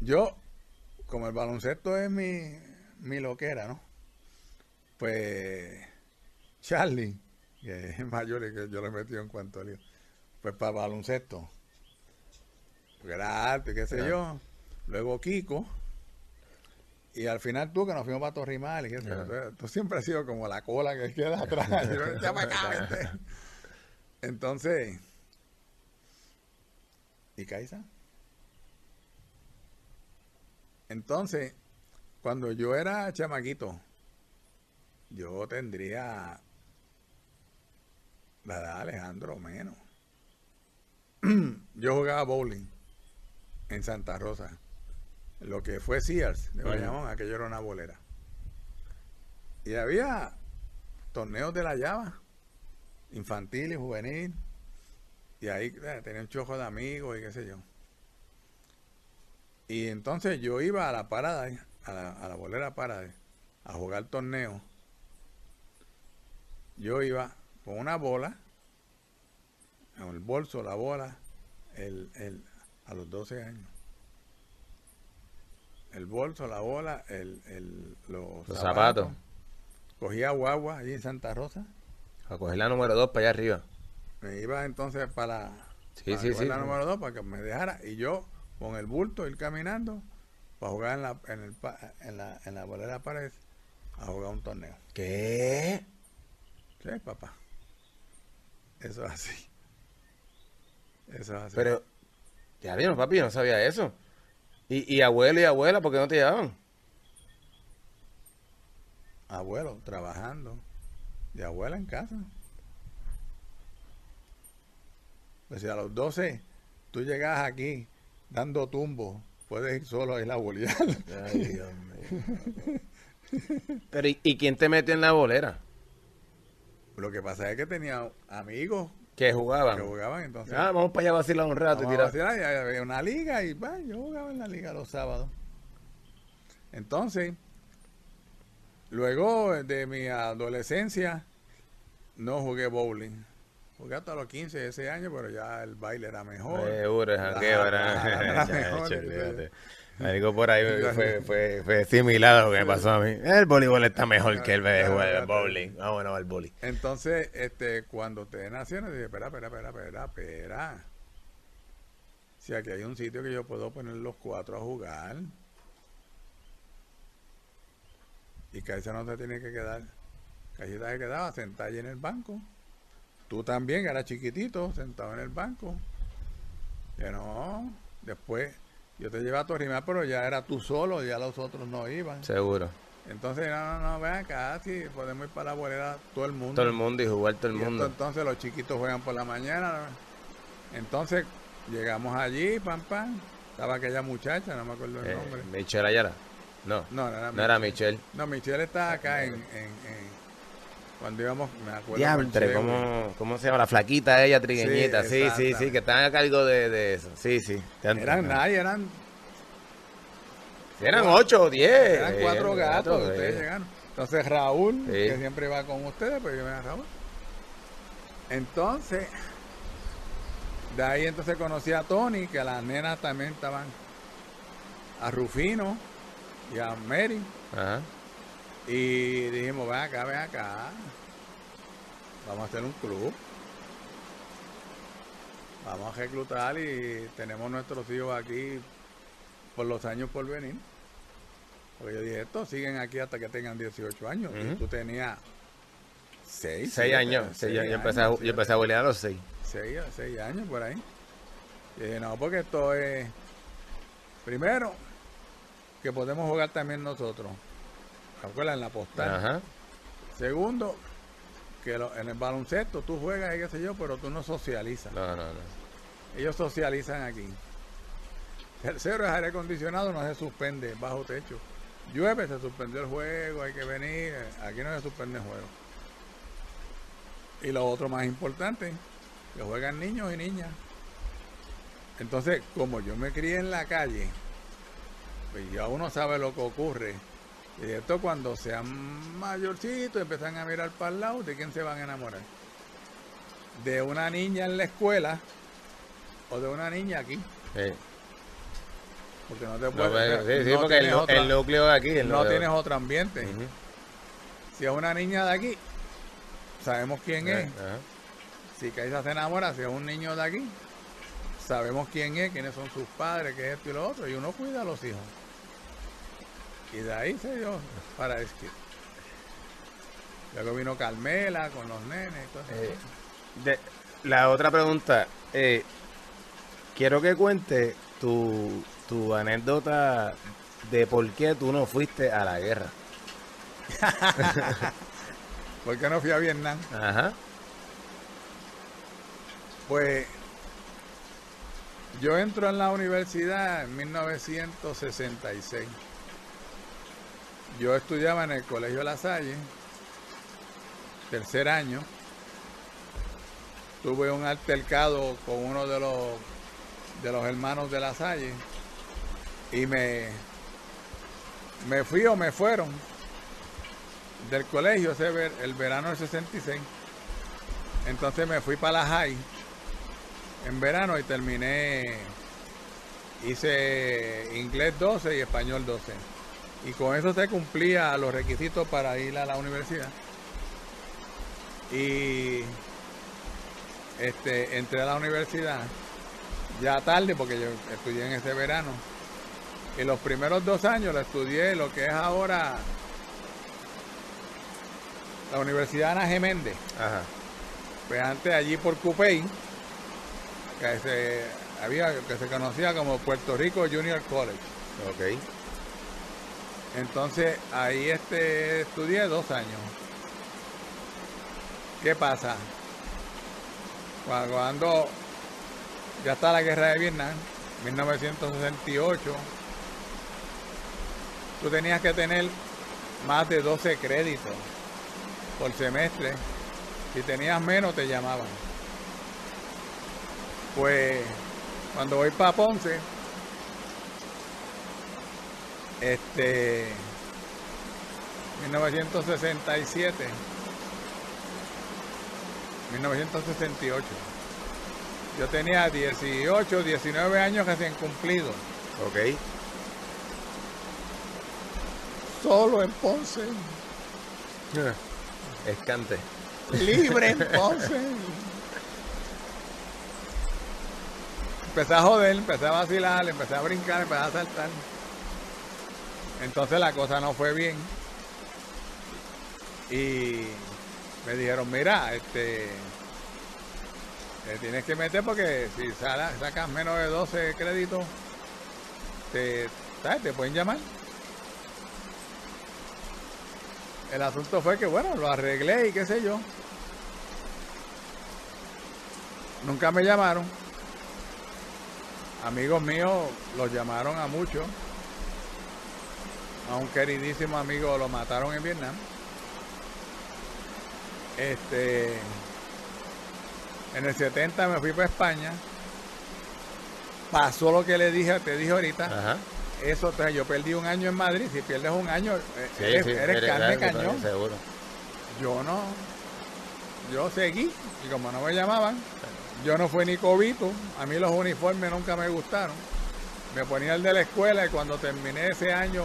[SPEAKER 2] Yo, como el baloncesto es mi, mi loquera, ¿no? pues Charlie, que es mayor y que yo le metí en cuanto lío, pues para baloncesto. Porque era y qué sé yo. Luego Kiko. Y al final tú, que nos fuimos para Torrimal y.
[SPEAKER 1] Ajá.
[SPEAKER 2] Tú, tú siempre has sido como la cola que queda atrás. Entonces, ¿y Kaisa? Entonces, cuando yo era chamaquito, yo tendría la edad de Alejandro menos. yo jugaba bowling en Santa Rosa. Lo que fue Sears de. Bayamón, aquello era una bolera. Y había torneos de la llava, infantil y juvenil. Y ahí eh, tenía un chojo de amigos y qué sé yo. Y entonces yo iba a la parada, a la, a la bolera parada, a jugar torneo. Yo iba con una bola, en el bolso, la bola, el, el- a los 12 años. El bolso, la bola, el, el- los,
[SPEAKER 1] Los zapatos.
[SPEAKER 2] Cogía guagua allí en Santa Rosa.
[SPEAKER 1] A coger la número 2 para allá arriba.
[SPEAKER 2] Me iba entonces para,
[SPEAKER 1] Sí,
[SPEAKER 2] para
[SPEAKER 1] sí,
[SPEAKER 2] coger
[SPEAKER 1] sí.
[SPEAKER 2] la número 2 para que me dejara. Y yo con el bulto ir caminando para jugar en la, en el, en la, en la bolera pared a jugar un torneo.
[SPEAKER 1] ¿Qué?
[SPEAKER 2] Sí, papá. Eso es así. Eso es así.
[SPEAKER 1] Pero, ya vieron, papi, yo no sabía eso. Y, y abuelo y abuela, ¿por qué no te llevaban?
[SPEAKER 2] Abuelo trabajando. Y abuela en casa. Pues si a los 12 tú llegas aquí dando tumbo, puedes ir solo a ir a bolear.
[SPEAKER 1] Ay, Dios mío. Pero, ¿y, y quién te metió en la bolera?
[SPEAKER 2] Lo que pasa es que tenía amigos
[SPEAKER 1] Que jugaban.
[SPEAKER 2] que jugaban entonces.
[SPEAKER 1] Ah, vamos para allá a vacilar un rato y
[SPEAKER 2] Vamos a
[SPEAKER 1] tirar.
[SPEAKER 2] vacilar, había una liga y va, yo jugaba en la liga los sábados. Entonces, luego de mi adolescencia, no jugué bowling. Jugué hasta los 15, ese año, pero ya el baile era mejor.
[SPEAKER 1] Seguro, el jangueo era.
[SPEAKER 2] mejor.
[SPEAKER 1] Algo por ahí fue, fue, fue similar a lo que me pasó a mí. El voleibol está mejor que el, el, el bowling. Vámonos al bowling.
[SPEAKER 2] Entonces, este, cuando ustedes nacieron, dije, espera, espera, espera, espera, espera. Si aquí hay un sitio que yo puedo poner los cuatro a jugar. Y Kaisa no se tiene que quedar. Kaisita se quedaba sentada allí en el banco. Tú también, que eras chiquitito, sentado en el banco. Que no. Después, yo te llevaba a Torrimar, pero ya era tú solo, ya los otros no iban.
[SPEAKER 1] Seguro.
[SPEAKER 2] Entonces, no, no, no, ven acá, si podemos ir para la bolera todo el mundo.
[SPEAKER 1] Todo el mundo y jugar todo el
[SPEAKER 2] Y esto,
[SPEAKER 1] mundo.
[SPEAKER 2] entonces los chiquitos juegan por la mañana. Entonces llegamos allí, pam, pam. Estaba aquella muchacha, no me acuerdo el
[SPEAKER 1] Eh,
[SPEAKER 2] nombre.
[SPEAKER 1] Michelle Ayala. No,
[SPEAKER 2] No, no era,
[SPEAKER 1] no era Michelle.
[SPEAKER 2] No, Michelle está acá en, en- en- Cuando íbamos, me acuerdo. Chewy.
[SPEAKER 1] ¿cómo, ¿cómo se llama? La flaquita ella, trigueñita.
[SPEAKER 2] Sí,
[SPEAKER 1] Sí, sí, que están a cargo de, de eso. Sí, sí.
[SPEAKER 2] Eran nadie, eran,
[SPEAKER 1] Eran ocho o diez.
[SPEAKER 2] eran cuatro gatos.
[SPEAKER 1] gatos,
[SPEAKER 2] ustedes llegaron. Entonces Raúl,
[SPEAKER 1] Sí.
[SPEAKER 2] que siempre va con ustedes, pues yo me Raúl. Entonces, de ahí entonces conocí a Tony, que las nenas también estaban, a Rufino y a Mary.
[SPEAKER 1] Ajá.
[SPEAKER 2] Y dijimos, ven acá, ven acá. Vamos a hacer un club. Vamos a reclutar y tenemos nuestros hijos aquí por los años por venir. Porque yo dije, estos siguen aquí hasta que tengan 18 años. Y tú tenías 6.
[SPEAKER 1] Seis años. Sí, yo, yo empecé a, yo empecé a bolear a los seis.
[SPEAKER 2] 6 años por ahí. Y dije, no, porque esto es. Primero, que podemos jugar también nosotros. ¿Te acuerdas? En la postal.
[SPEAKER 1] Ajá.
[SPEAKER 2] Segundo, que lo- en el baloncesto tú juegas y qué sé yo, pero tú no socializas.
[SPEAKER 1] No, no, no.
[SPEAKER 2] Ellos socializan aquí. Tercero, es aire acondicionado, no se suspende bajo techo. Llueve, se suspendió el juego, hay que venir. Aquí no se suspende el juego. Y lo otro más importante, que juegan niños y niñas. Entonces, como yo me crié en la calle, pues ya uno sabe lo que ocurre. Y esto cuando sean mayorcitos, empiezan a mirar para el lado, ¿de quién se van a enamorar? ¿De una niña en la escuela o de una niña aquí?
[SPEAKER 1] Sí.
[SPEAKER 2] Porque no te
[SPEAKER 1] No,
[SPEAKER 2] puedes...
[SPEAKER 1] pues, sí, sí,
[SPEAKER 2] no
[SPEAKER 1] porque el,
[SPEAKER 2] otra-
[SPEAKER 1] núcleo de aquí. el
[SPEAKER 2] no tienes otro ambiente. Si es una niña de aquí, sabemos quién es.
[SPEAKER 1] Ajá.
[SPEAKER 2] Si Kaisa se enamora, si es un niño de aquí, sabemos quién es, quiénes son sus padres, qué es esto y lo otro, y uno cuida a los hijos. Y de ahí se dio para Esquí. Luego vino Carmela con los nenes.
[SPEAKER 1] Eh, de- la otra pregunta, eh, quiero que cuente tu, tu anécdota de por qué tú no fuiste a la guerra.
[SPEAKER 2] ¿Por qué no fui a Vietnam?
[SPEAKER 1] Ajá.
[SPEAKER 2] Pues yo entro en la universidad en 1966. Yo estudiaba en el Colegio La Salle, tercer año. Tuve un altercado con uno de los de los hermanos de La Salle y me me fui o me fueron del colegio ese ver- el verano del 66. Entonces me fui para la en verano y terminé, hice inglés 12 y español 12. Y con eso se cumplía los requisitos para ir a la universidad. Y este, entré a la universidad ya tarde porque yo estudié en ese verano. Y los primeros dos años lo estudié lo que es ahora la Universidad Ana Geméndez.
[SPEAKER 1] Ajá.
[SPEAKER 2] Pues antes allí por Cupey, que se, había, que se conocía como Puerto Rico Junior College.
[SPEAKER 1] Ok.
[SPEAKER 2] Entonces ahí este, estudié dos años. ¿Qué pasa? Cuando, ya está la guerra de Vietnam, 1968, tú tenías que tener más de 12 créditos por semestre. Si tenías menos, te llamaban. Pues cuando voy para Ponce, este 1967 1968 yo tenía 18 19 años recién cumplidos.
[SPEAKER 1] Ok.
[SPEAKER 2] solo en Ponce.
[SPEAKER 1] Escante.
[SPEAKER 2] libre en Ponce. Empecé a joder empecé a vacilar empecé a brincar empecé a saltar entonces la cosa no fue bien. Y me dijeron mira este te tienes que meter porque si sacas menos de 12 créditos te, ¿sabes? te pueden llamar el asunto fue que bueno lo arreglé y qué sé yo. Nunca me llamaron. Amigos míos los llamaron a muchos a un queridísimo amigo lo mataron en Vietnam. Este, en el 70 me fui para España. Pasó lo que le dije, te dije ahorita.
[SPEAKER 1] Ajá.
[SPEAKER 2] Eso, entonces, yo perdí un año en Madrid. Si pierdes un año, eh,
[SPEAKER 1] Sí,
[SPEAKER 2] eres,
[SPEAKER 1] sí,
[SPEAKER 2] eres carne cañón.
[SPEAKER 1] Seguro.
[SPEAKER 2] Yo no. Yo seguí. Y como no me llamaban, yo no fui ni cobito. A mí los uniformes nunca me gustaron. Me ponía el de la escuela y cuando terminé ese año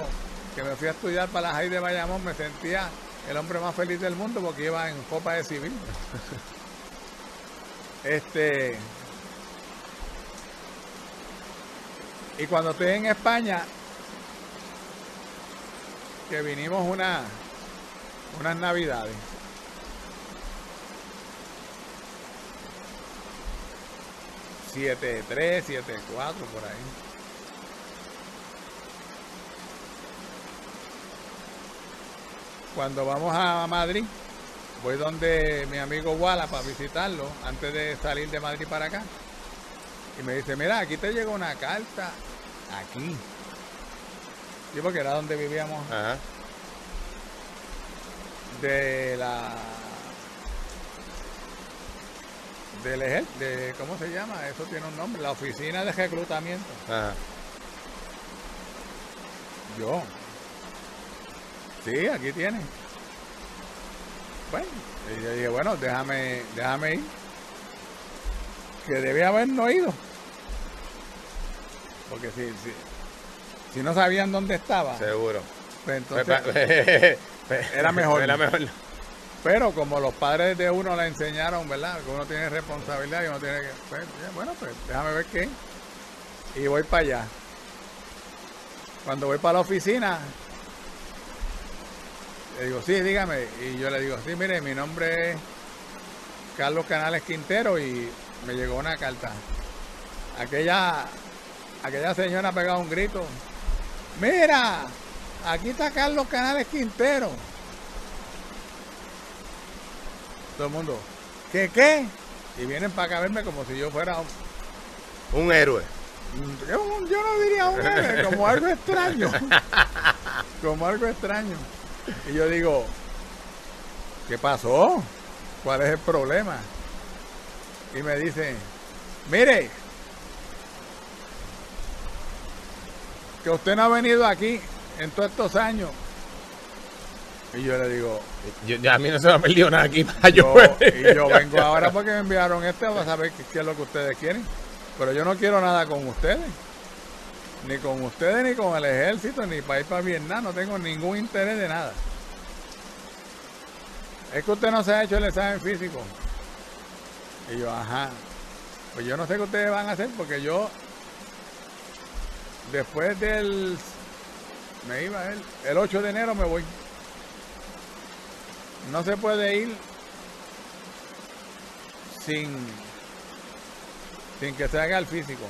[SPEAKER 2] que me fui a estudiar para la High de Bayamón, me sentía el hombre más feliz del mundo porque iba en copa de civil. Este. Y cuando estoy en España, que vinimos una, unas navidades. Siete tres, siete cuatro por ahí. Cuando vamos a Madrid, voy donde mi amigo Wala para visitarlo antes de salir de Madrid para acá. Y me dice, mira, aquí te llegó una carta. Aquí. Sí, porque era donde vivíamos
[SPEAKER 1] Ajá.
[SPEAKER 2] de la del ejército, de ¿cómo se llama? Eso tiene un nombre, la oficina de reclutamiento.
[SPEAKER 1] Ajá.
[SPEAKER 2] Yo. Sí, aquí tiene. Bueno, y yo dije, bueno, déjame, déjame ir. Que debe habernos ido. Porque si, si, si no sabían dónde estaba,
[SPEAKER 1] Seguro.
[SPEAKER 2] pues
[SPEAKER 1] Pues,
[SPEAKER 2] entonces
[SPEAKER 1] pa-
[SPEAKER 2] Era mejor.
[SPEAKER 1] Era mejor.
[SPEAKER 2] Pero como los padres de uno le enseñaron, ¿verdad? Que uno tiene responsabilidad y uno tiene que. pues, bueno, pues déjame ver qué. Y voy para allá. Cuando voy para la oficina, le digo, sí, dígame. Y yo le digo, sí, mire, mi nombre es Carlos Canales Quintero y me llegó una carta. Aquella, aquella señora ha pegado un grito. Mira, aquí está Carlos Canales Quintero. Todo el mundo, ¿qué qué? Y vienen para acá a verme como si yo fuera un-
[SPEAKER 1] Un héroe.
[SPEAKER 2] yo, yo no diría un héroe, como algo extraño. como algo extraño. Y yo digo, ¿qué pasó? ¿Cuál es el problema? Y me dicen, mire, que usted no ha venido aquí en todos estos años. Y yo le digo,
[SPEAKER 1] Yo, ya a mí no se me ha perdido nada aquí para yo.
[SPEAKER 2] yo, y yo vengo ahora porque me enviaron este para saber qué, qué es lo que ustedes quieren. Pero yo no quiero nada con ustedes. Ni con ustedes, ni con el ejército, ni para ir para Vietnam. No tengo ningún interés de nada. Es que usted no se ha hecho el examen físico. Y yo, ajá. Pues yo no sé qué ustedes van a hacer porque yo, después del, me iba el, el 8 de enero me voy. No se puede ir sin, sin que se haga el físico.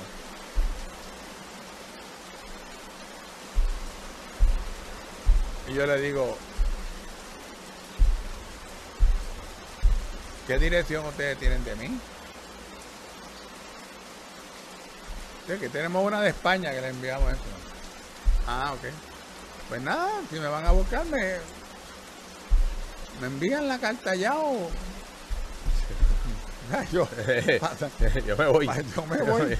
[SPEAKER 2] Y yo le digo, ¿qué dirección ustedes tienen de mí? Sí, que tenemos una de España que le enviamos eso. Ah, ok. Pues nada, si me van a buscar, me, me envían la carta ya o... Yo,
[SPEAKER 1] yo me voy.
[SPEAKER 2] yo me voy.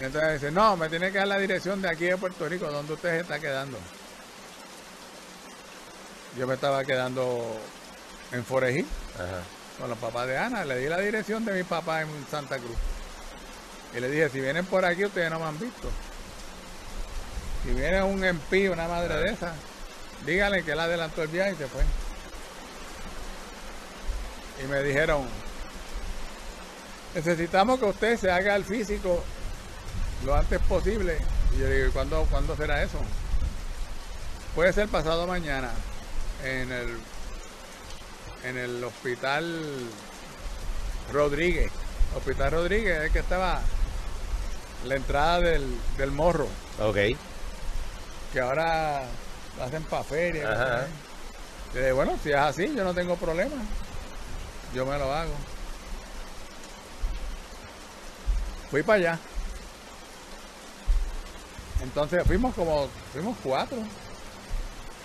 [SPEAKER 2] Entonces dice, no, me tiene que dar la dirección de aquí de Puerto Rico, donde usted se está quedando. Yo me estaba quedando en Forejí
[SPEAKER 1] Ajá.
[SPEAKER 2] con los papás de Ana. Le di la dirección de mi papá en Santa Cruz. Y le dije, si vienen por aquí, ustedes no me han visto. Si viene un MP, una madre de esa, díganle que él adelantó el viaje y se fue. Y me dijeron, necesitamos que usted se haga el físico lo antes posible. Y yo digo, ¿y cuándo, cuándo será eso? Puede ser pasado mañana en el en el hospital Rodríguez. Hospital Rodríguez es que estaba la entrada del, del morro,
[SPEAKER 1] Ok.
[SPEAKER 2] que ahora lo hacen para feria.
[SPEAKER 1] Ajá.
[SPEAKER 2] Y dije, bueno, si es así, yo no tengo problema. Yo me lo hago. Fui para allá. Entonces fuimos como, fuimos cuatro.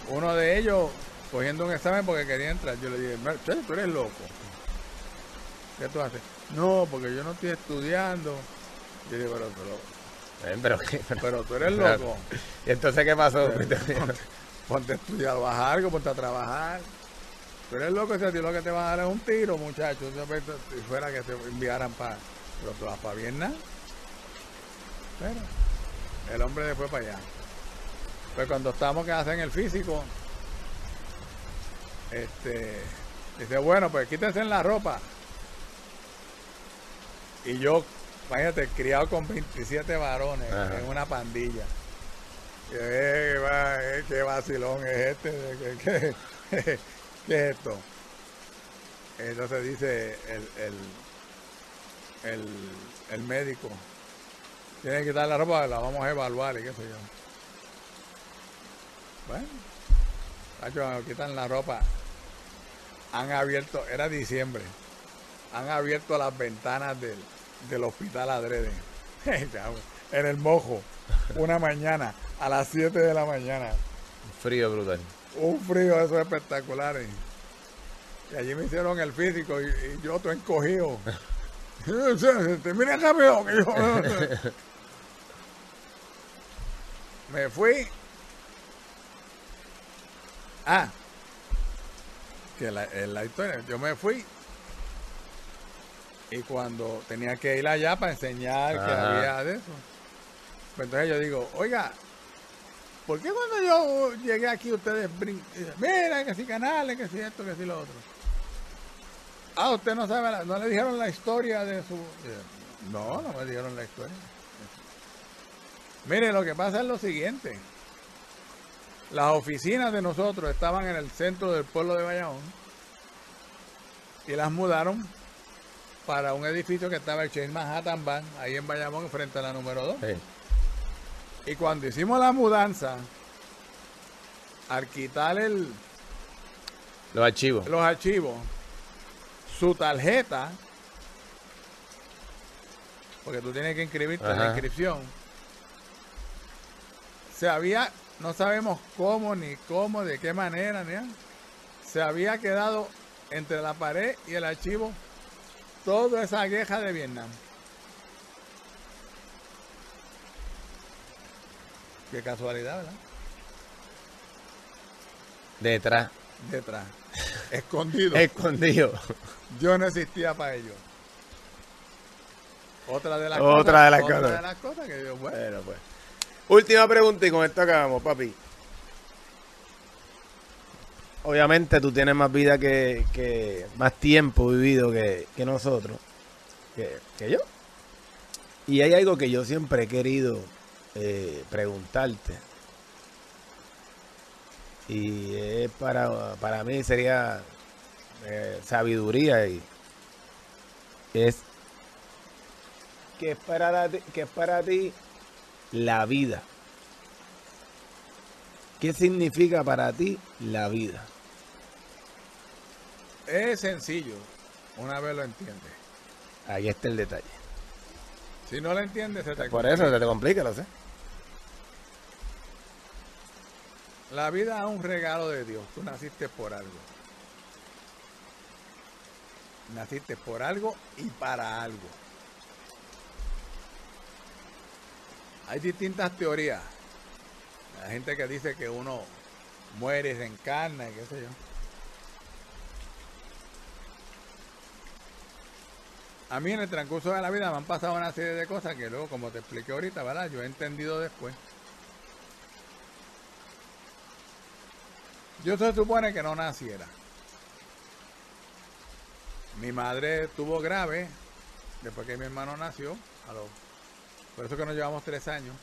[SPEAKER 2] Uno de ellos cogiendo un examen porque quería entrar. Yo le dije, "Mer- che, tú eres loco. ¿Qué tú haces? No, porque yo no estoy estudiando. Yo le dije, pero, pero,
[SPEAKER 1] Eh, Pero, ¿qué? Pero-
[SPEAKER 2] pero tú eres loco.
[SPEAKER 1] ¿Y entonces qué pasó?
[SPEAKER 2] Ponte, ponte a estudiar, bajar algo, ponte a trabajar. Tú eres loco, a ti lo que te va a dar es un tiro, muchachos. Si fuera que te enviaran para. Pero tú vas para Vietnam. Pero el hombre después para allá. Pues cuando estamos que hacen el físico, este dice, bueno, pues quítense en la ropa. Y yo, imagínate, criado con 27 varones
[SPEAKER 1] Ajá.
[SPEAKER 2] en una pandilla. Eh, va, eh, qué vacilón es este, ¿Qué, qué- qué es esto? Entonces dice el, el, el, el médico, tiene que quitar la ropa, la vamos a evaluar y qué sé yo. Bueno, tacho, me quitan la ropa. Han abierto, era diciembre, han abierto las ventanas del, del hospital adrede. en el mojo, una mañana, a las 7 de la mañana.
[SPEAKER 1] Frío brutal.
[SPEAKER 2] Un frío, eso es espectacular. Y allí me hicieron el físico y, y yo todo encogido. Mira rápido que yo. Me fui. Ah, que la, en la historia, yo me fui. Y cuando tenía que ir allá para enseñar que había de eso. Pues entonces yo digo, oiga, ¿por qué cuando yo llegué aquí ustedes dicen, mira, que si canales, que si esto, que si lo otro? Ah, usted no sabe, la- no le dijeron la historia de su... No, no me dijeron la historia. Mire, lo que pasa es lo siguiente. Las oficinas de nosotros estaban en el centro del pueblo de Bayamón y las mudaron para un edificio que estaba hecho en Manhattan Bank, ahí en Bayamón, frente a la número 2.
[SPEAKER 1] Sí.
[SPEAKER 2] Y cuando hicimos la mudanza, al quitar el,
[SPEAKER 1] Los archivos.
[SPEAKER 2] los archivos, su tarjeta, porque tú tienes que inscribirte en la inscripción, se había, no sabemos cómo, ni cómo, de qué manera, ni nada, se había quedado entre la pared y el archivo toda esa queja de Vietnam. Qué casualidad, ¿verdad?
[SPEAKER 1] Detrás.
[SPEAKER 2] Detrás. Escondido.
[SPEAKER 1] Escondido.
[SPEAKER 2] Yo no existía para ello. Otra de las
[SPEAKER 1] Otra
[SPEAKER 2] cosas.
[SPEAKER 1] de las
[SPEAKER 2] otra
[SPEAKER 1] cosas.
[SPEAKER 2] de las cosas que yo, bueno,
[SPEAKER 1] Bueno, pues. Última pregunta y con esto acabamos, papi. Obviamente tú tienes más vida que, que más tiempo vivido que, que nosotros, que, que yo. Y hay algo que yo siempre he querido eh, preguntarte. Y es para, para mí sería eh, sabiduría y es que es para ti, que es para ti la vida. ¿Qué significa para ti la vida?
[SPEAKER 2] es sencillo. Una vez lo entiendes.
[SPEAKER 1] Ahí está el detalle.
[SPEAKER 2] Si no lo entiendes, se te
[SPEAKER 1] Por eso se te complica, lo sé.
[SPEAKER 2] La vida es un regalo de Dios. Tú naciste por algo. Naciste por algo y para algo. Hay distintas teorías. Hay gente que dice que uno muere y reencarna y qué sé yo. A mí en el transcurso de la vida me han pasado una serie de cosas que luego, como te expliqué ahorita, ¿verdad? Yo he entendido después. Yo se supone que no naciera. Mi madre tuvo grave después que mi hermano nació. Por eso que nos llevamos tres años.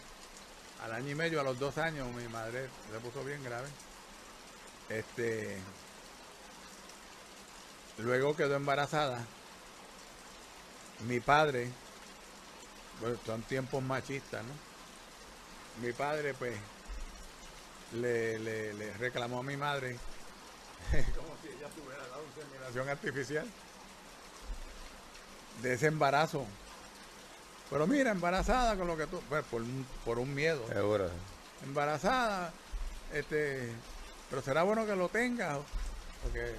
[SPEAKER 2] Al año y medio, a los dos años, mi madre se puso bien grave. Este. Luego quedó embarazada. Mi padre, pues son tiempos machistas, ¿no? Mi padre, pues, le, le- le reclamó a mi madre como si ella tuviera dado inseminación artificial de ese embarazo. Pero mira, embarazada con lo que tú, pues, por, un- por un miedo.
[SPEAKER 1] Seguro.
[SPEAKER 2] Embarazada, este, pero será bueno que lo tengas, porque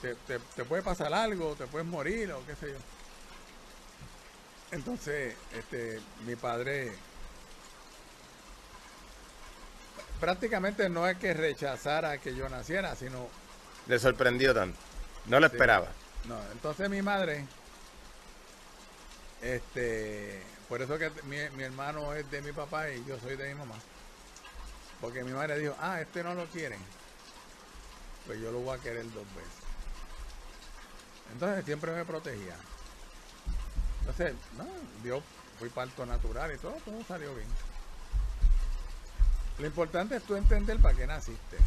[SPEAKER 2] te, te- te puede pasar algo, te puedes morir o qué sé yo. Entonces, este, mi padre prácticamente no es que rechazara que yo naciera, sino
[SPEAKER 1] Le sorprendió tanto. No lo
[SPEAKER 2] Sí.
[SPEAKER 1] esperaba.
[SPEAKER 2] no, entonces mi madre, este, por eso que mi, mi hermano es de mi papá y yo soy de mi mamá. Porque mi madre dijo, ah, este no lo quiere. Pues yo lo voy a querer dos veces. Entonces siempre me protegía. Entonces, no, Dios, fui parto natural y todo, todo salió bien. Lo importante es tú entender para qué naciste.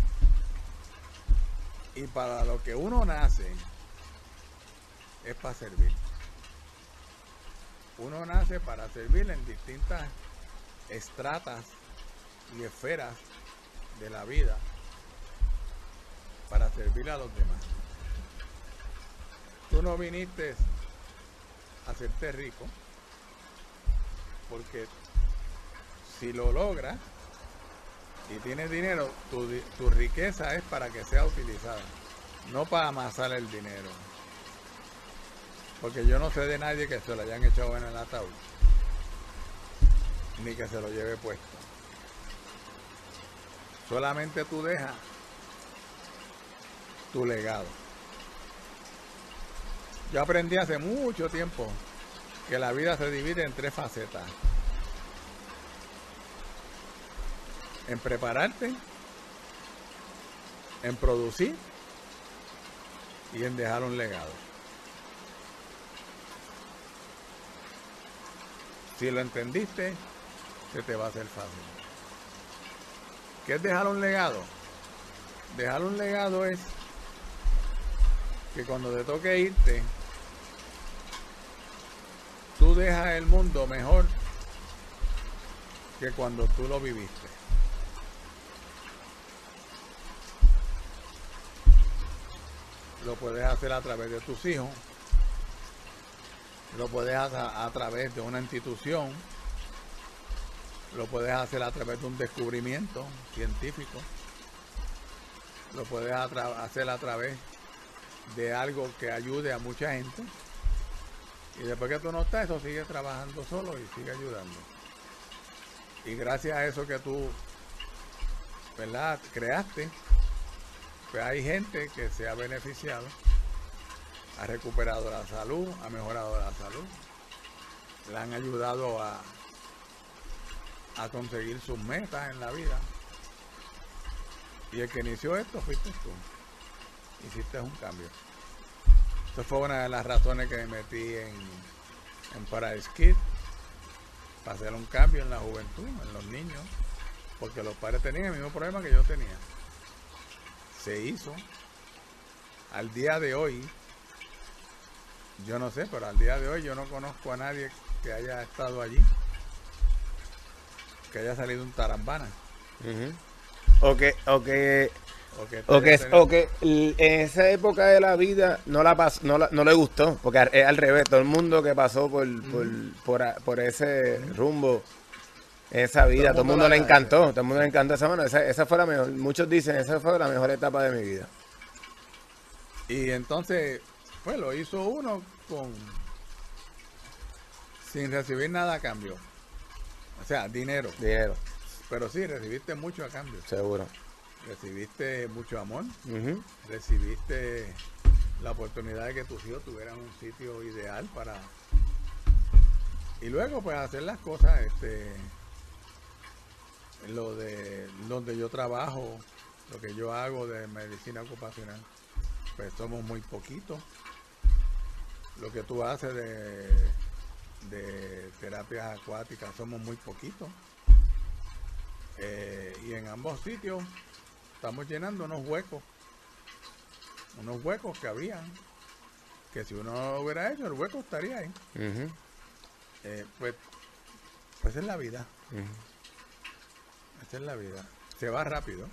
[SPEAKER 2] Y para lo que uno nace es para servir. Uno nace para servir en distintas estratas y esferas de la vida para servir a los demás. Tú no viniste a hacerte rico porque si lo logras y tienes dinero, tu, tu riqueza es para que sea utilizada, no para amasar el dinero. Porque yo no sé de nadie que se lo hayan echado en el ataúd, ni que se lo lleve puesto. Solamente tú dejas tu legado. Yo aprendí hace mucho tiempo que la vida se divide en tres facetas. en prepararte, en producir y en dejar un legado. Si lo entendiste, se te va a hacer fácil. ¿Qué es dejar un legado? Dejar un legado es que cuando te toque irte, tú dejas el mundo mejor que cuando tú lo viviste. Lo puedes hacer a través de tus hijos, lo puedes hacer a través de una institución, lo puedes hacer a través de un descubrimiento científico, lo puedes hacer a través de algo que ayude a mucha gente. Y después que tú no estás, eso sigue trabajando solo y sigue ayudando. Y gracias a eso que tú, ¿verdad? Creaste, pues hay gente que se ha beneficiado, ha recuperado la salud, ha mejorado la salud, le han ayudado a, a conseguir sus metas en la vida. Y el que inició esto fuiste tú. Hiciste un cambio. Esto fue una de las razones que me metí en, en Paradise para hacer un cambio en la juventud, en los niños, porque los padres tenían el mismo problema que yo tenía. Se hizo. Al día de hoy, yo no sé, pero al día de hoy yo no conozco a nadie que haya estado allí, que haya salido un tarambana.
[SPEAKER 1] O que, o que o que, o que en esa época de la vida no la no, no le gustó, porque es al revés, todo el mundo que pasó por, por, ese rumbo, esa vida, todo el mundo, le encantó, todo el mundo le encantó esa mano, esa, esa fue la mejor, muchos dicen, esa fue la mejor etapa de mi vida.
[SPEAKER 2] Y entonces, pues lo hizo uno con sin recibir nada a cambio. O sea, dinero.
[SPEAKER 1] Dinero.
[SPEAKER 2] Pero sí, recibiste mucho a cambio.
[SPEAKER 1] Seguro
[SPEAKER 2] recibiste mucho amor, recibiste la oportunidad de que tus hijos tuvieran un sitio ideal para... Y luego pues hacer las cosas, este, lo de donde yo trabajo, lo que yo hago de medicina ocupacional, pues somos muy poquitos. Lo que tú haces de, de terapias acuáticas somos muy poquitos. Eh, y en ambos sitios estamos llenando unos huecos. Unos huecos que habían. Que si uno hubiera hecho, el hueco estaría ahí. Eh, pues, pues es la vida. Esa es la vida. Se va rápido.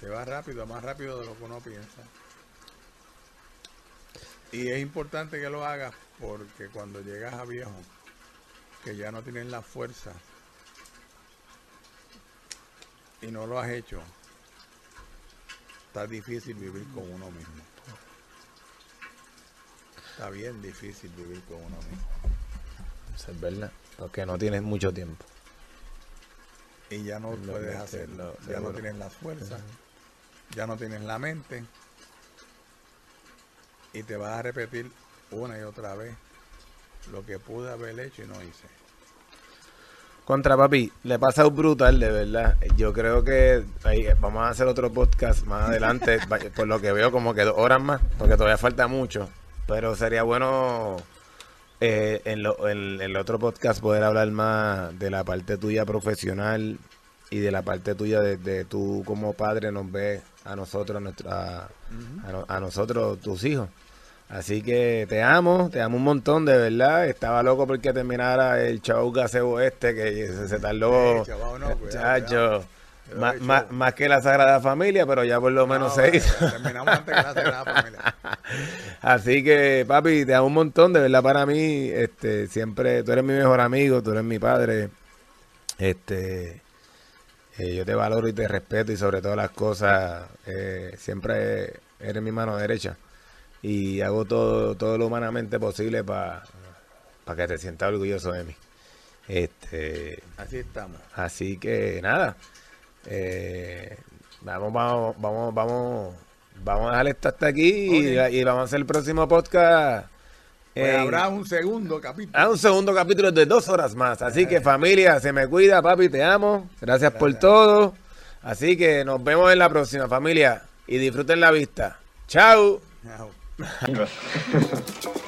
[SPEAKER 2] Se va rápido, más rápido de lo que uno piensa. Y es importante que lo hagas porque cuando llegas a viejo, que ya no tienes la fuerza y no lo has hecho, está difícil vivir con uno mismo. Está bien difícil vivir con uno mismo.
[SPEAKER 1] Eso es verdad, porque no tienes mucho tiempo.
[SPEAKER 2] Y ya no puedes hacerlo, ya no tienes la fuerza, ya no tienes la mente. Y te vas a repetir una y otra vez lo que pude haber hecho y no hice.
[SPEAKER 1] Contra papi, le pasa un brutal, de verdad. Yo creo que ahí, vamos a hacer otro podcast más adelante, por lo que veo como que dos horas más, porque todavía falta mucho. Pero sería bueno eh, en, el otro podcast poder hablar más de la parte tuya profesional y de la parte tuya de, tú como padre nos ves a nosotros, a, nuestra, a nosotros, tus hijos. Así que te amo, te amo un montón, de verdad. Estaba loco porque terminara el show gasebo este, que se, tardó, chacho, más, que la Sagrada Familia, pero ya por lo menos se hizo. Terminamos antes que la Sagrada Familia. Así que, papi, te amo un montón, de verdad, para mí, este, siempre, tú eres mi mejor amigo, tú eres mi padre. Este, eh, yo te valoro y te respeto y sobre todas las cosas, eh, siempre eres mi mano derecha y hago todo, todo lo humanamente posible para que te sientas orgulloso de mí. Este,
[SPEAKER 2] así estamos.
[SPEAKER 1] Así que nada, eh, vamos, vamos, vamos, vamos, vamos a dejar esto hasta aquí y, vamos a hacer el próximo podcast
[SPEAKER 2] Pues
[SPEAKER 1] en-
[SPEAKER 2] habrá un segundo capítulo.
[SPEAKER 1] a un segundo capítulo de dos horas más. Así que familia, se me cuida, papi, te amo. Gracias por todo. Así que nos vemos en la próxima familia y disfruten la vista. Chao.
[SPEAKER 2] Chao.